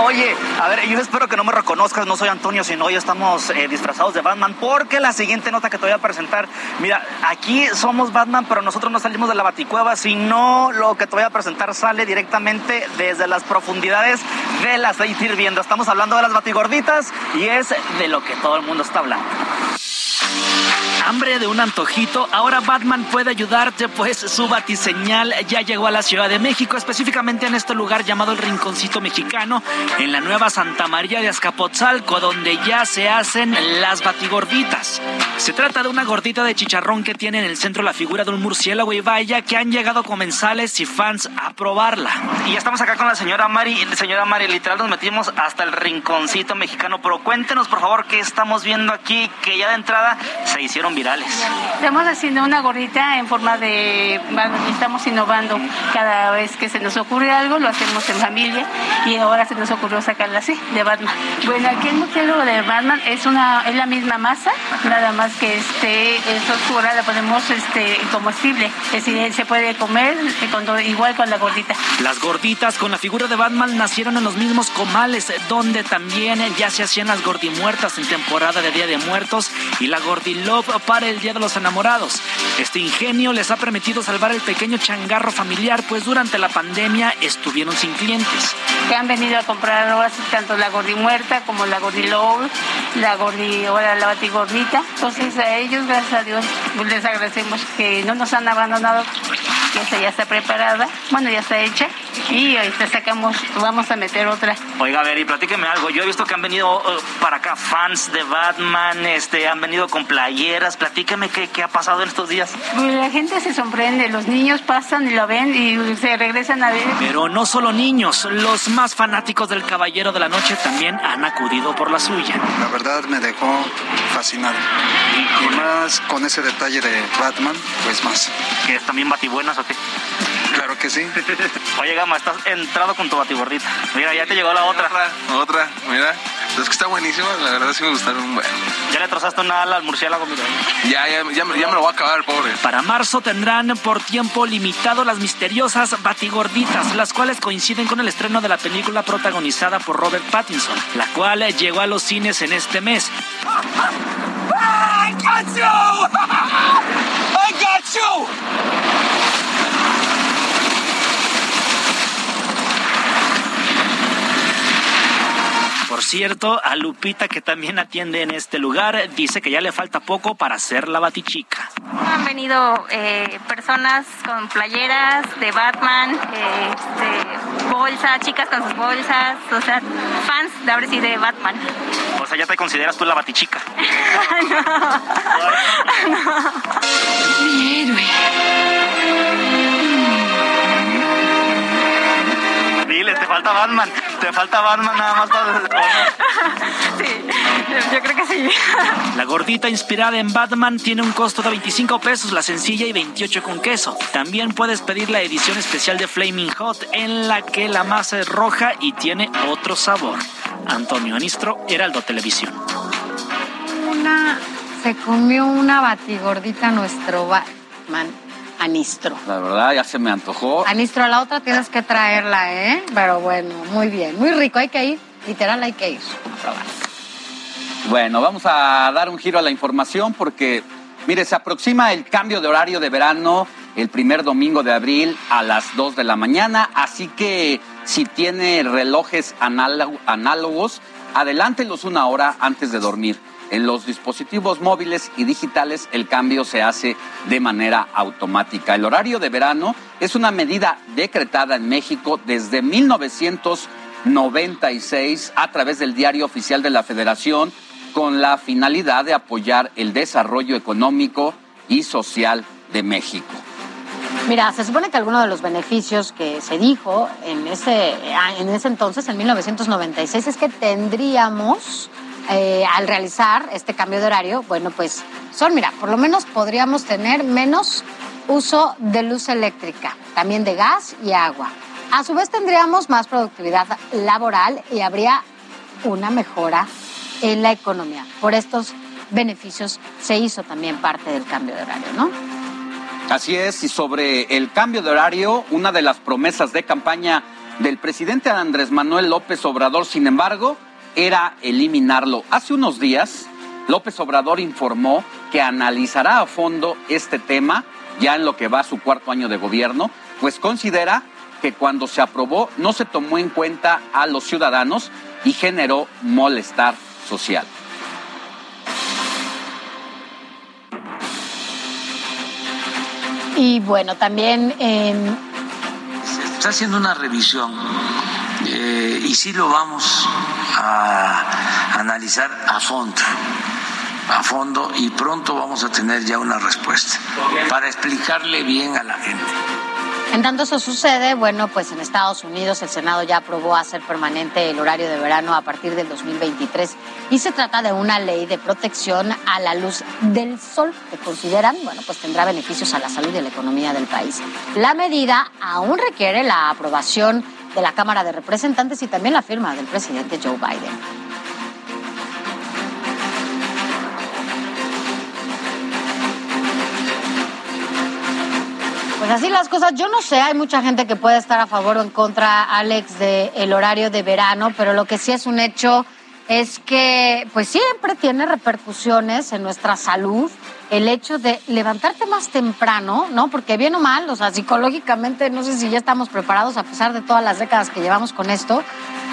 Oye, a ver, yo espero que no me reconozcas, no soy Antonio, sino hoy estamos eh, disfrazados de Batman, porque la siguiente nota que te voy a presentar, mira, aquí somos Batman, pero nosotros no salimos de la baticueva, sino lo que te voy a presentar sale directamente desde las profundidades del aceite hirviendo. Estamos hablando de las batigorditas y es de lo que todo el mundo está hablando. Hambre de un antojito, ahora Batman puede ayudarte, pues su batiseñal ya llegó a la Ciudad de México, específicamente en este lugar llamado el Rinconcito Mexicano, en la nueva Santa María de Azcapotzalco, donde ya se hacen las batigorditas. Se trata de una gordita de chicharrón que tiene en el centro la figura de un murciélago y vaya que han llegado comensales y fans a probarla. Y estamos acá con la señora Mari, señora Mari, literal nos metimos hasta el Rinconcito Mexicano, pero cuéntenos por favor qué estamos viendo aquí, que ya de entrada se hicieron virales. Estamos haciendo una gordita en forma de... bueno, Estamos innovando. Cada vez que se nos ocurre algo, lo hacemos en familia y ahora se nos ocurrió sacarla así, de Batman. Bueno, aquí el murciélago de Batman es una es la misma masa, nada más que este es oscura, la ponemos este comestible. Es decir, se puede comer eh, con igual con la gordita. Las gorditas con la figura de Batman nacieron en los mismos comales donde también ya se hacían las gordimuertas en temporada de Día de Muertos y la gordilove para el Día de los Enamorados. Este ingenio les ha permitido salvar el pequeño changarro familiar, pues durante la pandemia estuvieron sin clientes. que han venido a comprar ahora tanto la gordi muerta como la gordi low, la gordi, ahora la batigordita. Entonces a ellos, gracias a Dios, pues, les agradecemos que no nos han abandonado, que esta ya está preparada, bueno, ya está hecha y ahorita sacamos, vamos a meter otra. Oiga, a ver, y platíqueme algo. Yo he visto que han venido eh, para acá fans de Batman, este, han venido con playeras. Platíqueme qué, qué ha pasado en estos días. Pues, La gente se sorprende, los niños pasan y lo ven y se regresan a ver. Pero no solo niños, los más fanáticos del Caballero de la Noche también han acudido por la suya. La verdad me dejó fascinado. Y más con ese detalle de Batman, pues más. ¿Que es también batibuenas o qué? Claro que sí. Oye, Gama, estás entrado con tu batibordita. Mira, ya te llegó la otra. Otra, mira. Es que está buenísima, la verdad sí me gustaron. Bueno, Ya le trozaste una ala al murciélago, mira. ya, ya, ya, me- ya me lo voy a acabar, pobre. Para marzo tendrán por tiempo limitado las misteriosas batigorditas, las cuales coinciden con el estreno de la película protagonizada por Robert Pattinson, la cual llegó a los cines en este mes. I got you! I got you! Por cierto, a Lupita, que también atiende en este lugar, dice que ya le falta poco para ser la batichica. Han venido eh, personas con playeras de Batman, eh, este, bolsas, chicas con sus bolsas, o sea, fans de ahora sí de Batman. O sea, ya te consideras tú la batichica. Mi héroe. Falta Batman. Te falta Batman nada más para... Sí, yo creo que sí. La gordita inspirada en Batman tiene un costo de 25 pesos, la sencilla y 28 con queso. También puedes pedir la edición especial de Flaming Hot, en la que la masa es roja y tiene otro sabor. Antonio Anistro, Heraldo Televisión. Una, se comió una batigordita nuestro Batman. Anistro. La verdad, ya se me antojó. Anistro, a la otra tienes que traerla, ¿eh? Pero bueno, muy bien, muy rico, hay que ir. Literal, hay que ir. Bueno, vamos a dar un giro a la información porque, mire, se aproxima el cambio de horario de verano el primer domingo de abril a las 2 de la mañana, así que si tiene relojes análogo- análogos, adelántelos una hora antes de dormir. En los dispositivos móviles y digitales el cambio se hace de manera automática. El horario de verano es una medida decretada en México desde 96 a través del diario oficial de la Federación con la finalidad de apoyar el desarrollo económico y social de México. Mira, se supone que alguno de los beneficios que se dijo en ese, en ese entonces, en 1996, es que tendríamos, eh, al realizar este cambio de horario, bueno, pues son, mira, por lo menos podríamos tener menos uso de luz eléctrica, también de gas y agua. A su vez tendríamos más productividad laboral y habría una mejora en la economía. Por estos beneficios se hizo también parte del cambio de horario, ¿no? Así es, y sobre el cambio de horario, una de las promesas de campaña del presidente Andrés Manuel López Obrador, sin embargo, era eliminarlo. Hace unos días, López Obrador informó que analizará a fondo este tema, ya en lo que va su cuarto año de gobierno, pues considera que cuando se aprobó no se tomó en cuenta a los ciudadanos y generó molestar social. Y bueno, también... Se está haciendo una revisión eh, y sí lo vamos a analizar a fondo a fondo y pronto vamos a tener ya una respuesta para explicarle bien a la gente. En tanto eso sucede, bueno, pues en Estados Unidos el Senado ya aprobó hacer permanente el horario de verano a partir del 2023 y se trata de una ley de protección a la luz del sol que consideran, bueno, pues tendrá beneficios a la salud y a la economía del país. La medida aún requiere la aprobación de la Cámara de Representantes y también la firma del presidente Joe Biden. Pues así las cosas, yo no sé, hay mucha gente que puede estar a favor o en contra, Alex, del horario de verano, pero lo que sí es un hecho es que pues siempre tiene repercusiones en nuestra salud el hecho de levantarte más temprano, ¿no? Porque bien o mal, o sea, psicológicamente no sé si ya estamos preparados a pesar de todas las décadas que llevamos con esto,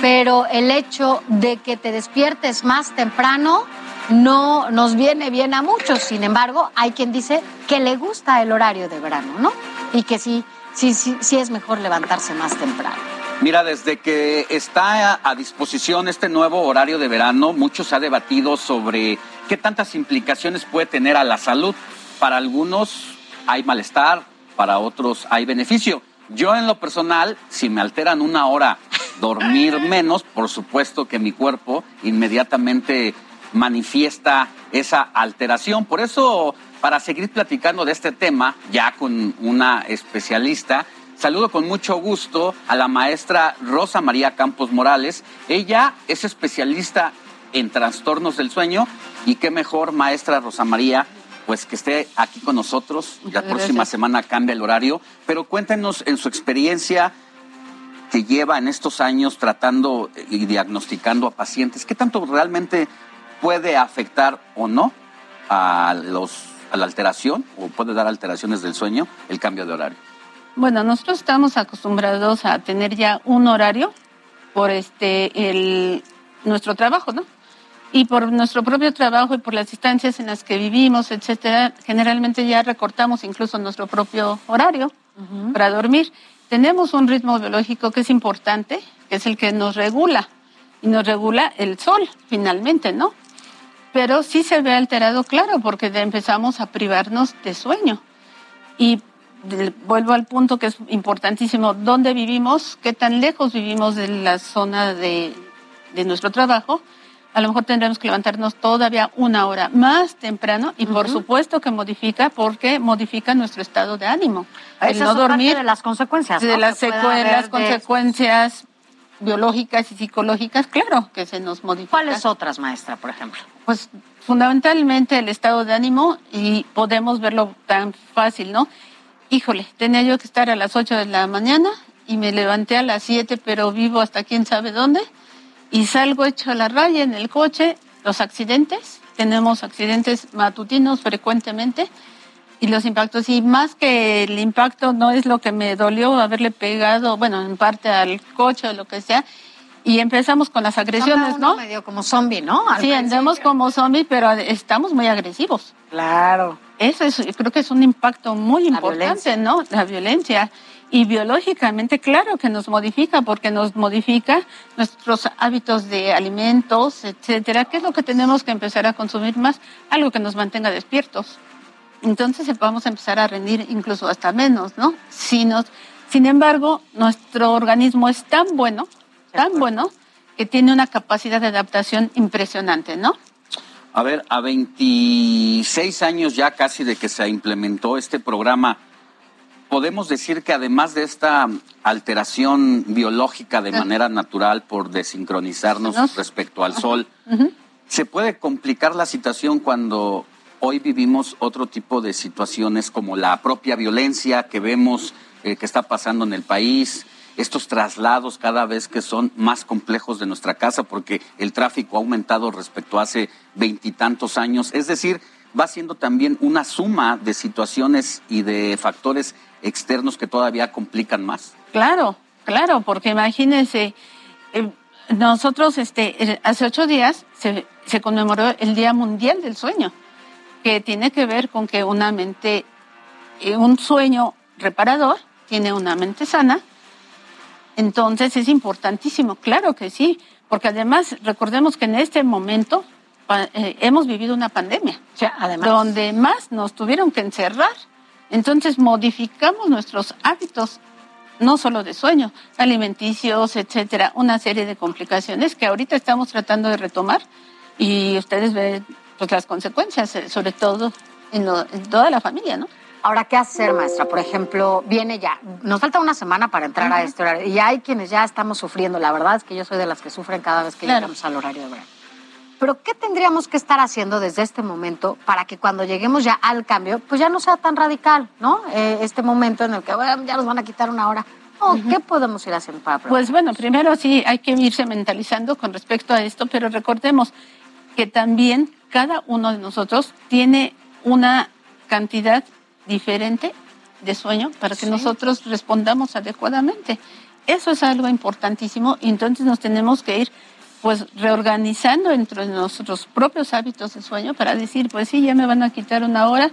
pero el hecho de que te despiertes más temprano no nos viene bien a muchos. Sin embargo, hay quien dice que le gusta el horario de verano, ¿no? y que sí, sí, sí, sí es mejor levantarse más temprano. Mira, desde que está a disposición este nuevo horario de verano, mucho se ha debatido sobre qué tantas implicaciones puede tener a la salud. Para algunos hay malestar, para otros hay beneficio. Yo en lo personal, si me alteran una hora dormir menos, por supuesto que mi cuerpo inmediatamente manifiesta esa alteración. Por eso para seguir platicando de este tema, ya con una especialista. Saludo con mucho gusto a la maestra Rosa María Campos Morales. Ella es especialista en trastornos del sueño y qué mejor, maestra Rosa María, pues que esté aquí con nosotros. la próxima semana cambia el horario, pero cuéntenos en su experiencia que lleva en estos años tratando y diagnosticando a pacientes, ¿qué tanto realmente puede afectar o no a los a la alteración o puede dar alteraciones del sueño el cambio de horario? Bueno, nosotros estamos acostumbrados a tener ya un horario por este el nuestro trabajo, ¿no? Y por nuestro propio trabajo y por las distancias en las que vivimos, etcétera, generalmente ya recortamos incluso nuestro propio horario para dormir. Tenemos un ritmo biológico que es importante, que es el que nos regula y nos regula el sol, finalmente, ¿no? pero sí se ve alterado, claro, porque empezamos a privarnos de sueño. Y vuelvo al punto que es importantísimo, ¿dónde vivimos? ¿Qué tan lejos vivimos de la zona de, nuestro trabajo? A lo mejor tendremos que levantarnos todavía una hora más temprano y por supuesto que modifica porque modifica nuestro estado de ánimo. El no dormir de las consecuencias. De las secuelas, consecuencias biológicas y psicológicas, claro que se nos modifica. ¿Cuáles otras, maestra, por ejemplo? Pues fundamentalmente el estado de ánimo y podemos verlo tan fácil, ¿no? Híjole, tenía yo que estar a las 8 de la mañana y me levanté a las 7, pero vivo hasta quién sabe dónde y salgo hecho a la raya en el coche, los accidentes, tenemos accidentes matutinos frecuentemente y los impactos. Y más que el impacto no es lo que me dolió haberle pegado, bueno, en parte al coche o lo que sea. Y empezamos con las agresiones, ¿no? medio como zombie, ¿no? sí, andamos como zombie, pero estamos muy agresivos. Claro. Eso es, creo que es un impacto muy importante, ¿no? La violencia. Y biológicamente, claro que nos modifica, porque nos modifica nuestros hábitos de alimentos, etcétera. ¿Qué es lo que tenemos que empezar a consumir más? Algo que nos mantenga despiertos. Entonces vamos a empezar a rendir incluso hasta menos, ¿no? Si nos, sin embargo, nuestro organismo es tan bueno, tan bueno, que tiene una capacidad de adaptación impresionante, ¿no? A ver, a 26 años ya casi de que se implementó este programa, podemos decir que además de esta alteración biológica de manera natural por desincronizarnos respecto al sol, ¿se puede complicar la situación cuando hoy vivimos otro tipo de situaciones como la propia violencia que vemos eh, que está pasando en el país? estos traslados cada vez que son más complejos de nuestra casa porque el tráfico ha aumentado respecto a hace veintitantos años. Es decir, va siendo también una suma de situaciones y de factores externos que todavía complican más. Claro, claro, porque imagínense, eh, nosotros este, hace ocho días se, se conmemoró el Día Mundial del Sueño, que tiene que ver con que una mente, eh, un sueño reparador tiene una mente sana. Entonces es importantísimo, claro que sí, porque además recordemos que en este momento eh, hemos vivido una pandemia, además. donde más nos tuvieron que encerrar. Entonces modificamos nuestros hábitos, no solo de sueño, alimenticios, etcétera, una serie de complicaciones que ahorita estamos tratando de retomar y ustedes ven pues las consecuencias, eh, sobre todo en, lo- en toda la familia, ¿no? Ahora, ¿qué hacer, maestra? Por ejemplo, viene ya, nos falta una semana para entrar a este horario y hay quienes ya estamos sufriendo. La verdad es que yo soy de las que sufren cada vez que Claro. llegamos al horario de verano. Pero, ¿qué tendríamos que estar haciendo desde este momento para que cuando lleguemos ya al cambio, pues ya no sea tan radical, ¿no? Eh, este momento en el que bueno, ya nos van a quitar una hora. No, ¿Qué podemos ir haciendo para prevenir? Pues bueno, primero sí hay que irse mentalizando con respecto a esto, pero recordemos que también cada uno de nosotros tiene una cantidad diferente de sueño para que Sí. nosotros respondamos adecuadamente. Eso es algo importantísimo y entonces nos tenemos que ir pues reorganizando entre nuestros propios hábitos de sueño para decir, pues sí, ya me van a quitar una hora,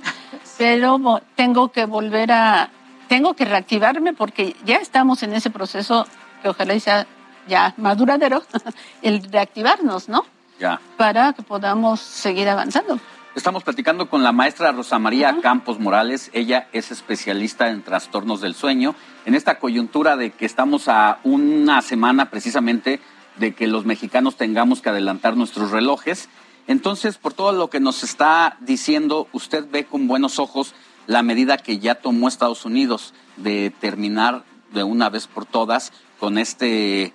pero tengo que volver a, tengo que reactivarme porque ya estamos en ese proceso que ojalá sea ya maduradero, el reactivarnos, ¿no? Ya. Para que podamos seguir avanzando. Estamos platicando con la maestra Rosa María Campos Morales. Ella es especialista en trastornos del sueño. En esta coyuntura de que estamos a una semana precisamente de que los mexicanos tengamos que adelantar nuestros relojes. Entonces, por todo lo que nos está diciendo, usted ve con buenos ojos la medida que ya tomó Estados Unidos de terminar de una vez por todas con este,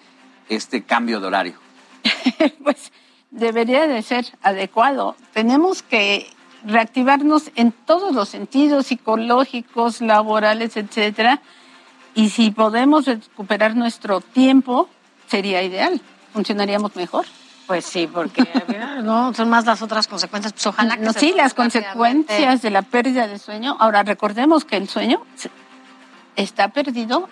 este cambio de horario. pues debería de ser adecuado. Tenemos que reactivarnos en todos los sentidos, psicológicos, laborales, etcétera. Y si podemos recuperar nuestro tiempo, sería ideal. Funcionaríamos mejor. Pues sí, porque no son más las otras consecuencias. Pues ojalá que No, se sí, las consecuencias de la pérdida de sueño. Ahora, recordemos que el sueño está perdido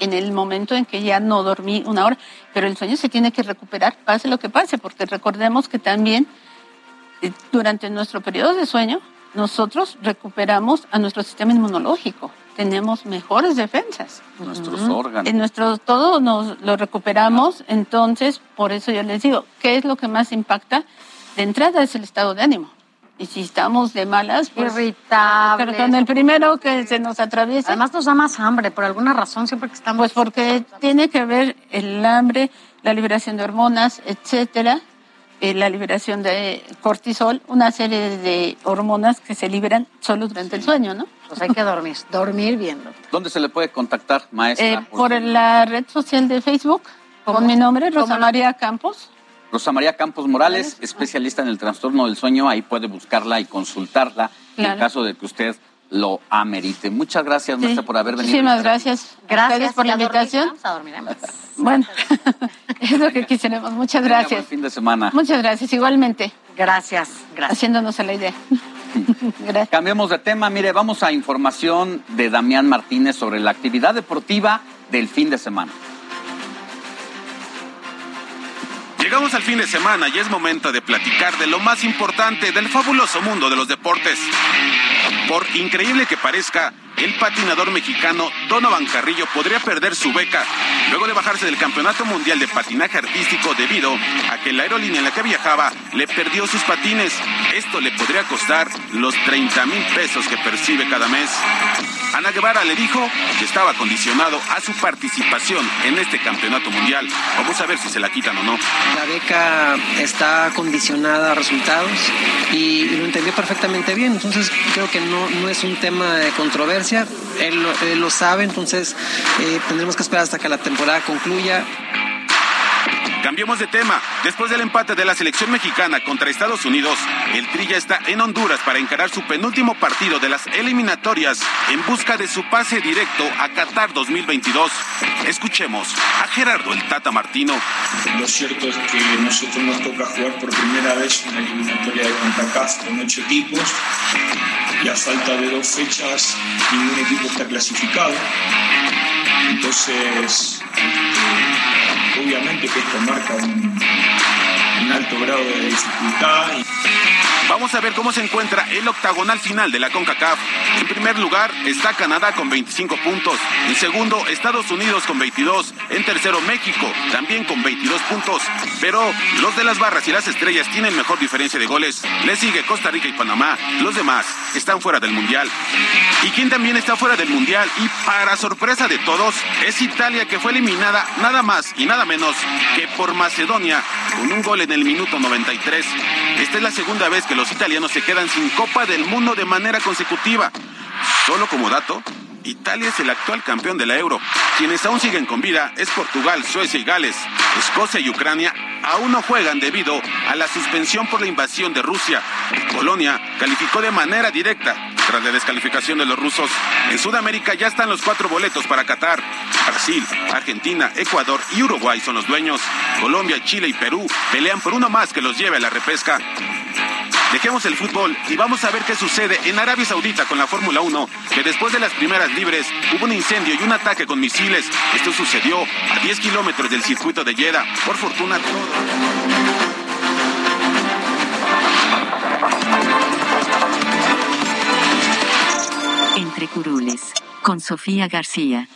en el momento en que ya no dormí una hora, pero el sueño se tiene que recuperar, pase lo que pase, porque recordemos que también eh, durante nuestro periodo de sueño nosotros recuperamos a nuestro sistema inmunológico, tenemos mejores defensas. Nuestros Ujú. órganos. En nuestro todo nos lo recuperamos, entonces por eso yo les digo, ¿qué es lo que más impacta? De entrada es el estado de ánimo. Y si estamos de malas, pues Irritables. pero con el primero que se nos atraviesa. Además nos da más hambre, por alguna razón, siempre que estamos... Pues porque tiene que ver el hambre, la liberación de hormonas, etcétera, eh, la liberación de cortisol, una serie de hormonas que se liberan solo durante el sueño, ¿no? Pues hay que dormir, dormir bien. ¿Dónde se le puede contactar, maestra? Eh, por la red social de Facebook, con mi nombre, Rosa ¿Cómo? María Campos. Rosa María Campos Morales, especialista en el trastorno del sueño, ahí puede buscarla y consultarla en caso de que usted lo amerite. Muchas gracias, maestra, por haber venido. Muchísimas gracias. a Gracias ustedes por la a dormir. invitación. Vamos a dormir. Bueno, es lo que quisiéramos. Muchas gracias. buen fin de semana. Muchas gracias, igualmente. Gracias, gracias. Haciéndonos a la idea. gracias. Cambiemos de tema. Mire, vamos a información de Damián Martínez sobre la actividad deportiva del fin de semana. Llegamos al fin de semana y es momento de platicar de lo más importante del fabuloso mundo de los deportes. Por increíble que parezca, el patinador mexicano Donovan Carrillo podría perder su beca luego de bajarse del Campeonato Mundial de Patinaje Artístico debido a que la aerolínea en la que viajaba le perdió sus patines. Esto le podría costar los 30 mil pesos que percibe cada mes. Ana Guevara le dijo que estaba condicionado a su participación en este campeonato mundial. Vamos a ver si se la quitan o no. La beca está condicionada a resultados y lo entendió perfectamente bien. Entonces creo que no, no es un tema de controversia. Él, lo- sabe, entonces eh, tendremos que esperar hasta que la temporada concluya. Cambiemos de tema. Después del empate de la selección mexicana contra Estados Unidos, el Tri ya está en Honduras para encarar su penúltimo partido de las eliminatorias en busca de su pase directo a Qatar 2022. Escuchemos a Gerardo el Tata Martino. Lo cierto es que nosotros nos toca jugar por primera vez una eliminatoria de CONCACAF con ocho equipos y a falta de dos fechas ningún equipo está clasificado. Entonces, obviamente que esto marca un, alto grado de dificultad. y- Vamos a ver cómo se encuentra el octagonal final de la CONCACAF. En primer lugar está Canadá con 25 puntos. En segundo, Estados Unidos con 22. En tercero, México, también con 22 puntos. Pero los de las barras y las estrellas tienen mejor diferencia de goles. Le sigue Costa Rica y Panamá. Los demás están fuera del Mundial. ¿Y quién también está fuera del Mundial? Y para sorpresa de todos, es Italia que fue eliminada nada más y nada menos que por Macedonia con un gol en el minuto 93. Esta es la segunda vez que los italianos se quedan sin Copa del Mundo de manera consecutiva. Solo como dato, Italia es el actual campeón de la Euro. Quienes aún siguen con vida es Portugal, Suecia y Gales. Escocia y Ucrania aún no juegan debido a la suspensión por la invasión de Rusia. Polonia calificó de manera directa tras la descalificación de los rusos. En Sudamérica ya están los cuatro boletos para Qatar. Brasil, Argentina, Ecuador y Uruguay son los dueños. Colombia, Chile y Perú pelean por uno más que los lleve a la repesca. Dejemos el fútbol y vamos a ver qué sucede en Arabia Saudita con la Fórmula 1, que después de las primeras libres hubo un incendio y un ataque con misiles. Esto sucedió a 10 kilómetros del circuito de Jeddah. Por fortuna, todo. Entre curules, con Sofía García.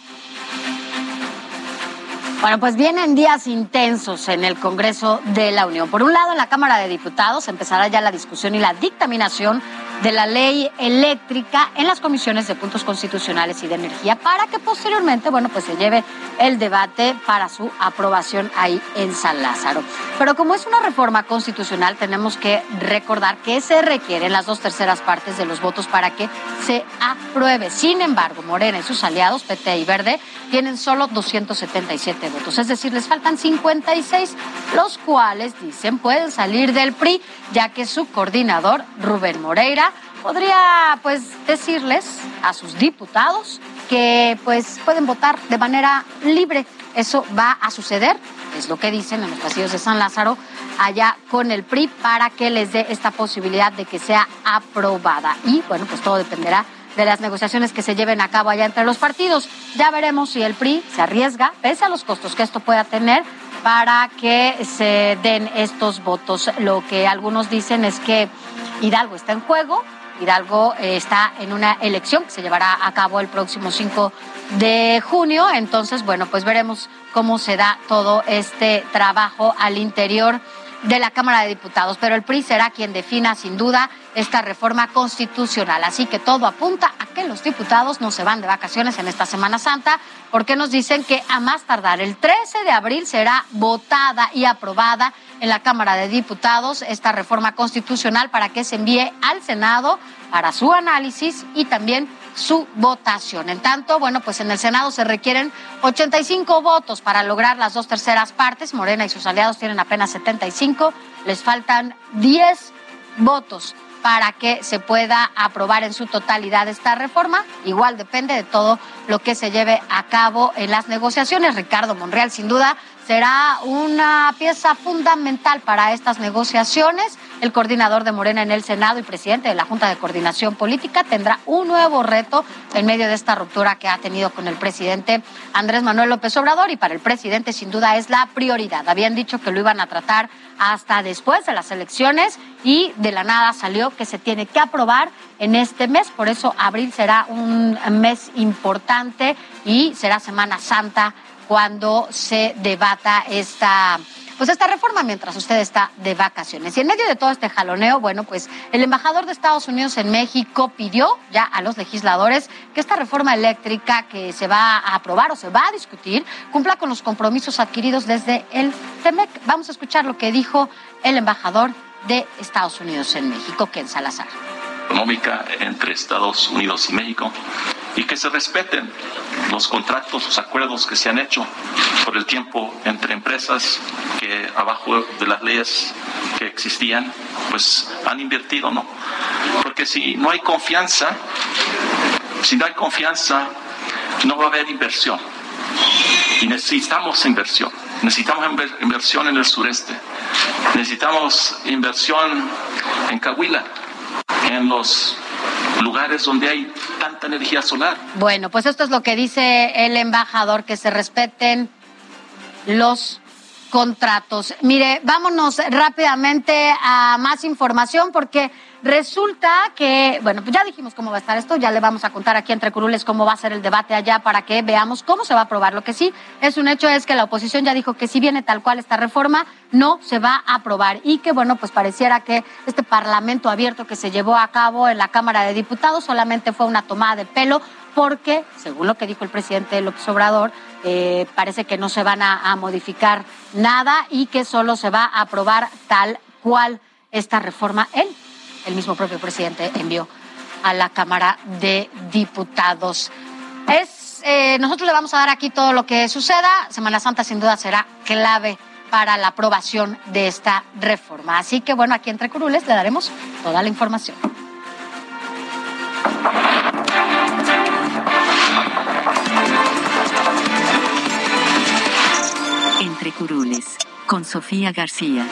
Bueno, pues vienen días intensos en el Congreso de la Unión. Por un lado, en la Cámara de Diputados empezará ya la discusión y la dictaminación de la ley eléctrica en las comisiones de puntos constitucionales y de energía para que posteriormente, bueno, pues se lleve el debate para su aprobación ahí en San Lázaro. Pero como es una reforma constitucional, tenemos que recordar que se requieren las dos terceras partes de los votos para que se apruebe. Sin embargo, Morena y sus aliados, PT y Verde, tienen solo 277 votos, es decir, les faltan 56, los cuales dicen pueden salir del PRI, ya que su coordinador, Rubén Moreira, podría pues decirles a sus diputados que pues pueden votar de manera libre. Eso va a suceder, es lo que dicen en los pasillos de San Lázaro, allá con el PRI, para que les dé esta posibilidad de que sea aprobada. Y bueno, pues todo dependerá de las negociaciones que se lleven a cabo allá entre los partidos. Ya veremos si el PRI se arriesga, pese a los costos que esto pueda tener, para que se den estos votos. Lo que algunos dicen es que Hidalgo está en juego, Hidalgo eh, está en una elección que se llevará a cabo el próximo 5 de junio, entonces, bueno, pues veremos cómo se da todo este trabajo al interior de la Cámara de Diputados, pero el PRI será quien defina sin duda esta reforma constitucional. Así que todo apunta a que los diputados no se van de vacaciones en esta Semana Santa, porque nos dicen que a más tardar el 13 de abril será votada y aprobada en la Cámara de Diputados esta reforma constitucional para que se envíe al Senado para su análisis y también su votación. En tanto, bueno, pues en el Senado se requieren 85 votos para lograr las dos terceras partes. Morena y sus aliados tienen apenas 75. Les faltan 10 votos para que se pueda aprobar en su totalidad esta reforma. Igual depende de todo lo que se lleve a cabo en las negociaciones. Ricardo Monreal, sin duda, será una pieza fundamental para estas negociaciones. El coordinador de Morena en el Senado y presidente de la Junta de Coordinación Política tendrá un nuevo reto en medio de esta ruptura que ha tenido con el presidente Andrés Manuel López Obrador y para el presidente sin duda es la prioridad. Habían dicho que lo iban a tratar hasta después de las elecciones y de la nada salió que se tiene que aprobar en este mes, por eso abril será un mes importante y será Semana Santa cuando se debata esta pues esta reforma mientras usted está de vacaciones. Y en medio de todo este jaloneo, bueno, pues el embajador de Estados Unidos en México pidió ya a los legisladores que esta reforma eléctrica que se va a aprobar o se va a discutir cumpla con los compromisos adquiridos desde el TEMEC. Vamos a escuchar lo que dijo el embajador de Estados Unidos en México, Ken Salazar económica entre Estados Unidos y México y que se respeten los contratos, los acuerdos que se han hecho por el tiempo entre empresas que abajo de las leyes que existían, pues han invertido, ¿no? Porque si no hay confianza, si no hay confianza, no va a haber inversión. Y necesitamos inversión. Necesitamos inversión en el sureste. Necesitamos inversión en Cahuila en los lugares donde hay energía solar. Bueno, pues esto es lo que dice el embajador, que se respeten los contratos. Mire, vámonos rápidamente a más información porque resulta que, bueno, pues ya dijimos cómo va a estar esto, ya le vamos a contar aquí entre curules cómo va a ser el debate allá para que veamos cómo se va a aprobar. Lo que sí es un hecho es que la oposición ya dijo que si viene tal cual esta reforma, no se va a aprobar y que, bueno, pues pareciera que este parlamento abierto que se llevó a cabo en la Cámara de Diputados solamente fue una tomada de pelo porque, según lo que dijo el presidente López Obrador, eh, parece que no se van a, modificar nada y que solo se va a aprobar tal cual esta reforma. Él, el mismo propio presidente, envió a la Cámara de Diputados. Es, eh, nosotros le vamos a dar aquí todo lo que suceda. Semana Santa sin duda será clave para la aprobación de esta reforma. Así que bueno, aquí entre Curules le daremos toda la información. Entre Curules, con Sofía García.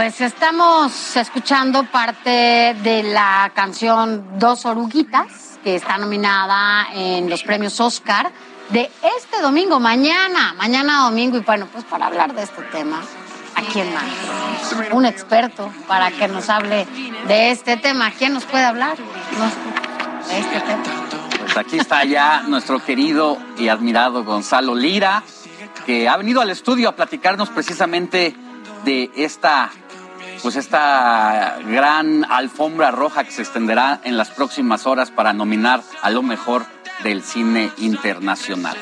Estamos escuchando parte de la canción Dos Oruguitas, que está nominada en los premios Oscar de este domingo, mañana, mañana domingo. Y bueno, pues para hablar de este tema, ¿a quién más? Un experto para que nos hable de este tema. ¿Quién nos puede hablar este? Pues aquí está ya nuestro querido y admirado Gonzalo Lira, que ha venido al estudio a platicarnos precisamente de esta pues esta gran alfombra roja que se extenderá en las próximas horas para nominar a lo mejor del cine internacional.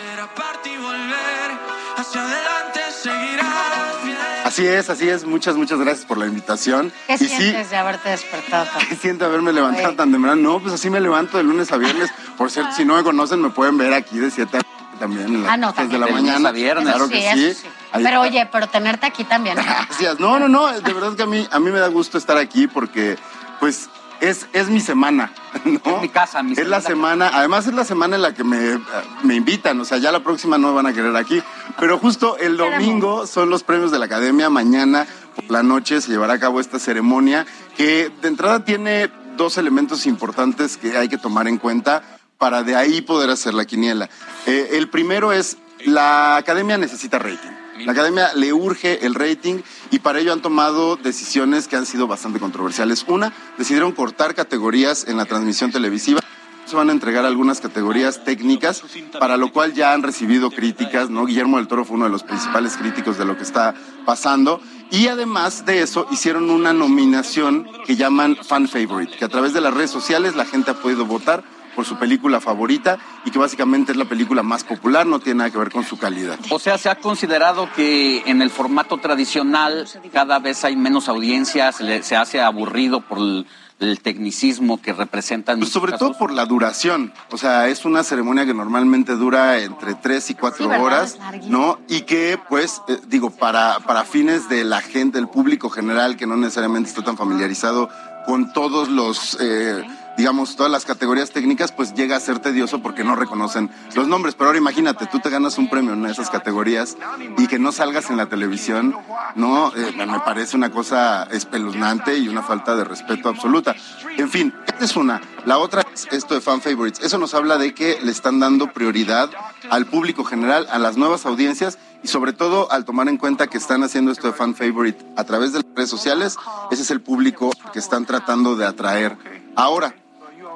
Así es, así es. Muchas, muchas gracias por la invitación. ¿Qué y sientes de haberte despertado? ¿Qué siento haberme levantado tan temprano? No, pues así me levanto de lunes a viernes. Por cierto, si no me conocen, me pueden ver aquí de 7 a también en las ah, de la mañana. viernes. Claro que sí. Pero oye, pero tenerte aquí también. Gracias. No, no, no. De verdad que a mí, a mí me da gusto estar aquí porque, pues, es, es mi semana, ¿no? Es mi casa, mi Es la semana, además es la semana en la que me, me invitan, o sea, ya la próxima no me van a querer aquí, pero justo el domingo son los premios de la Academia, mañana por la noche se llevará a cabo esta ceremonia que de entrada tiene dos elementos importantes que hay que tomar en cuenta para de ahí poder hacer la quiniela. Eh, el primero es, la Academia necesita rating. La academia le urge el rating y para ello han tomado decisiones que han sido bastante controversiales. Una, decidieron cortar categorías en la transmisión televisiva se van a entregar algunas categorías técnicas, para lo cual ya han recibido críticas, ¿no? Guillermo del Toro fue uno de los principales críticos de lo que está pasando. Y además de eso, hicieron una nominación que llaman Fan Favorite, que a través de las redes sociales la gente ha podido votar por su película favorita y que básicamente es la película más popular, no tiene nada que ver con su calidad. O sea, se ha considerado que en el formato tradicional cada vez hay menos audiencias, se, le- se hace aburrido por el, el tecnicismo que representan. Pues sobre todo por la duración. O sea, es una ceremonia que normalmente dura entre tres y cuatro horas. ¿no? Y que, pues, eh, digo, para, para fines de la gente, del público general, que no necesariamente está tan familiarizado con todos los, eh, digamos, todas las categorías técnicas, pues llega a ser tedioso porque no reconocen los nombres. Pero ahora imagínate, tú te ganas un premio en esas categorías y que no salgas en la televisión, ¿no? Eh, me me parece una cosa espeluznante y una falta de respeto absoluta. En fin, esta es una. La otra es esto de fan favorites. Eso nos habla de que le están dando prioridad al público general, a las nuevas audiencias y sobre todo al tomar en cuenta que están haciendo esto de fan favorite a través de las redes sociales, ese es el público que están tratando de atraer ahora.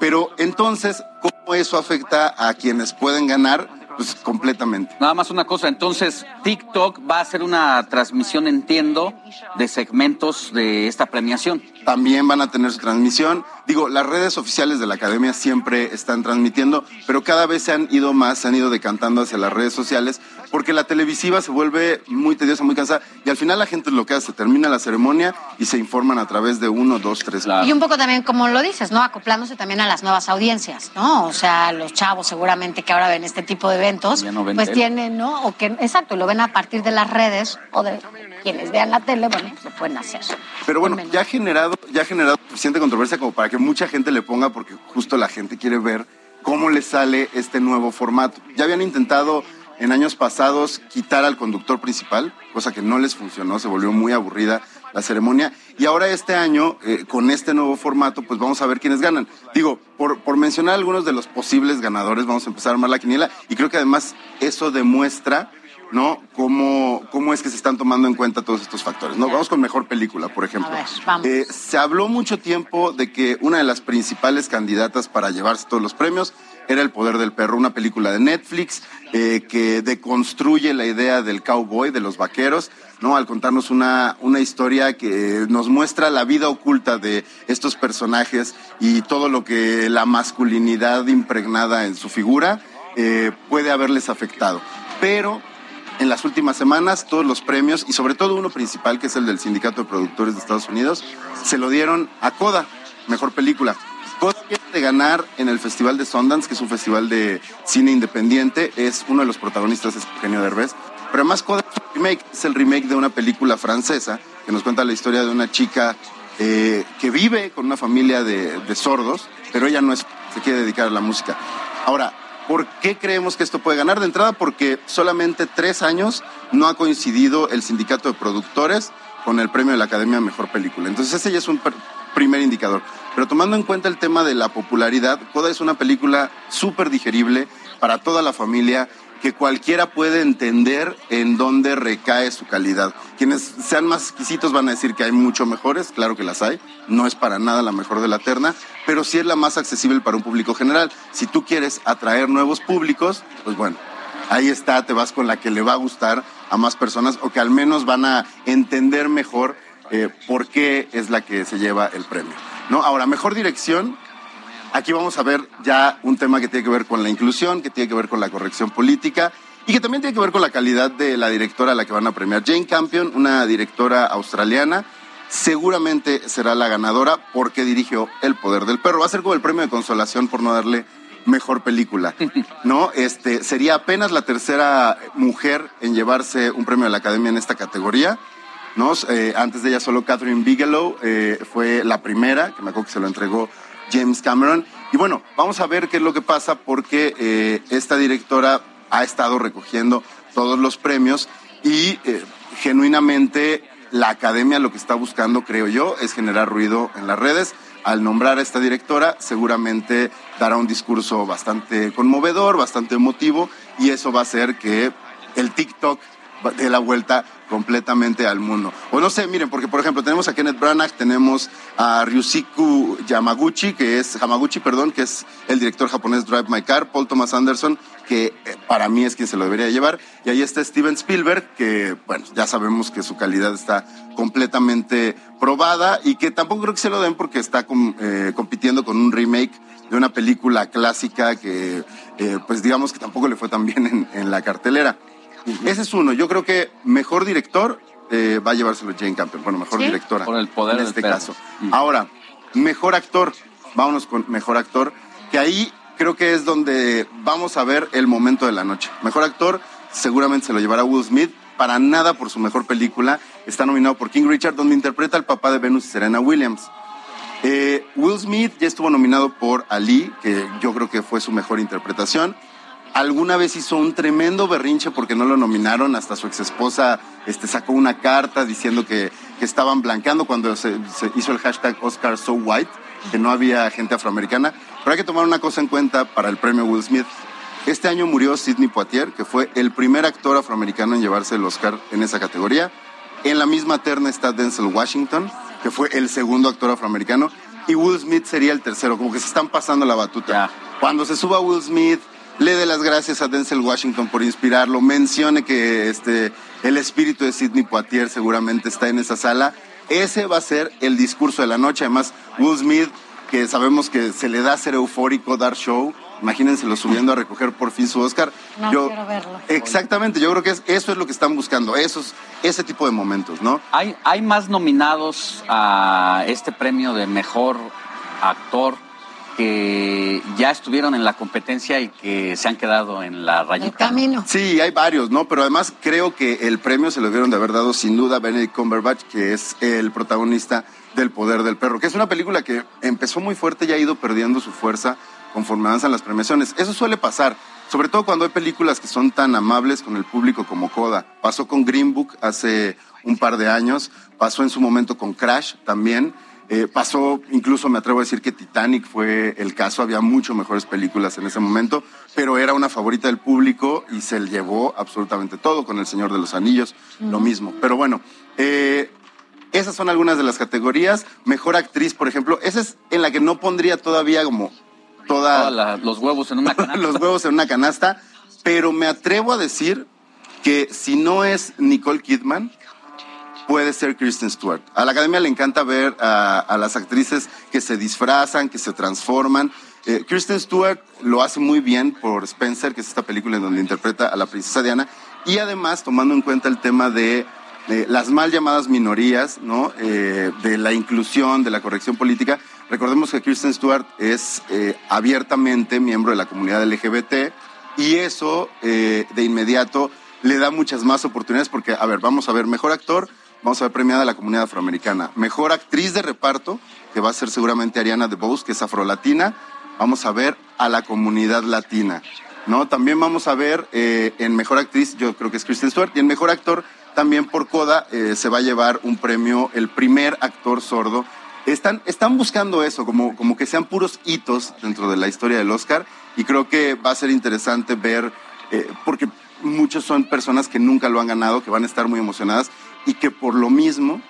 Pero entonces, ¿cómo eso afecta a quienes pueden ganar? Pues completamente. Nada más una cosa, entonces TikTok va a hacer una transmisión, entiendo, de segmentos de esta premiación. También van a tener su transmisión. Digo, las redes oficiales de la academia siempre están transmitiendo, pero cada vez se han ido más, se han ido decantando hacia las redes sociales, porque la televisiva se vuelve muy tediosa, muy cansada, y al final la gente lo que hace, termina la ceremonia y se informan a través de uno, dos, tres. Y un poco también, como lo dices, ¿no? Acoplándose también a las nuevas audiencias, ¿no? O sea, los chavos seguramente que ahora ven este tipo de eventos, no pues tele. tienen, ¿no? O que, exacto, lo ven a partir de las redes o de quienes vean la tele, bueno, pues lo pueden hacer. Pero bueno, ya ha generado, ya ha generado suficiente controversia como para que mucha gente le ponga, porque justo la gente quiere ver cómo le sale este nuevo formato. Ya habían intentado en años pasados quitar al conductor principal, cosa que no les funcionó, se volvió muy aburrida la ceremonia. Y ahora este año, eh, con este nuevo formato, pues vamos a ver quiénes ganan. Digo, por, por mencionar algunos de los posibles ganadores, vamos a empezar a armar la quiniela y creo que además eso demuestra ¿no? ¿Cómo, ¿Cómo es que se están tomando en cuenta todos estos factores? ¿no? Vamos con mejor película, por ejemplo. Eh, se habló mucho tiempo de que una de las principales candidatas para llevarse todos los premios era El Poder del Perro, una película de Netflix eh, que deconstruye la idea del cowboy, de los vaqueros, ¿no? Al contarnos una, una historia que nos muestra la vida oculta de estos personajes y todo lo que la masculinidad impregnada en su figura eh, puede haberles afectado. Pero en las últimas semanas todos los premios y sobre todo uno principal que es el del Sindicato de Productores de Estados Unidos se lo dieron a Coda, mejor película. Coda viene de ganar en el Festival de Sundance, que es un festival de cine independiente, es uno de los protagonistas es Eugenio Derbez, pero además Coda es un remake, es el remake de una película francesa que nos cuenta la historia de una chica eh, que vive con una familia de, sordos, pero ella no se quiere dedicar a la música. Ahora, ¿Por qué creemos que esto puede ganar? De entrada, porque solamente tres años no ha coincidido el sindicato de productores con el premio de la Academia Mejor Película. Entonces ese ya es un primer indicador. Pero tomando en cuenta el tema de la popularidad, Coda es una película súper digerible para toda la familia que cualquiera puede entender en dónde recae su calidad. Quienes sean más exquisitos van a decir que hay mucho mejores, claro que las hay, no es para nada la mejor de la terna, pero sí es la más accesible para un público general. Si tú quieres atraer nuevos públicos, pues bueno, ahí está, te vas con la que le va a gustar a más personas o que al menos van a entender mejor eh, por qué es la que se lleva el premio. ¿no? Ahora, mejor dirección, Aquí vamos a ver ya un tema que tiene que ver con la inclusión, que tiene que ver con la corrección política y que también tiene que ver con la calidad de la directora a la que van a premiar. Jane Campion, una directora australiana, seguramente será la ganadora porque dirigió El Poder del Perro. Va a ser como el premio de consolación por no darle mejor película, ¿no? Este sería apenas la tercera mujer en llevarse un premio de la Academia en esta categoría. ¿no? Eh, antes de ella solo Catherine Bigelow eh, fue la primera, que me acuerdo que se lo entregó James Cameron. Y bueno, vamos a ver qué es lo que pasa porque eh, esta directora ha estado recogiendo todos los premios y eh, genuinamente la academia lo que está buscando, creo yo, es generar ruido en las redes. Al nombrar a esta directora, seguramente dará un discurso bastante conmovedor, bastante emotivo, y eso va a hacer que el TikTok dé la vuelta completamente al mundo. O no sé, miren, porque por ejemplo tenemos a Kenneth Branagh, tenemos a Ryusiku Yamaguchi, que es Hamaguchi, perdón, que es el director japonés Drive My Car, Paul Thomas Anderson, que eh, para mí es quien se lo debería llevar, y ahí está Steven Spielberg, que bueno, ya sabemos que su calidad está completamente probada y que tampoco creo que se lo den porque está eh, compitiendo con un remake de una película clásica que eh, pues digamos que tampoco le fue tan bien en, en la cartelera. Ese es uno. Yo creo que mejor director eh, va a llevárselo Jane Campion. Bueno, mejor ¿Sí? directora. Por el poder en este perro. caso. Ahora, mejor actor. Vámonos con mejor actor. Que ahí creo que es donde vamos a ver el momento de la noche. Mejor actor seguramente se lo llevará Will Smith. Para nada por su mejor película. Está nominado por King Richard, donde interpreta al papá de Venus y Serena Williams. Eh, Will Smith ya estuvo nominado por Ali, que yo creo que fue su mejor interpretación. Alguna vez hizo un tremendo berrinche porque no lo nominaron, hasta su exesposa este, sacó una carta diciendo que, que estaban blanqueando cuando se, se hizo el hashtag Oscar So White, que no había gente afroamericana. Pero hay que tomar una cosa en cuenta para el premio Will Smith. Este año murió Sidney Poitier, que fue el primer actor afroamericano en llevarse el Oscar en esa categoría. En la misma terna está Denzel Washington, que fue el segundo actor afroamericano, y Will Smith sería el tercero, como que se están pasando la batuta. Cuando se suba Will Smith, le dé las gracias a Denzel Washington por inspirarlo, mencione que este, el espíritu de Sidney Poitier seguramente está en esa sala. Ese va a ser el discurso de la noche. Además, Will Smith, que sabemos que se le da ser eufórico, dar show, imagínenselo subiendo a recoger por fin su Oscar. No Yo- quiero verlo. Exactamente, yo creo que es- eso es lo que están buscando, esos, ese tipo de momentos, ¿no? ¿Hay, ¿Hay más nominados a este premio de mejor actor que ya estuvieron en la competencia y que se han quedado en la rayita? camino. Sí, hay varios, ¿no? Pero además creo que el premio se lo dieron de haber dado sin duda a Benedict Cumberbatch, que es el protagonista del Poder del Perro, que es una película que empezó muy fuerte y ha ido perdiendo su fuerza conforme avanzan las premiaciones. Eso suele pasar, sobre todo cuando hay películas que son tan amables con el público como Coda. Pasó con Green Book hace un par de años, pasó en su momento con Crash también. Eh, pasó, incluso me atrevo a decir que Titanic fue el caso, había mucho mejores películas en ese momento, pero era una favorita del público y se llevó absolutamente todo con El Señor de los Anillos, lo mismo. Pero bueno, eh, esas son algunas de las categorías. Mejor actriz, por ejemplo, esa es en la que no pondría todavía como toda... Toda la- los huevos en una canasta. los huevos en una canasta, pero me atrevo a decir que si no es Nicole Kidman, puede ser Kristen Stewart. A la academia le encanta ver a, a las actrices que se disfrazan, que se transforman. Eh, Kristen Stewart lo hace muy bien por Spencer, que es esta película en donde interpreta a la princesa Diana, y además tomando en cuenta el tema de las mal llamadas minorías, ¿no? Eh, de la inclusión, de la corrección política. Recordemos que Kristen Stewart es eh, abiertamente miembro de la comunidad LGBT y eso eh, de inmediato le da muchas más oportunidades porque, a ver, vamos a ver, mejor actor, vamos a ver premiada a la comunidad afroamericana, mejor actriz de reparto, que va a ser seguramente Ariana DeBose, que es afrolatina, vamos a ver a la comunidad latina, ¿no? También vamos a ver eh, en mejor actriz, yo creo que es Kristen Stewart, y en mejor actor, también por Coda, eh, se va a llevar un premio, el primer actor sordo. Están, están buscando eso, como, como que sean puros hitos dentro de la historia del Oscar, y creo que va a ser interesante ver, eh, porque muchos son personas que nunca lo han ganado, que van a estar muy emocionadas y que por lo mismo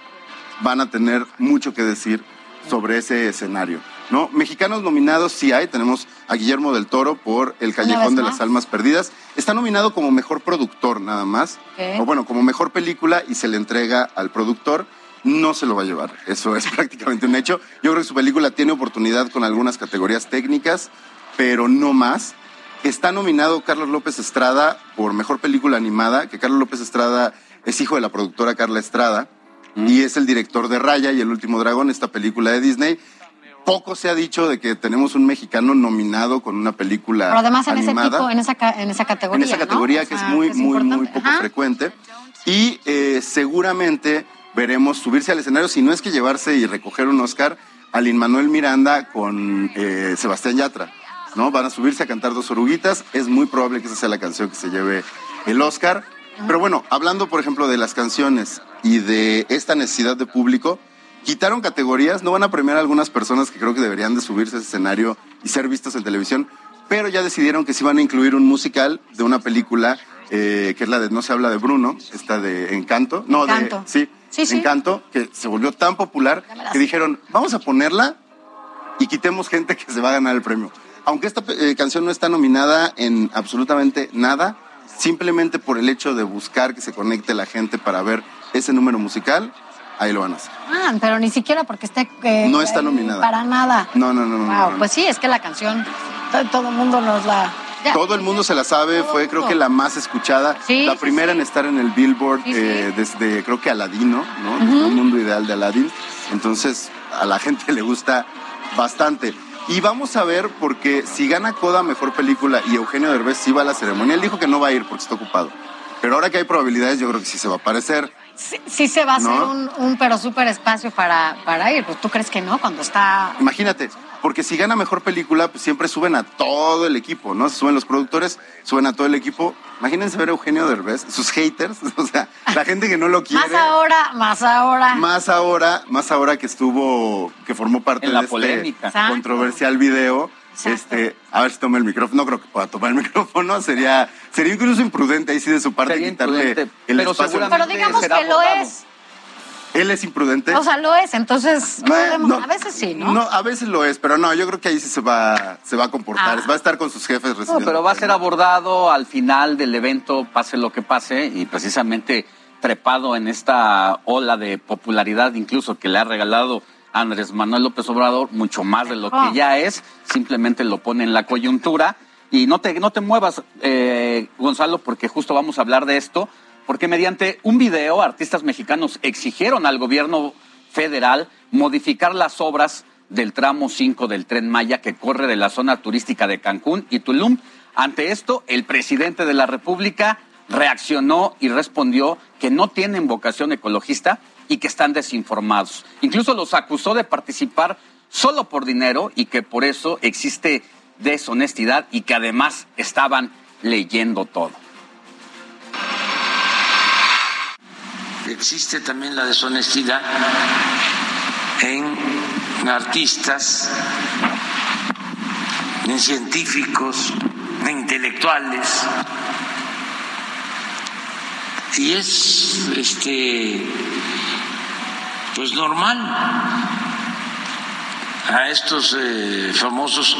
van a tener mucho que decir sobre ese escenario. ¿no? Mexicanos nominados sí hay, tenemos a Guillermo del Toro por El Callejón de las Almas Perdidas. Está nominado como mejor productor nada más, Ok. o bueno, como mejor película y se le entrega al productor. No se lo va a llevar, eso es prácticamente un hecho. Yo creo que su película tiene oportunidad con algunas categorías técnicas, pero no más. Está nominado Carlos López Estrada por mejor película animada, que Carlos López Estrada es hijo de la productora Carla Estrada y es el director de Raya y El último dragón, esta película de Disney. Poco se ha dicho de que tenemos un mexicano nominado con una película Pero además en ese animada tipo, en esa, en esa categoría. en esa ¿no? categoría O que es muy, que muy, muy poco Ajá. frecuente. Y eh, seguramente veremos subirse al escenario, si no es que llevarse y recoger un Oscar, a Lin Manuel Miranda con eh, Sebastián Yatra. ¿no? Van a subirse a cantar dos oruguitas. Es muy probable que esa sea la canción que se lleve el Oscar. Pero bueno, hablando por ejemplo de las canciones y de esta necesidad de público, quitaron categorías, no van a premiar a algunas personas que creo que deberían de subirse a ese escenario y ser vistas en televisión, pero ya decidieron que sí van a incluir un musical de una película eh, que es la de No se habla de Bruno, esta de Encanto. No, Encanto. de. Sí, Sí, sí. Encanto, que se volvió tan popular que dijeron, vamos a ponerla y quitemos gente que se va a ganar el premio. Aunque esta eh, canción no está nominada en absolutamente nada, simplemente por el hecho de buscar que se conecte la gente para ver ese número musical, ahí lo van a hacer. Ah, pero ni siquiera porque esté... eh, No está eh, nominada. Para nada. No, no, no, no. Wow, no, no. pues sí, es que la canción, to- todo el mundo nos la... ya. Todo el mundo se la sabe, fue creo que la más escuchada, Sí, la primera sí. en estar en el Billboard eh, desde creo que Aladino, ¿no? Desde un mundo ideal de Aladdin. Entonces a la gente le gusta bastante. Y vamos a ver porque si gana Coda Mejor Película y Eugenio Derbez sí va a la ceremonia, él dijo que no va a ir porque está ocupado. Pero ahora que hay probabilidades yo creo que sí se va a aparecer. Sí, sí se va a hacer ¿No? un, un pero súper espacio para, para ir. Pues tú crees que no, cuando está... Imagínate, porque si gana mejor película, pues siempre suben a todo el equipo, ¿no? Suben los productores, suben a todo el equipo. Imagínense ver a Eugenio Derbez, sus haters, o sea, la gente que no lo quiere. Más ahora, más ahora. Más ahora, más ahora que estuvo, que formó parte En la de polémica. este Exacto. controversial video. Este, a ver si toma el micrófono. No creo que pueda tomar el micrófono. Sería, sería incluso imprudente ahí sí de su parte Sería quitarle el pero espacio. Pero digamos que lo es. Él es imprudente. O sea, lo es. Entonces, Eh, no. a veces sí, ¿no? No, a veces lo es, pero no, yo creo que ahí sí se va, se va a comportar. Ah. Va a estar con sus jefes No, recibiendo. pero va a ser abordado al final del evento, pase lo que pase, y precisamente trepado en esta ola de popularidad, incluso que le ha regalado Andrés Manuel López Obrador, mucho más de lo Oh. que ya es, simplemente lo pone en la coyuntura. Y no te, no te muevas, eh, Gonzalo, porque justo vamos a hablar de esto, porque mediante un video, artistas mexicanos exigieron al gobierno federal modificar las obras del tramo 5 del tren Maya que corre de la zona turística de Cancún y Tulum. Ante esto, el presidente de la República reaccionó y respondió que no tienen vocación ecologista y que están desinformados. Incluso los acusó de participar solo por dinero y que por eso existe deshonestidad y que además estaban leyendo todo. Existe también la deshonestidad en artistas, en científicos, en intelectuales. Y es este pues normal a estos eh, famosos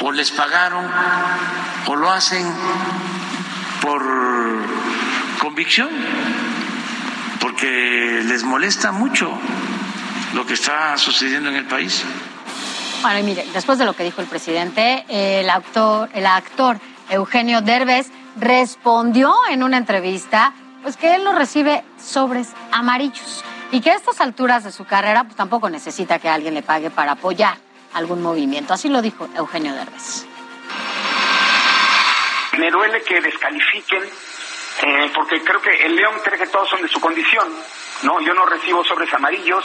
o les pagaron o lo hacen por convicción porque les molesta mucho lo que está sucediendo en el país. Bueno, y mire, después de lo que dijo el presidente, el actor, el actor Eugenio Derbez respondió en una entrevista pues que él no recibe sobres amarillos y que a estas alturas de su carrera pues tampoco necesita que alguien le pague para apoyar algún movimiento. Así lo dijo Eugenio Derbez. Me duele que descalifiquen, eh, porque creo que el León cree que todos son de su condición, ¿no? Yo no recibo sobres amarillos,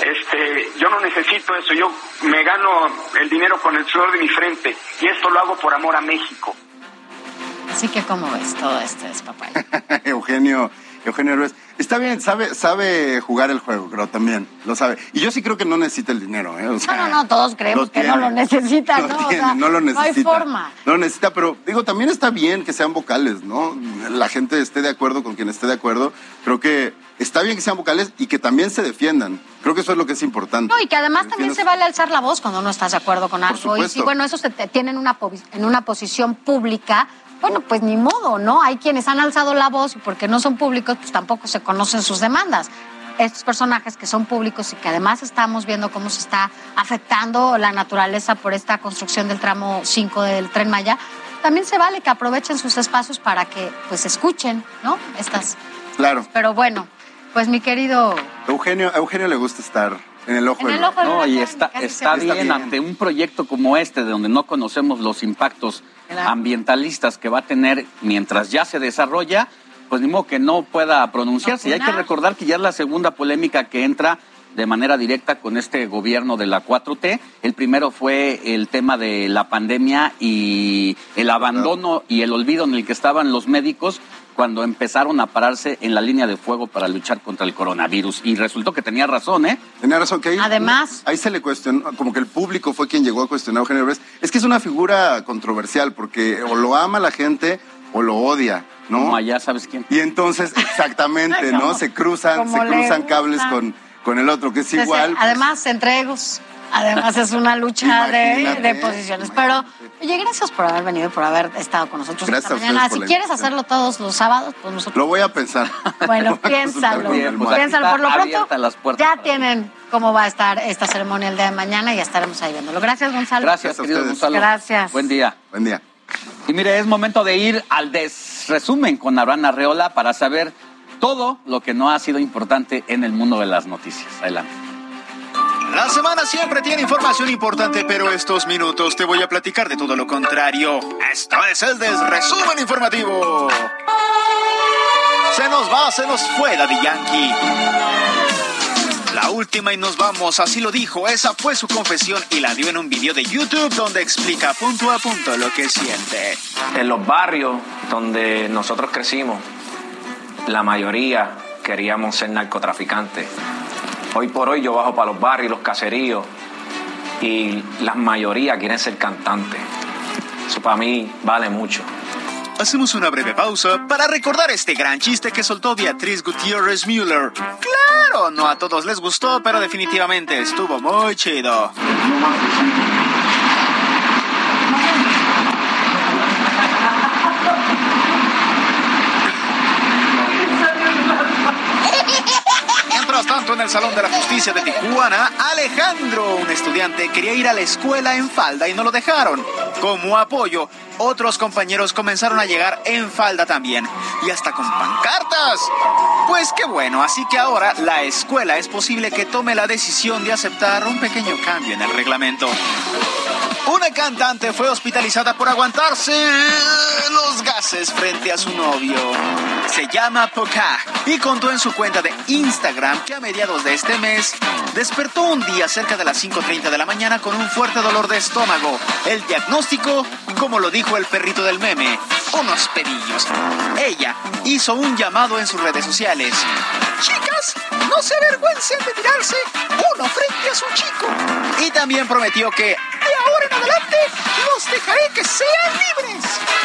este, yo no necesito eso, yo me gano el dinero con el sudor de mi frente, y esto lo hago por amor a México. Así que, ¿cómo ves todo este despapay? Eugenio, Eugenio Derbez. Está bien, sabe, sabe jugar el juego, creo también, lo sabe. Y yo sí creo que no necesita el dinero, ¿eh? O sea, No, no, no, todos creemos que no lo necesita, ¿no? O tiene, sea, no lo necesita. No hay forma. No lo necesita, pero digo, también está bien que sean vocales, ¿no? La gente esté de acuerdo con quien esté de acuerdo. Creo que está bien que sean vocales y que también se defiendan. Creo que eso es lo que es importante. No, y que además también se vale alzar la voz cuando no estás de acuerdo con algo. Y supuesto. si, bueno, esos te, te tienen una, en una posición pública, bueno, pues ni modo, ¿no? Hay quienes han alzado la voz y porque no son públicos, pues tampoco se conocen sus demandas. Estos personajes que son públicos y que además estamos viendo cómo se está afectando la naturaleza por esta construcción del tramo 5 del Tren Maya, también se vale que aprovechen sus espacios para que pues escuchen, ¿no? Estas. Claro. Pero bueno, pues mi querido Eugenio, a Eugenio le gusta estar en el ojo En del el ojo del No, y está, está bien, ante un proyecto como este, de donde no conocemos los impactos Claro. ambientalistas que va a tener mientras ya se desarrolla, pues ni modo que no pueda pronunciarse. Y hay que recordar que ya es la segunda polémica que entra de manera directa con este gobierno de la 4T. El primero fue el tema de la pandemia y el abandono y el olvido en el que estaban los médicos cuando empezaron a pararse en la línea de fuego para luchar contra el coronavirus. Y resultó que tenía razón, ¿eh? Tenía razón que ahí, Además- ahí se le cuestionó, como que el público fue quien llegó a cuestionar a Eugenio Derbez. Es que es una figura controversial porque o lo ama la gente o lo odia. ¿no? Como allá, ¿sabes quién? Y entonces, exactamente, ¿no? Se cruzan, se cruzan cables con, con el otro, que es Entonces, igual. pues, Además, entre egos. Además, es una lucha de, posiciones. Pero, oye, gracias por haber venido y por haber estado con nosotros Gracias esta mañana. Si quieres hacerlo todos los sábados, pues nosotros. Lo voy a pensar. Bueno, piénsalo. pues. Piénsalo. Por lo pronto, las ya tienen cómo va a estar esta ceremonia el día de mañana y ya estaremos ahí viéndolo. Gracias, Gonzalo. Gracias, querido Gonzalo. Gracias. Buen día. Buen día. Y mire, es momento de ir al desresumen con Abraham Arreola para saber todo lo que no ha sido importante en el mundo de las noticias. Adelante. La semana siempre tiene información importante, pero estos minutos te voy a platicar de todo lo contrario. Esto es el desresumen informativo. Se nos va, se nos fue Daddy Yankee. La última y nos vamos, así lo dijo, esa fue su confesión y la dio en un video de YouTube donde explica punto a punto lo que siente. En los barrios donde nosotros crecimos, la mayoría queríamos ser narcotraficantes. Hoy por hoy yo bajo para los barrios, los caseríos, y la mayoría quieren ser cantantes. Eso para mí vale mucho. Hacemos una breve pausa para recordar este gran chiste que soltó Beatriz Gutiérrez Müller. Claro, no a todos les gustó, pero definitivamente estuvo muy chido. En el Salón de la Justicia de Tijuana, Alejandro, un estudiante, quería ir a la escuela en falda y no lo dejaron. Como apoyo, otros compañeros comenzaron a llegar en falda también, y hasta con pancartas. Pues qué bueno, así que ahora la escuela es posible que tome la decisión de aceptar un pequeño cambio en el reglamento. Una cantante fue hospitalizada por aguantarse los gases frente a su novio. Se llama Poca y contó en su cuenta de Instagram que a mediados de este mes despertó un día cerca de las 5.30 de la mañana con un fuerte dolor de estómago. El diagnóstico, como lo dijo el perrito del meme, unos pedillos. Ella hizo un llamado en sus redes sociales. Chicas, no se avergüencen de tirarse uno frente a su chico. Y también prometió que de ahora en adelante los dejaré que sean libres.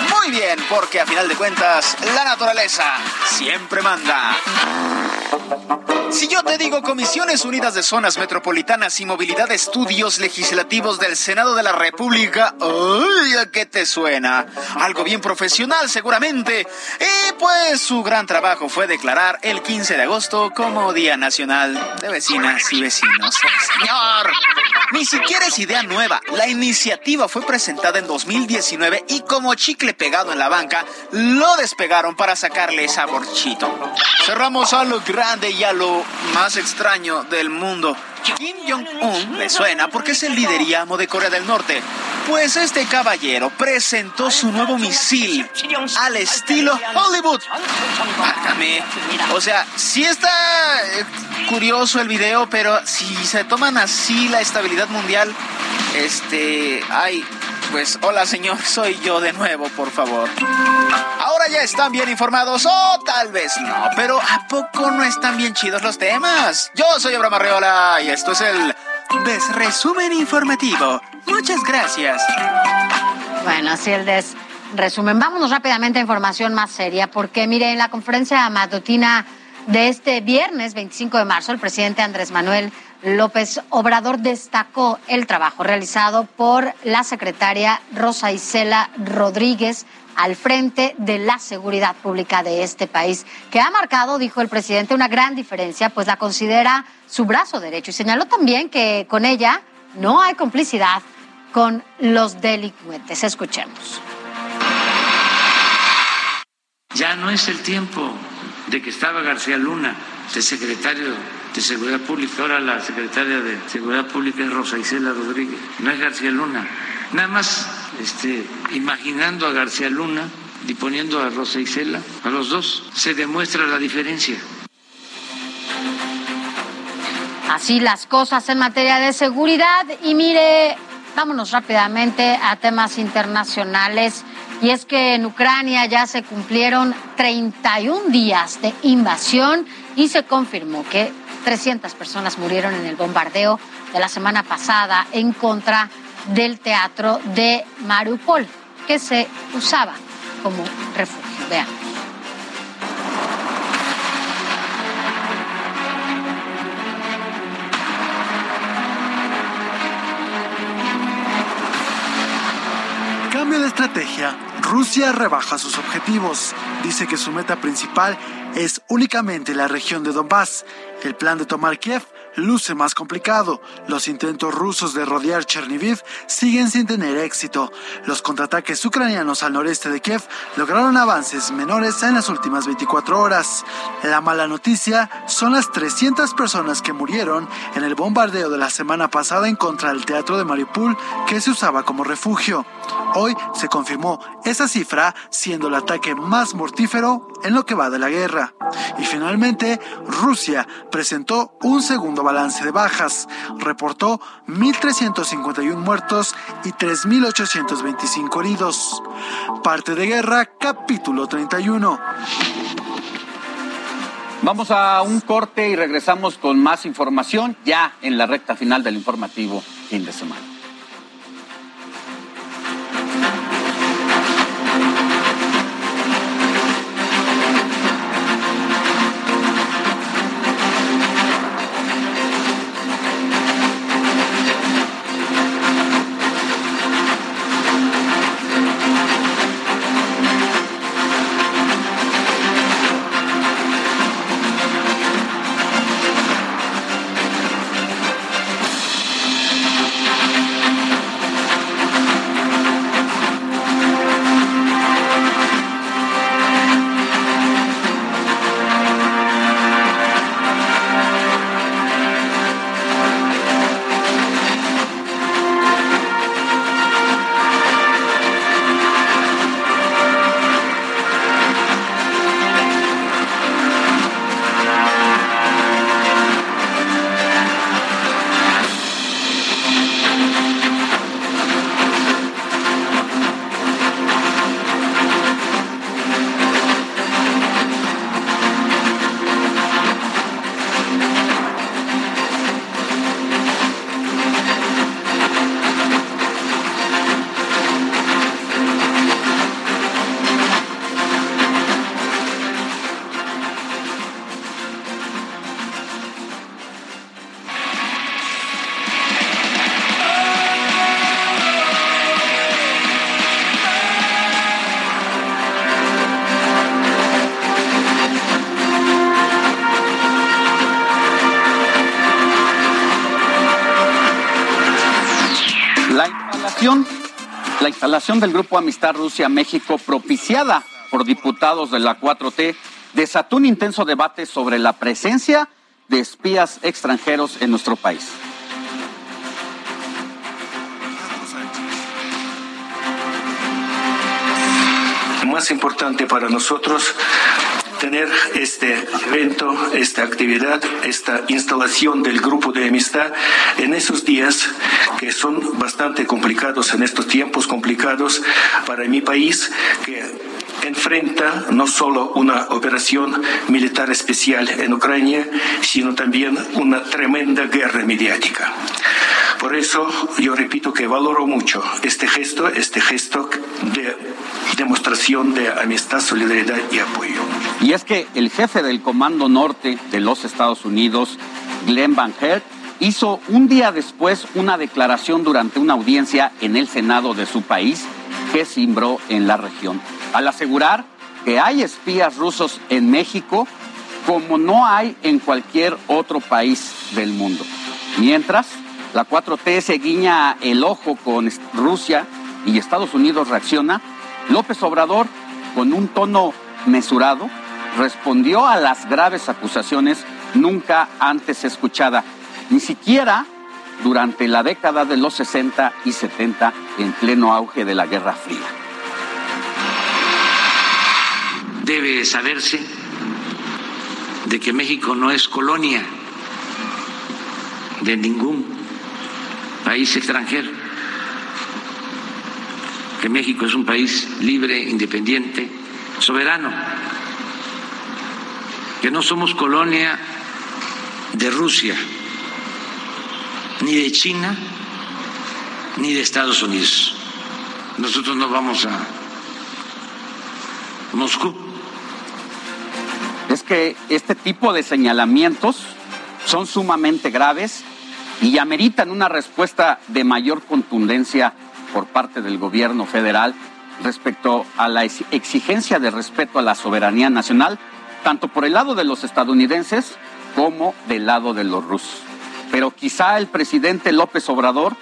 Muy bien, porque a final de cuentas, la naturaleza siempre manda. Si yo te digo Comisiones Unidas de Zonas Metropolitanas y Movilidad Estudios Legislativos del Senado de la República, ¡ay! ¿A qué te suena? Algo bien profesional seguramente. Y pues su gran trabajo fue declarar el 15 de agosto como Día Nacional de Vecinas y Vecinos. Señor, ni siquiera es idea nueva. La iniciativa fue presentada en 2019 y como chicle pegado en la banca, lo despegaron para sacarle saborchito. Cerramos a lo grande y a lo más extraño del mundo. Kim Jong-un le suena porque es el líder y de Corea del Norte. Pues este caballero presentó su nuevo misil al estilo Hollywood. O sea, sí está eh, curioso el video, pero si se toman así la estabilidad mundial, este, ay, pues hola señor, soy yo de nuevo, por favor. Ahora ya están bien informados, o tal vez no, pero ¿a poco no están bien chidos los temas? Yo soy Abraham Arreola y esto es el Desresumen Informativo. Muchas gracias. Bueno, así el des resumen. Vámonos rápidamente a información más seria, porque mire, en la conferencia matutina de este viernes 25 de marzo, el presidente Andrés Manuel López Obrador destacó el trabajo realizado por la secretaria Rosa Isela Rodríguez al frente de la seguridad pública de este país, que ha marcado, dijo el presidente, una gran diferencia, pues la considera su brazo derecho y señaló también que con ella no hay complicidad con los delincuentes. Escuchemos. Ya no es el tiempo de que estaba García Luna, de secretario de Seguridad Pública. Ahora la secretaria de Seguridad Pública es Rosa Isela Rodríguez, no es García Luna. Nada más este, imaginando a García Luna y poniendo a Rosa Isela, a los dos, se demuestra la diferencia. Así las cosas en materia de seguridad. Y mire, vámonos rápidamente a temas internacionales. Y es que en Ucrania ya se cumplieron 31 días de invasión y se confirmó que 300 personas murieron en el bombardeo de la semana pasada en contra del teatro de Mariupol, que se usaba como refugio. Cambio de estrategia. Rusia rebaja sus objetivos. Dice que su meta principal es únicamente la región de Donbass. El plan de tomar Kiev luce más complicado. Los intentos rusos de rodear Cherniviv siguen sin tener éxito. Los contraataques ucranianos al noreste de Kiev lograron avances menores en las últimas 24 horas. La mala noticia son las 300 personas que murieron en el bombardeo de la semana pasada en contra del teatro de Mariupol que se usaba como refugio. Hoy se confirmó esa cifra siendo el ataque más mortífero en lo que va de la guerra. Y finalmente, Rusia presentó un segundo balance de bajas. Reportó 1.351 muertos y 3.825 heridos. Parte de guerra, capítulo 31. Vamos a un corte y regresamos con más información ya en la recta final del informativo fin de semana. La instalación del Grupo Amistad Rusia-México, propiciada por diputados de la 4T, desató un intenso debate sobre la presencia de espías extranjeros en nuestro país. más importante para nosotros tener este evento, esta actividad, esta instalación del grupo de amistad en esos días que son bastante complicados, en estos tiempos complicados para mi país, que enfrenta no solo una operación militar especial en Ucrania, sino también una tremenda guerra mediática. Por eso yo repito que valoro mucho este gesto, este gesto de demostración de amistad, solidaridad y apoyo. Y es que el jefe del Comando Norte de los Estados Unidos, Glenn Van Hert, hizo un día después una declaración durante una audiencia en el Senado de su país que cimbró en la región, al asegurar que hay espías rusos en México como no hay en cualquier otro país del mundo. Mientras, la 4T se guiña el ojo con Rusia y Estados Unidos reacciona, López Obrador, con un tono mesurado, respondió a las graves acusaciones nunca antes escuchada, ni siquiera durante la década de los 60 y 70 en pleno auge de la Guerra Fría. Debe saberse de que México no es colonia de ningún país extranjero, que México es un país libre, independiente, soberano, que no somos colonia de Rusia, ni de China, ni de Estados Unidos. Nosotros no vamos a Moscú. Es que este tipo de señalamientos son sumamente graves y ameritan una respuesta de mayor contundencia por parte del gobierno federal respecto a la exigencia de respeto a la soberanía nacional, tanto por el lado de los estadounidenses como del lado de los rusos. Pero quizá el presidente López Obrador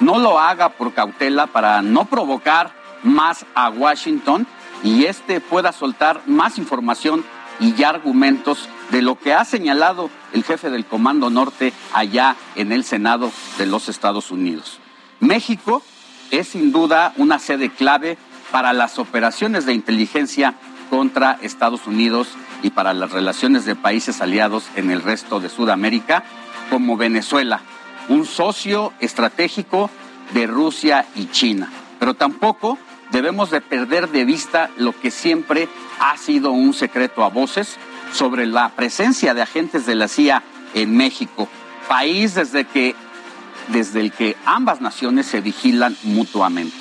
no lo haga por cautela para no provocar más a Washington y éste pueda soltar más información y ya argumentos de lo que ha señalado el jefe del Comando Norte allá en el Senado de los Estados Unidos. México es sin duda una sede clave para las operaciones de inteligencia contra Estados Unidos y para las relaciones de países aliados en el resto de Sudamérica, como Venezuela, un socio estratégico de Rusia y China. Pero tampoco debemos de perder de vista lo que siempre ha sido un secreto a voces sobre la presencia de agentes de la CIA en México, país desde que desde el que ambas naciones se vigilan mutuamente.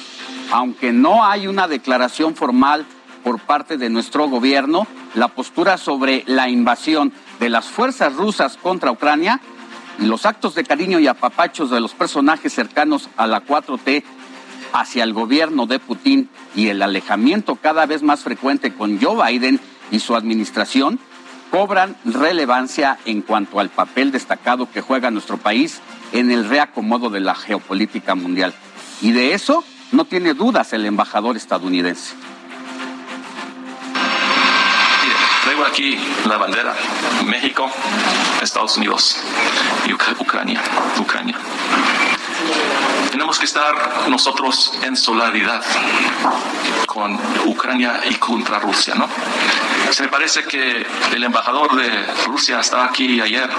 Aunque no hay una declaración formal por parte de nuestro gobierno, la postura sobre la invasión de las fuerzas rusas contra Ucrania los actos de cariño y apapachos de los personajes cercanos a la 4T hacia el gobierno de Putin y el alejamiento cada vez más frecuente con Joe Biden y su administración cobran relevancia en cuanto al papel destacado que juega nuestro país en el reacomodo de la geopolítica mundial. Y de eso no tiene dudas el embajador estadounidense. Traigo aquí la bandera México, Estados Unidos y Ucrania. Ucrania tenemos que estar nosotros en solidaridad con Ucrania y contra Rusia, ¿no? Se me parece que el embajador de Rusia estaba aquí ayer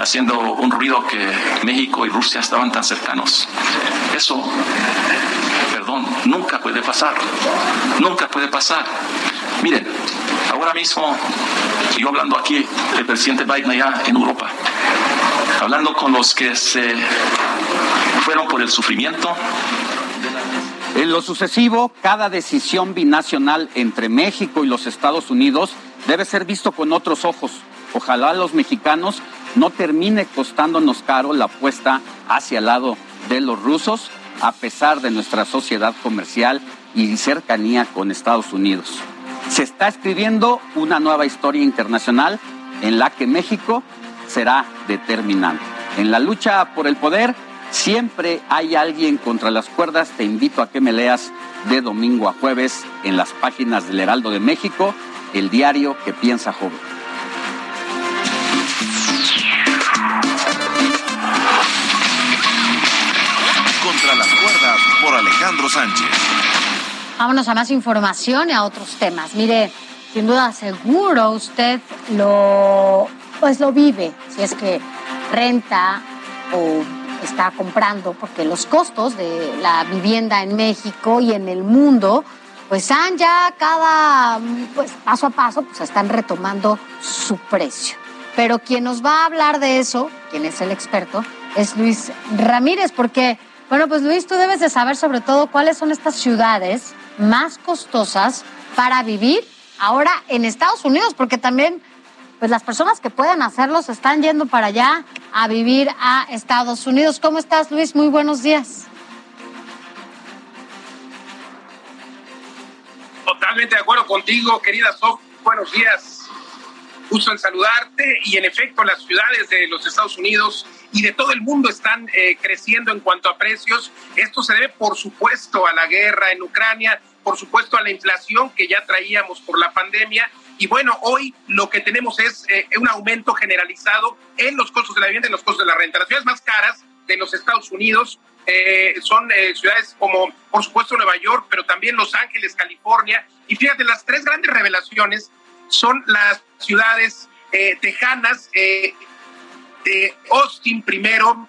haciendo un ruido que México y Rusia estaban tan cercanos. Eso, perdón, nunca puede pasar. Nunca puede pasar. Miren, ahora mismo, yo hablando aquí, el presidente Biden allá en Europa, hablando con los que se fueron por el sufrimiento. En lo sucesivo, cada decisión binacional entre México y los Estados Unidos debe ser visto con otros ojos. Ojalá los mexicanos no termine costándonos caro la apuesta hacia el lado de los rusos, a pesar de nuestra sociedad comercial y cercanía con Estados Unidos. Se está escribiendo una nueva historia internacional en la que México será determinante. En la lucha por el poder, Siempre hay alguien contra las cuerdas. Te invito a que me leas de domingo a jueves en las páginas del Heraldo de México, el diario que piensa joven. Contra las cuerdas por Alejandro Sánchez. Vámonos a más información y a otros temas. Mire, sin duda seguro usted lo pues lo vive, si es que renta o está comprando, porque los costos de la vivienda en México y en el mundo, pues han ya cada, pues paso a paso, pues están retomando su precio. Pero quien nos va a hablar de eso, quien es el experto, es Luis Ramírez, porque, bueno, pues Luis, tú debes de saber sobre todo cuáles son estas ciudades más costosas para vivir ahora en Estados Unidos, porque también pues las personas que pueden hacerlo se están yendo para allá a vivir a Estados Unidos. ¿Cómo estás, Luis? Muy buenos días. Totalmente de acuerdo contigo, querida Sof. Buenos días. Gusto en saludarte. Y en efecto, las ciudades de los Estados Unidos y de todo el mundo están eh, creciendo en cuanto a precios. Esto se debe, por supuesto, a la guerra en Ucrania, por supuesto, a la inflación que ya traíamos por la pandemia y bueno, hoy lo que tenemos es eh, un aumento generalizado en los costos de la vivienda y los costos de la renta. Las ciudades más caras de los Estados Unidos eh, son eh, ciudades como, por supuesto, Nueva York, pero también Los Ángeles, California. Y fíjate, las tres grandes revelaciones son las ciudades tejanas, de Austin primero,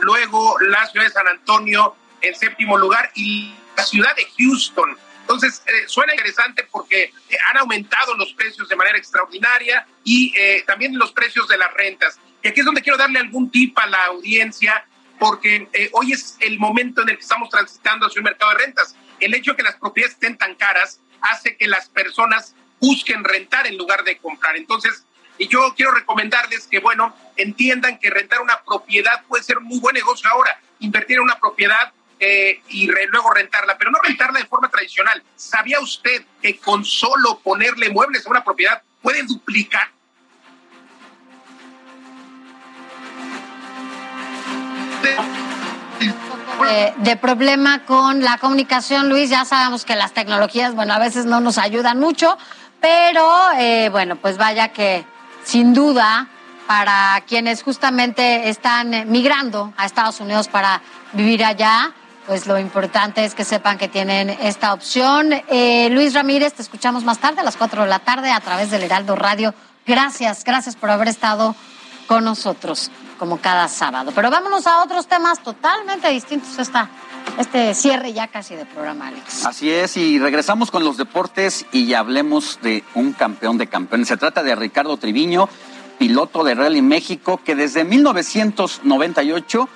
luego la ciudad de San Antonio en séptimo lugar y la ciudad de Houston entonces, eh, suena interesante porque eh, han aumentado los precios de manera extraordinaria y eh, también los precios de las rentas. Y aquí es donde quiero darle algún tip a la audiencia, porque hoy es el momento en el que estamos transitando hacia un mercado de rentas. El hecho de que las propiedades estén tan caras hace que las personas busquen rentar en lugar de comprar. Entonces, y yo quiero recomendarles que, bueno, entiendan que rentar una propiedad puede ser un muy buen negocio ahora. Invertir en una propiedad eh, y luego rentarla, pero no rentarla de forma tradicional. ¿Sabía usted que con solo ponerle muebles a una propiedad puede duplicar? de, problema con la comunicación, Luis. Ya sabemos que las tecnologías, bueno, a veces no nos ayudan mucho, pero eh, bueno, pues vaya que sin duda para quienes justamente están migrando a Estados Unidos para vivir allá, pues lo importante es que sepan que tienen esta opción. Eh, Luis Ramírez, te escuchamos más tarde a las 4 de la tarde a través del Heraldo Radio. Gracias, gracias por haber estado con nosotros como cada sábado. Pero vámonos a otros temas totalmente distintos esta, este cierre ya casi de programa, Alex. Así es, y regresamos con los deportes y hablemos de un campeón de campeones. Se trata de Ricardo Triviño, piloto de Rally México, que desde 1998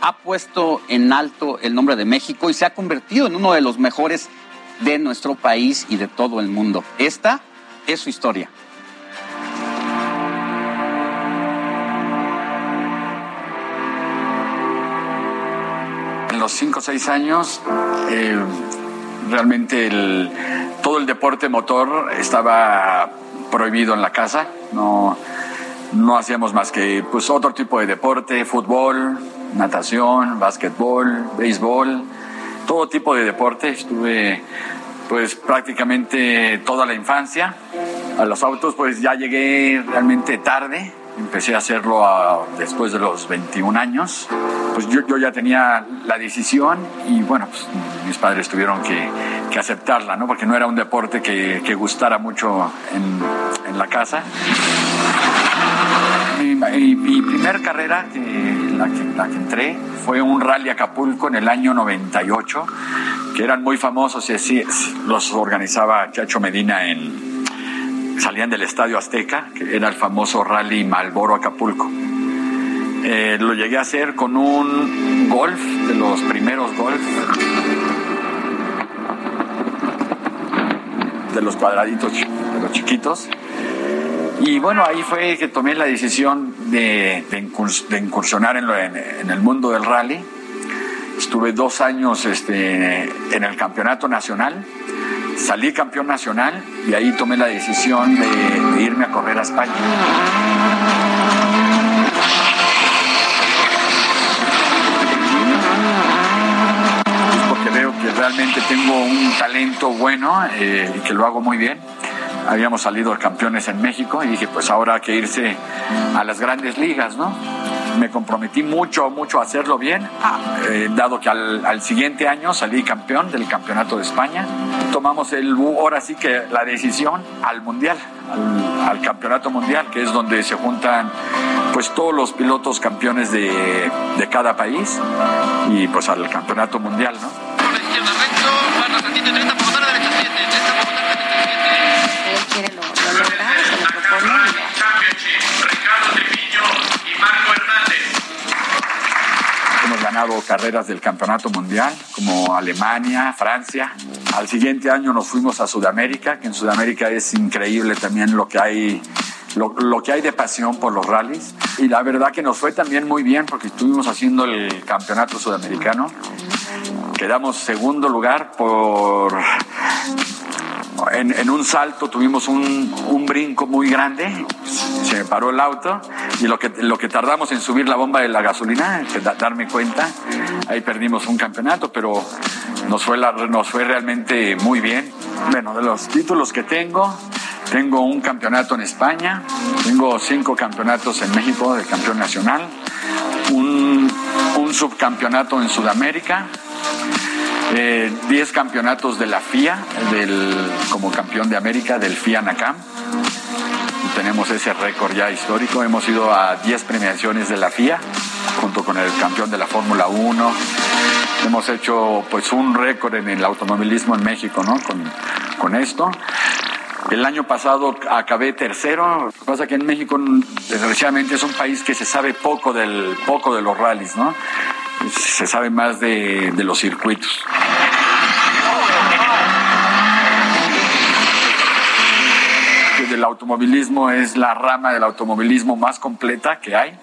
ha puesto en alto el nombre de México y se ha convertido en uno de los mejores de nuestro país y de todo el mundo. Esta es su historia. En los 5 o 6 años, eh, realmente todo el deporte motor estaba prohibido en la casa. No, no hacíamos más que pues, otro tipo de deporte, fútbol, natación, básquetbol, béisbol, todo tipo de deporte. Estuve pues prácticamente toda la infancia. A los autos pues ya llegué realmente tarde. Empecé a hacerlo después de los 21 años. Pues yo, yo ya tenía la decisión y bueno, pues mis padres tuvieron que, que aceptarla, ¿no? Porque no era un deporte que, que gustara mucho en, en la casa. Mi, mi- primer carrera, que, la, que, la que entré, fue un rally Acapulco en el año 98, que eran muy famosos y así los organizaba Chacho Medina en, salían del Estadio Azteca, que era el famoso rally Malboro Acapulco. Eh, lo llegué a hacer con un golf, de los primeros golf, de los cuadraditos, de los chiquitos. Y bueno, ahí fue que tomé la decisión de, de incurs- de incursionar en, el mundo del rally. Estuve dos años este, en el campeonato nacional, salí campeón nacional y ahí tomé la decisión de, irme a correr a España. Porque veo que realmente tengo un talento bueno eh, y que lo hago muy bien habíamos salido campeones en México y dije, pues ahora hay que irse a las grandes ligas, ¿no? Me comprometí mucho, mucho a hacerlo bien, ah, eh, dado que al, siguiente año salí campeón del Campeonato de España. Tomamos el, ahora sí que la decisión al Mundial, al, Campeonato Mundial, que es donde se juntan pues todos los pilotos campeones de, de cada país y pues al Campeonato Mundial, ¿no? Por la izquierda recto, ganado carreras del campeonato mundial, como Alemania, Francia. Al siguiente año nos fuimos a Sudamérica, que en Sudamérica es increíble también lo que hay, lo, lo que hay de pasión por los rallies. Y la verdad que nos fue también muy bien porque estuvimos haciendo el campeonato sudamericano. Quedamos segundo lugar por en, en un salto tuvimos un, un brinco muy grande, se me paró el auto y lo que, lo que tardamos en subir la bomba de la gasolina, darme cuenta, ahí perdimos un campeonato, pero nos fue, la- nos fue realmente muy bien. Bueno, de los títulos que tengo, tengo un campeonato en España, tengo cinco campeonatos en México de campeón nacional, un, un subcampeonato en Sudamérica, eh, 10 campeonatos de la FIA del, como campeón de América del FIA NACAM. Tenemos ese récord ya histórico. Hemos ido a 10 premiaciones de la FIA junto con el campeón de la Fórmula 1. Hemos hecho pues un récord en el automovilismo en México ¿no? con, con esto. El año pasado acabé tercero. Lo que pasa que en México, desgraciadamente, es un país que se sabe poco del poco de los rallies, ¿no? Se sabe más de, los circuitos. Del automovilismo es la rama del automovilismo más completa que hay.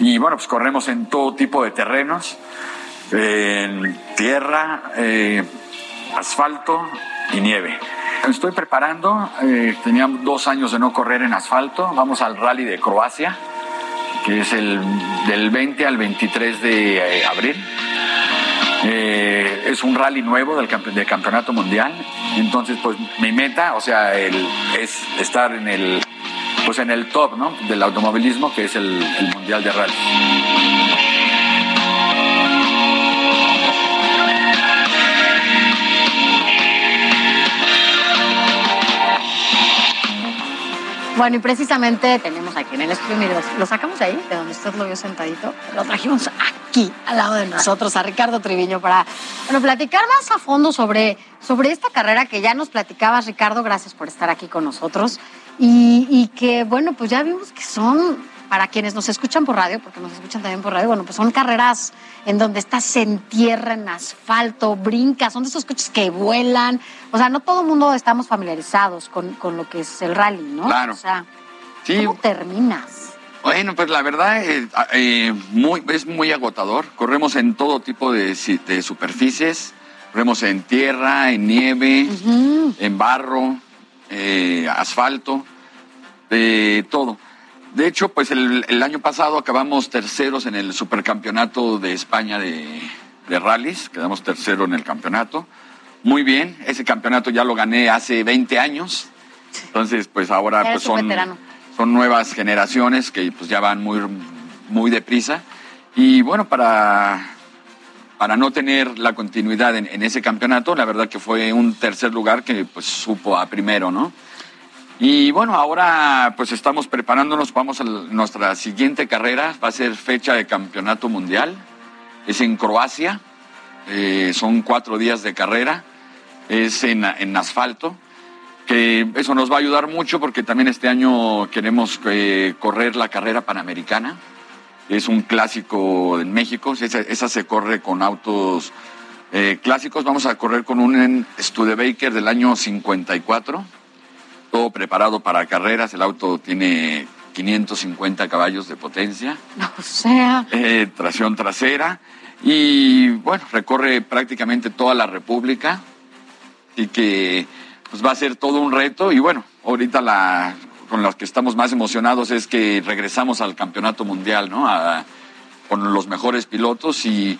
Y bueno, pues corremos en todo tipo de terrenos. en tierra, eh, asfalto y nieve. Estoy preparando, eh, tenía dos años de no correr en asfalto, vamos al rally de Croacia, que es el del 20 al 23 de eh, abril. Eh, es un rally nuevo del, del campeonato mundial. Entonces, pues mi meta, o sea, el- es estar en el, pues en el top, ¿no? Del automovilismo, que es el mundial de rally. Bueno, y precisamente tenemos aquí en el estudio, lo- sacamos ahí, de donde usted lo vio sentadito, lo trajimos aquí, al lado de nosotros, a Ricardo Triviño, para bueno, platicar más a fondo sobre, sobre esta carrera que ya nos platicabas, Ricardo, gracias por estar aquí con nosotros, y, y que, bueno, pues ya vimos que son, para quienes nos escuchan por radio, porque nos escuchan también por radio, bueno, pues son carreras en donde estás en tierra, en asfalto, brincas, son de esos coches que vuelan, o sea, no todo el mundo estamos familiarizados con, con lo que es el rally, ¿no? Claro. O sea, Sí, ¿cómo terminas? Bueno, pues la verdad eh, eh, muy, es muy agotador. Corremos en todo tipo de superficies. Corremos en tierra, en nieve, en barro, eh, asfalto, de todo. De hecho, pues el, el año pasado acabamos terceros en el supercampeonato de España de, de rallies. Quedamos tercero en el campeonato. Muy bien, ese campeonato ya lo gané hace 20 años. Entonces, pues ahora pues son veterano. son nuevas generaciones que pues ya van muy, muy deprisa. Y bueno, para, para no tener la continuidad en, en ese campeonato, la verdad que fue un tercer lugar que pues supo a primero, ¿no? Y bueno, ahora pues estamos preparándonos, vamos a nuestra siguiente carrera, va a ser fecha de campeonato mundial, es en Croacia, eh, son cuatro días de carrera, es en, en asfalto que eso nos va a ayudar mucho porque también este año queremos eh, correr la carrera panamericana. Es un clásico en México, esa, esa se corre con autos eh, clásicos. Vamos a correr con un Studebaker del año 54, todo preparado para carreras. El auto tiene 550 caballos de potencia. O sea, eh, tracción trasera. Y bueno, recorre prácticamente toda la República. Y que pues va a ser todo un reto. Y bueno, ahorita la con los que estamos más emocionados es que regresamos al campeonato mundial, ¿no? A- con los mejores pilotos. Y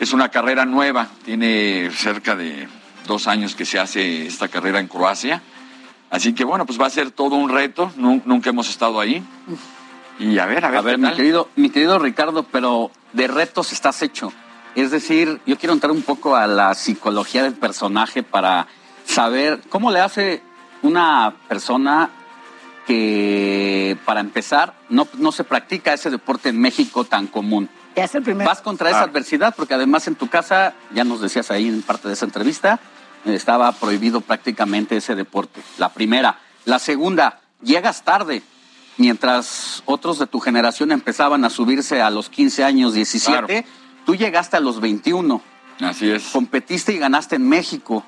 es una carrera nueva, tiene cerca de dos años que se hace esta carrera en Croacia, así que bueno, pues va a ser todo un reto, nun- nunca hemos estado ahí y a ver, a ver, A ver, mi querido, mi querido Ricardo, pero de retos estás hecho. Es decir, yo quiero entrar un poco a la psicología del personaje para saber cómo le hace una persona que, para empezar, no, no se practica ese deporte en México tan común. ya es el primer. Vas contra esa Ah. adversidad porque además en tu casa, ya nos decías ahí en parte de esa entrevista, estaba prohibido prácticamente ese deporte. La primera. La segunda, llegas tarde. Mientras otros de tu generación empezaban a subirse a los 15 años, 17, tú llegaste a los 21. Así es. Competiste y ganaste en México.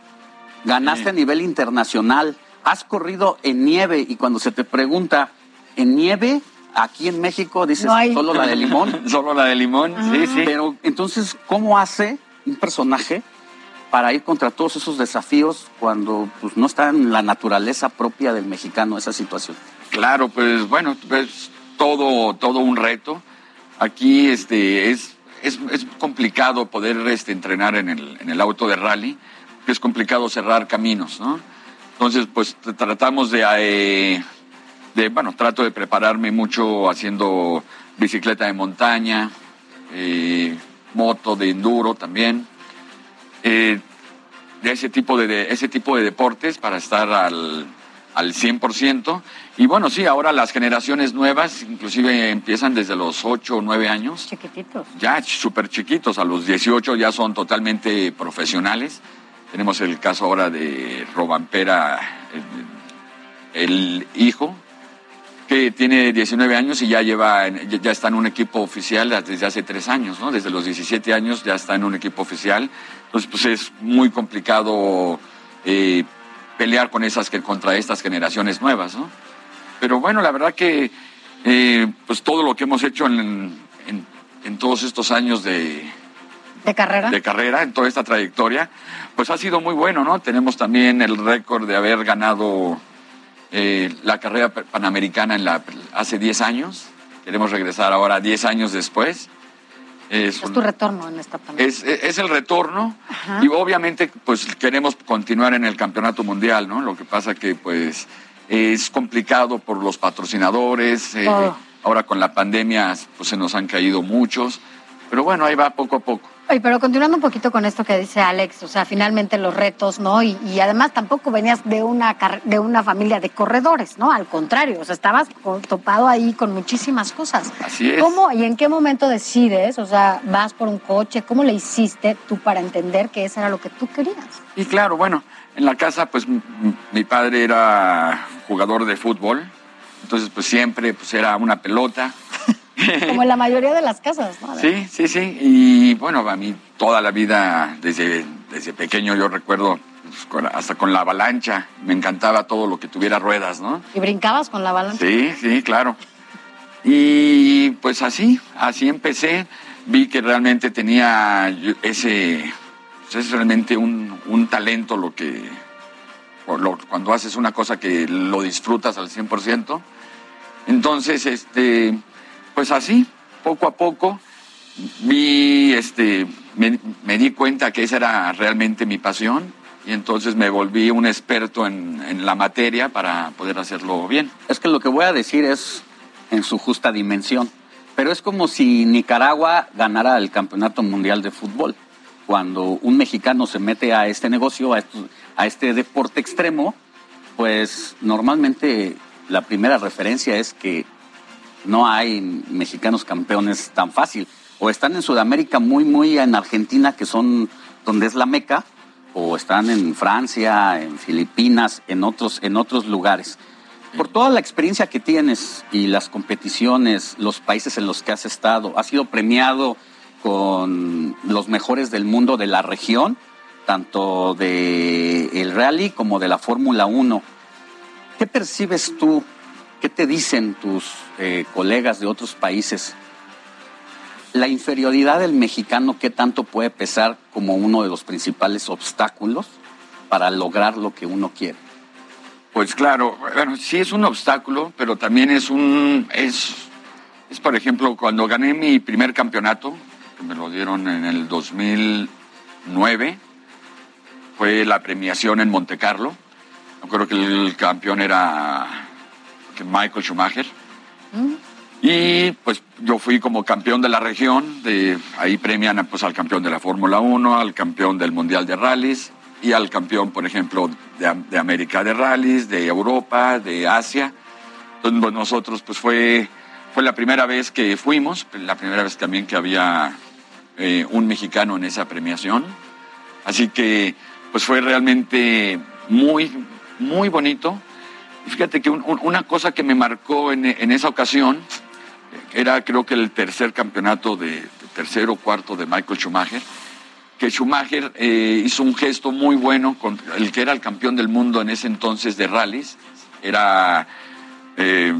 Ganaste Sí. a nivel internacional. Has corrido en nieve y cuando se te pregunta, ¿en nieve? Aquí en México dices No solo la de limón. Solo la de limón, sí, sí. Pero entonces, ¿cómo hace un personaje para ir contra todos esos desafíos cuando pues, no está en la naturaleza propia del mexicano esa situación? Claro, pues bueno, es todo, todo un reto. Aquí este, es, es, es complicado poder este, entrenar en el, en el auto de rally, es complicado cerrar caminos, ¿no? Entonces, pues tratamos de, eh, de, bueno, trato de prepararme mucho haciendo bicicleta de montaña, eh, moto de enduro también. Eh, de ese tipo de, de- ese tipo de deportes para estar al, al 100%. Y bueno, sí, ahora las generaciones nuevas inclusive empiezan desde los 8 o 9 años. Chiquititos. Ya súper chiquitos, a los 18 ya son totalmente profesionales. Tenemos el caso ahora de Robampera, el, el hijo, que tiene 19 años y ya lleva, ya está en un equipo oficial desde hace tres años, ¿no? Desde los 17 años ya está en un equipo oficial. Entonces, pues es muy complicado eh, pelear con esas que contra estas generaciones nuevas, ¿no? Pero bueno, la verdad que eh, pues todo lo que hemos hecho en, en- en todos estos años de, ¿De carrera? De carrera, en toda esta trayectoria, pues ha sido muy bueno, ¿no? Tenemos también el récord de haber ganado eh, la carrera panamericana en la, hace 10 años. Queremos regresar ahora 10 años después. Es, tu retorno en esta pandemia. Es, es el retorno y obviamente pues queremos continuar en el campeonato mundial, ¿no? Lo que pasa que pues es complicado por los patrocinadores, eh, ahora con la pandemia pues se nos han caído muchos, pero bueno, ahí va poco a poco. Oye, pero continuando un poquito con esto que dice Alex, o sea, finalmente los retos, ¿no? Y, además tampoco venías de una, de una familia de corredores, ¿no? Al contrario, o sea, estabas topado ahí con muchísimas cosas. Así es. ¿Cómo y en qué momento decides, o sea, vas por un coche, cómo le hiciste tú para entender que eso era lo que tú querías? Y claro, bueno, en la casa, pues mi padre era jugador de fútbol, entonces pues siempre pues era una pelota. Como en la mayoría de las casas, ¿no? Sí, sí, sí. Y bueno, a mí toda la vida, desde, desde pequeño, yo recuerdo pues, hasta con la avalancha. Me encantaba todo lo que tuviera ruedas, ¿no? ¿Y brincabas con la avalancha? Sí, sí, claro. Y pues así, así empecé. Vi que realmente tenía ese, pues, es realmente un, un talento lo que, lo, cuando haces una cosa que lo disfrutas al 100%. Entonces, este, pues así, poco a poco, este, me, di cuenta que esa era realmente mi pasión y entonces me volví un experto en, en, la materia para poder hacerlo bien. Es que lo que voy a decir es en su justa dimensión, pero es como si Nicaragua ganara el Campeonato Mundial de Fútbol. Cuando un mexicano se mete a este negocio, a, a este deporte extremo, pues normalmente la primera referencia es que no hay mexicanos campeones tan fácil. O están en Sudamérica muy, muy en Argentina, que son donde es la meca, o están en Francia, en Filipinas, en otros, en otros lugares. Por toda la experiencia que tienes y las competiciones, los países en los que has estado, has sido premiado con los mejores del mundo de la región, tanto de rally como de la Fórmula 1. ¿Qué percibes tú ¿Qué te dicen tus eh, colegas de otros países? ¿La inferioridad del mexicano qué tanto puede pesar como uno de los principales obstáculos para lograr lo que uno quiere? Pues claro, bueno, sí es un obstáculo, pero también es un, es, es por ejemplo, cuando gané mi primer campeonato, que me lo dieron en el 2009, fue la premiación en Monte Carlo. Yo creo que el campeón era Michael Schumacher. Y pues yo fui como campeón de la región, de, ahí premian pues, al campeón de la Fórmula 1, al campeón del Mundial de Rallys y al campeón, por ejemplo, de, América de Rallys, de Europa, de Asia. Entonces pues, nosotros pues fue, fue la primera vez que fuimos, la primera vez también que había eh, un mexicano en esa premiación. Así que pues fue realmente muy, muy bonito Fíjate que una cosa que me marcó en, esa ocasión era creo que el tercer campeonato de, tercero o cuarto de Michael Schumacher, que Schumacher eh, hizo un gesto muy bueno con el que era el campeón del mundo en ese entonces de rallies, era eh,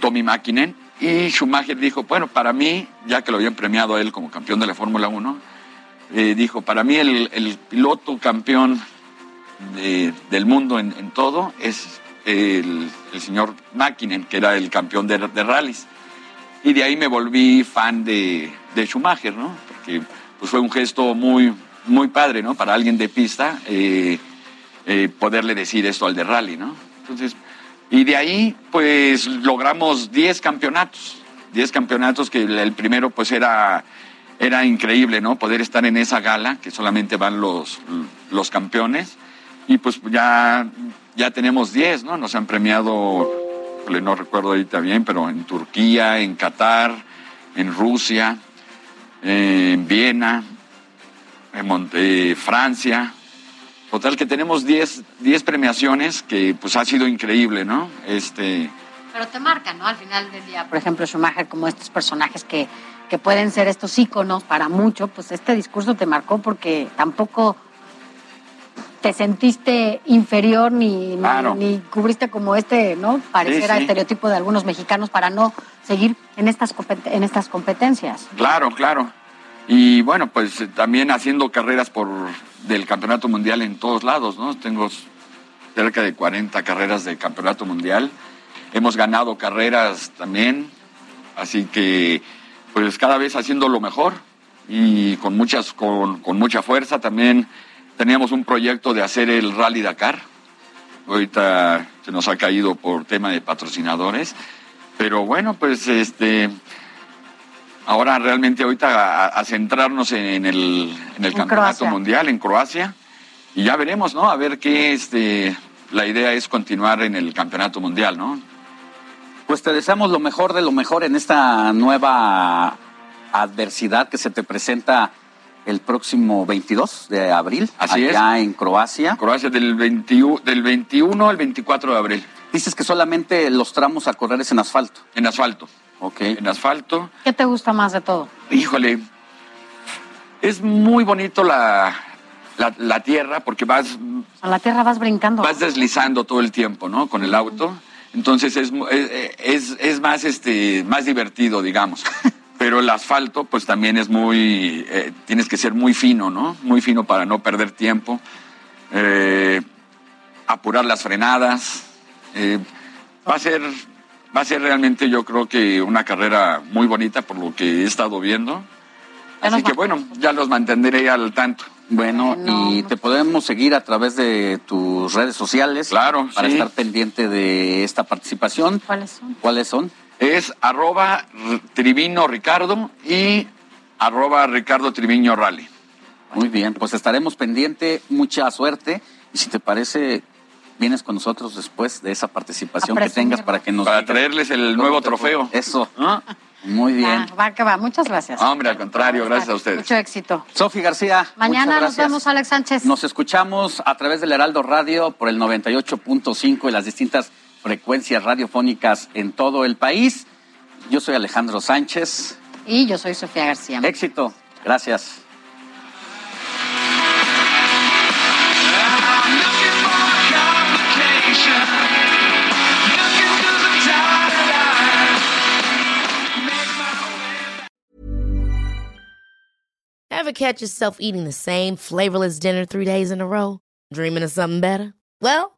Tommy Mäkinen, y Schumacher dijo, bueno, para mí, ya que lo habían premiado a él como campeón de la Fórmula 1, eh, dijo, para mí el, piloto campeón del mundo en, en todo es el, señor Mäkinen, que era el campeón de, de rallies. Y de ahí me volví fan de, Schumacher, ¿no? Porque pues, fue un gesto muy, muy padre, ¿no? Para alguien de pista, eh, eh, poderle decir esto al de rally, ¿no? Entonces, y de ahí, pues, logramos 10 campeonatos. 10 campeonatos que el primero, pues, era, era increíble, ¿no? Poder estar en esa gala, que solamente van los, los campeones. Y pues ya ya tenemos 10, ¿no? Nos han premiado, no recuerdo ahorita bien, pero en Turquía, en Qatar, en Rusia, en Viena, en Monte, Francia. Total que tenemos 10, 10 premiaciones que pues ha sido increíble, ¿no? Este... Pero te marcan, ¿no? Al final del día, por ejemplo, Schumacher, como estos personajes que, que pueden ser estos íconos para mucho, pues este discurso te marcó porque tampoco te sentiste inferior ni, ni, cubriste como este, ¿no? Pareciera estereotipo de algunos mexicanos para no seguir en estas, en estas competencias. Claro, claro. Y bueno, pues eh, también haciendo carreras por del campeonato mundial en todos lados, ¿no? Tengo cerca de 40 carreras de campeonato mundial. Hemos ganado carreras también, así que pues cada vez haciendo lo mejor y con muchas con, con mucha fuerza también teníamos un proyecto de hacer el Rally Dakar. Ahorita se nos ha caído por tema de patrocinadores, pero bueno, pues este ahora realmente ahorita a, a centrarnos en el, en el campeonato Croacia. mundial en Croacia y ya veremos, ¿no? A ver qué este la idea es continuar en el campeonato mundial, ¿no? Pues te deseamos lo mejor de lo mejor en esta nueva adversidad que se te presenta el próximo 22 de abril, Así allá en Croacia. Croacia del 21, del 21 al 24 de abril. Dices que solamente los tramos a correr es en asfalto. En asfalto. Ok. En asfalto. ¿Qué te gusta más de todo? Híjole, es muy bonito la, la, la tierra porque vas, A la tierra vas brincando. vas deslizando todo el tiempo, ¿no? Con el auto. Entonces es, mu- es, es, es más, este, más divertido, digamos. Pero el asfalto, pues también es muy, eh, tienes que ser muy fino, ¿no? Muy fino para no perder tiempo. Eh, apurar las frenadas. Eh, va a ser, va a ser realmente, yo creo que una carrera muy bonita por lo que he estado viendo. Así que bueno, ya los mantendré al tanto. Bueno, y te podemos seguir a través de tus redes sociales. Claro, Para sí. estar pendiente de esta participación. ¿Cuáles son? ¿Cuáles son? Es arroba Trivino Ricardo y arroba Ricardo Triviño Rally. Muy bien, pues estaremos pendiente. Mucha suerte. Y si te parece, vienes con nosotros después de esa participación que tengas para que nos Para traerles el nuevo trofeo. Eso. Muy bien. Ah, va que va. Muchas gracias. Hombre, al contrario, gracias a ustedes. Mucho éxito. Sofi García. Mañana nos vemos, Alex Sánchez. Nos escuchamos a través del Heraldo Radio por el 98.5 y las distintas frecuencias radiofónicas en todo el país. Yo soy Alejandro Sánchez. Y yo soy Sofía García. Éxito. Gracias. Ever catch yourself eating the same flavorless dinner three days in a row? Dreaming of something better? Well,